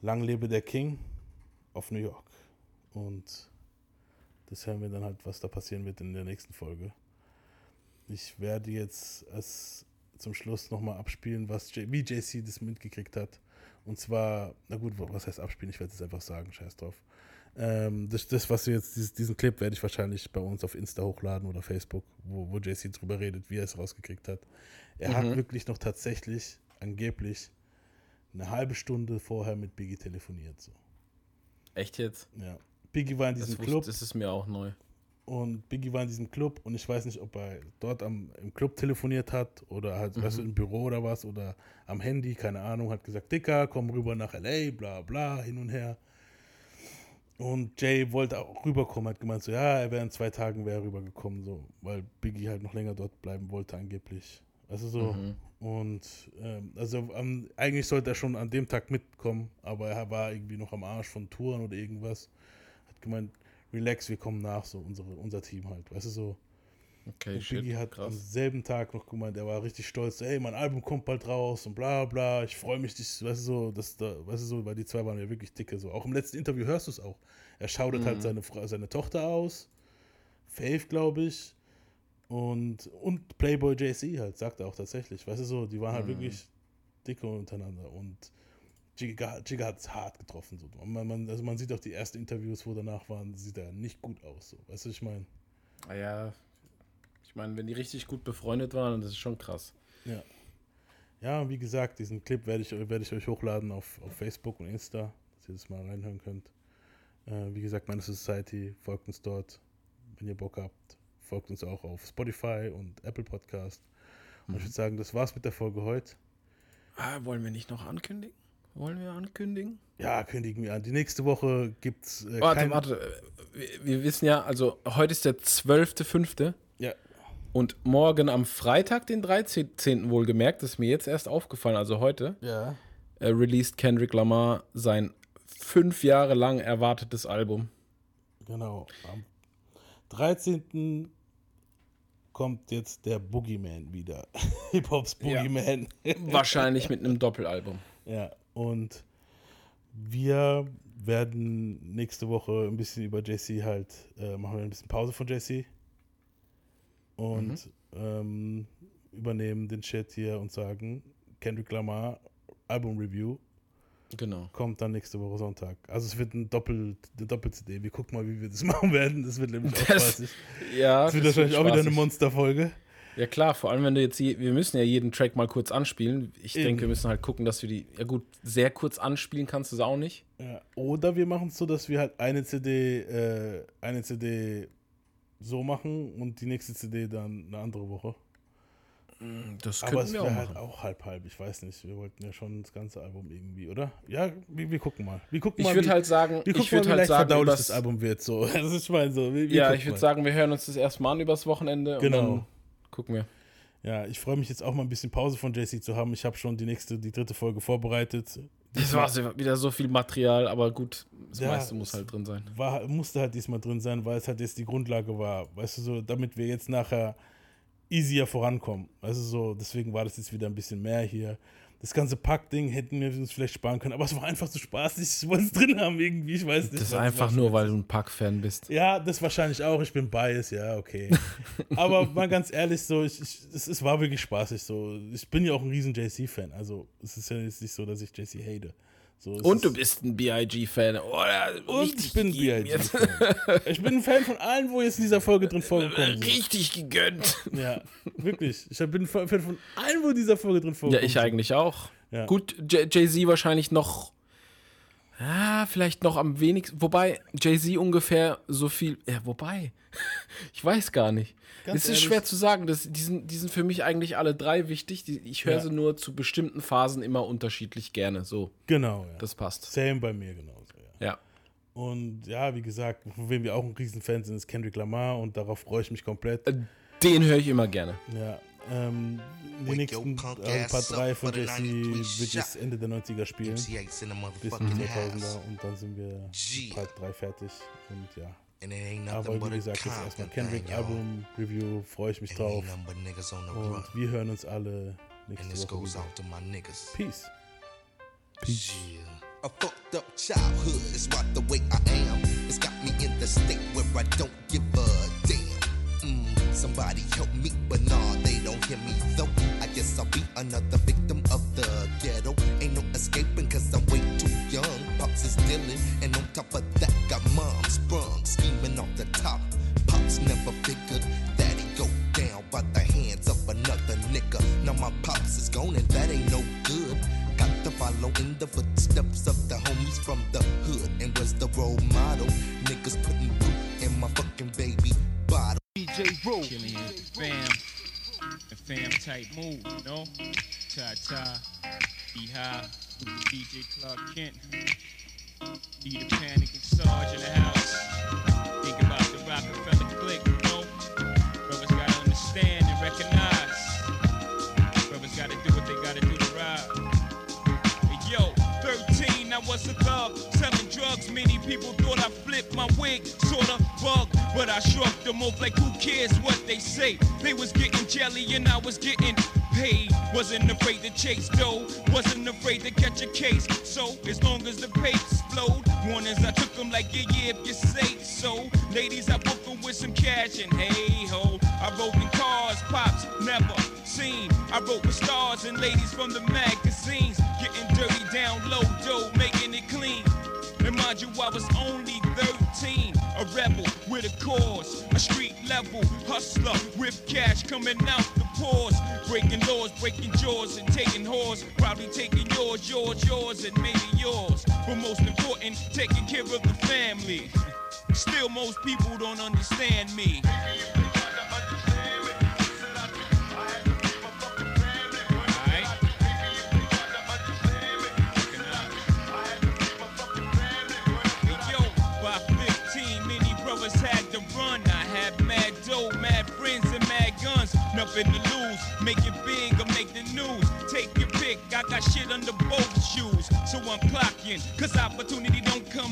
Speaker 1: Lang lebe der King auf New York. Und das hören wir dann halt, was da passieren wird in der nächsten Folge. Ich werde jetzt als zum Schluss nochmal abspielen, was J wie JC das mitgekriegt hat. Und zwar, na gut, was heißt abspielen? Ich werde es einfach sagen, scheiß drauf. Ähm, das, das, was wir jetzt, dieses, diesen Clip werde ich wahrscheinlich bei uns auf Insta hochladen oder Facebook, wo, wo JC drüber redet, wie er es rausgekriegt hat. Er hat
Speaker 2: Mhm.
Speaker 1: wirklich noch tatsächlich, angeblich, eine halbe Stunde vorher mit Biggie telefoniert. So.
Speaker 2: Echt jetzt?
Speaker 1: Ja. Biggie war in diesem
Speaker 2: das
Speaker 1: Club.
Speaker 2: Das ist mir auch neu.
Speaker 1: Und Biggie war in diesem Club und ich weiß nicht, ob er dort am, im Club telefoniert hat oder halt,
Speaker 2: Mhm.
Speaker 1: weißt du, im Büro oder was oder am Handy, keine Ahnung, hat gesagt, Dicker, komm rüber nach L.A., bla bla, hin und her. Und Jay wollte auch rüberkommen, hat gemeint so, ja, er wäre in zwei Tagen wäre er rübergekommen, so, weil Biggie halt noch länger dort bleiben wollte angeblich. Also so.
Speaker 2: Mhm.
Speaker 1: Und ähm, also am, eigentlich sollte er schon an dem Tag mitkommen, aber er war irgendwie noch am Arsch von Touren oder irgendwas. Gemeint, relax, wir kommen nach, so unsere, unser Team halt, weißt du so.
Speaker 2: Okay,
Speaker 1: und
Speaker 2: shit,
Speaker 1: Biggie hat
Speaker 2: krass.
Speaker 1: am selben Tag noch gemeint, er war richtig stolz, ey, mein Album kommt bald raus und bla bla, ich freue mich, dich, weißt du so, das da, weißt du so, weil die zwei waren ja wirklich dicke, so. Auch im letzten Interview hörst du es auch. Er schaudet
Speaker 2: Mhm.
Speaker 1: halt seine, Frau, seine Tochter aus, Faith, glaube ich, und, und Playboy JC halt, sagt er auch tatsächlich, weißt du so, die waren halt
Speaker 2: Mhm.
Speaker 1: wirklich dicke untereinander und Jigga, Jigga hat es hart getroffen. So. Man, man, also man sieht auch die ersten Interviews, wo danach waren, sieht er nicht gut aus. So. Weißt du, ich meine?
Speaker 2: Ah Ja, ich meine, wenn die richtig gut befreundet waren, dann ist schon krass.
Speaker 1: Ja. Ja, wie gesagt, diesen Clip werde ich, werde ich euch hochladen auf, auf Facebook und Insta, dass ihr das mal reinhören könnt. Äh, wie gesagt, meine Society, folgt uns dort, wenn ihr Bock habt. Folgt uns auch auf Spotify und Apple Podcast. Und ich würde sagen, das war's mit der Folge heute.
Speaker 2: Ah, wollen wir nicht noch ankündigen? Wollen wir ankündigen?
Speaker 1: Ja, kündigen wir an. Die nächste Woche gibt's äh,
Speaker 2: Warte, warte. Wir, wir wissen ja, also heute ist der 12.05.
Speaker 1: Ja.
Speaker 2: Und morgen am Freitag, den 13. wohlgemerkt, ist mir jetzt erst aufgefallen, also heute,
Speaker 1: Ja.
Speaker 2: äh, released Kendrick Lamar sein fünf Jahre lang erwartetes Album.
Speaker 1: Genau. Am 13. kommt jetzt der Boogeyman wieder. Hip-Hops
Speaker 2: Ja.
Speaker 1: Boogeyman.
Speaker 2: Wahrscheinlich mit einem Doppelalbum.
Speaker 1: Ja, und wir werden nächste Woche ein bisschen über Jesse halt, äh, machen wir ein bisschen Pause von Jesse und ähm, übernehmen den Chat hier und sagen, Kendrick Lamar Album Review
Speaker 2: Genau.
Speaker 1: kommt dann nächste Woche Sonntag. Also es wird ein Doppel, eine Doppel-CD. Wir gucken mal, wie wir das machen werden. Das wird nämlich auch spaßig.
Speaker 2: ja,
Speaker 1: Das wird wahrscheinlich auch wieder eine. Monsterfolge.
Speaker 2: Ja klar, vor allem wenn du jetzt, je, wir müssen ja jeden Track mal kurz anspielen. Ich
Speaker 1: Eben.
Speaker 2: denke, wir müssen halt gucken, dass wir die, ja gut, sehr kurz anspielen kannst du es auch nicht.
Speaker 1: Ja, oder wir machen es so, dass wir halt eine CD, äh, eine CD so machen und die nächste CD dann eine andere Woche.
Speaker 2: Das
Speaker 1: Aber es
Speaker 2: wir
Speaker 1: wäre
Speaker 2: auch
Speaker 1: halt auch halb halb. Ich weiß nicht. Wir wollten ja schon das ganze Album irgendwie, oder? Ja, wir, wir gucken mal. Wir gucken
Speaker 2: Ich
Speaker 1: mal,
Speaker 2: würd
Speaker 1: wie-
Speaker 2: halt sagen-
Speaker 1: wir
Speaker 2: ich
Speaker 1: gucken
Speaker 2: würd
Speaker 1: mal, wie
Speaker 2: halt sagen, übers-
Speaker 1: das Album wird. So, das ist mein so. Wir, wir
Speaker 2: ja, ich würde sagen, wir hören uns das erstmal an übers Wochenende
Speaker 1: Genau.
Speaker 2: Gucken wir.
Speaker 1: Ja, ich freue mich jetzt auch mal ein bisschen Pause von JC zu haben. Ich habe schon die nächste, die dritte Folge vorbereitet.
Speaker 2: Das war wieder so viel Material, aber gut, das
Speaker 1: Ja,
Speaker 2: meiste muss halt drin sein.
Speaker 1: War, musste halt diesmal drin sein, weil es halt jetzt die Grundlage war. Weißt du, so, damit wir jetzt nachher easier vorankommen. Also so, deswegen war das jetzt wieder ein bisschen mehr hier. Das ganze Pack-Ding hätten wir uns vielleicht sparen können, aber es war einfach zu spaßig. Ich wollte es drin haben irgendwie, ich weiß nicht.
Speaker 2: Das ist einfach nur, weil du ein Pack-Fan bist.
Speaker 1: Ja, das wahrscheinlich auch. Ich bin biased, ja, okay. Aber mal ganz ehrlich, so, ich, ich, es, es war wirklich spaßig. So. Ich bin ja auch ein riesen JC-Fan. Also, es ist ja jetzt nicht so, dass ich JC hate. So,
Speaker 2: Und du bist ein BIG-Fan. Oder
Speaker 1: und ich bin ein BIG-Fan. Ich bin ein Fan von allen, wo jetzt in dieser Folge drin vorgekommen sind.
Speaker 2: Richtig gegönnt.
Speaker 1: Ja, wirklich. Ich bin ein Fan von allen, wo in dieser Folge drin
Speaker 2: Ja,
Speaker 1: vorgekommen
Speaker 2: ich eigentlich auch.
Speaker 1: Ja.
Speaker 2: Gut, Jay-Z wahrscheinlich noch. Ja, vielleicht noch am wenigsten. Wobei, Jay-Z ungefähr so viel. Ja, wobei. Ich weiß gar nicht.
Speaker 1: Ganz
Speaker 2: es ist
Speaker 1: ehrlich.
Speaker 2: schwer zu sagen. Das, die, sind, die sind für mich eigentlich alle drei wichtig. Die, ich höre
Speaker 1: Ja.
Speaker 2: sie nur zu bestimmten Phasen immer unterschiedlich gerne. So.
Speaker 1: Genau, ja.
Speaker 2: Das passt.
Speaker 1: Same bei mir genauso, ja.
Speaker 2: Ja.
Speaker 1: Und ja, wie gesagt, von wem wir auch ein Riesenfan sind, ist Kendrick Lamar und darauf freue ich mich komplett.
Speaker 2: Den höre ich immer gerne.
Speaker 1: Ja, ähm, die nächsten äh, Part 3 von Jesse wird jetzt Ende der 90er spielen. Bis in die 2000er und dann sind wir Part 3 fertig. Und ja. Aber wie gesagt, jetzt erstmal Kendrick Album Review, freue ich mich drauf. Und wir hören uns alle nächste Woche wieder. Peace.
Speaker 23: Peace. A fucked up childhood is right the way I am. It's got me in the state where I don't give a damn. Mm, somebody help me, but nah, hear me though. I guess I'll be another victim of the ghetto. Ain't no escaping cause I'm way too young. Pops is dealing, and on top of that, got mom sprung, scheming off the top. Pops never figured that he go down by the hands of another nigga. Now my pops is gone, and that ain't no good. Got to follow in the footsteps of the homies from the hood. And was the role model. Niggas putting root in my fucking baby bottle.
Speaker 7: DJ Roo. Fam. Type move, you know? Ta ta. Be high. DJ Clark Kent. Be the panic and Sarge in the house. Think about the Rockefeller click, you know? Brothers gotta understand and recognize. Brothers gotta do what they gotta do to ride. Hey, Yo, 13, I was a thug, selling drugs. Many people I flipped my wig, sorta bug. But I shrugged them off like, who cares what they say? They was getting jelly and I was getting paid. Wasn't afraid to chase dough, wasn't afraid to catch a case. So as long as the papers flowed, warnings I took them like yeah yeah if you say so. Ladies I book them with some cash and hey ho. I rode in cars, pops never seen. I wrote with stars and ladies from the magazines, getting dirty down low dough, making it clean. And mind you, I was only 13, a rebel with a cause, a street level hustler with cash coming out the pores, breaking laws, breaking jaws, and taking whores, probably taking yours, yours, yours, and maybe yours. But most important, taking care of the family. Still, most people don't understand me. Nothing to lose. Make it big or make the news. Take your pick. I got shit under both shoes. So I'm clocking. Cause opportunity don't come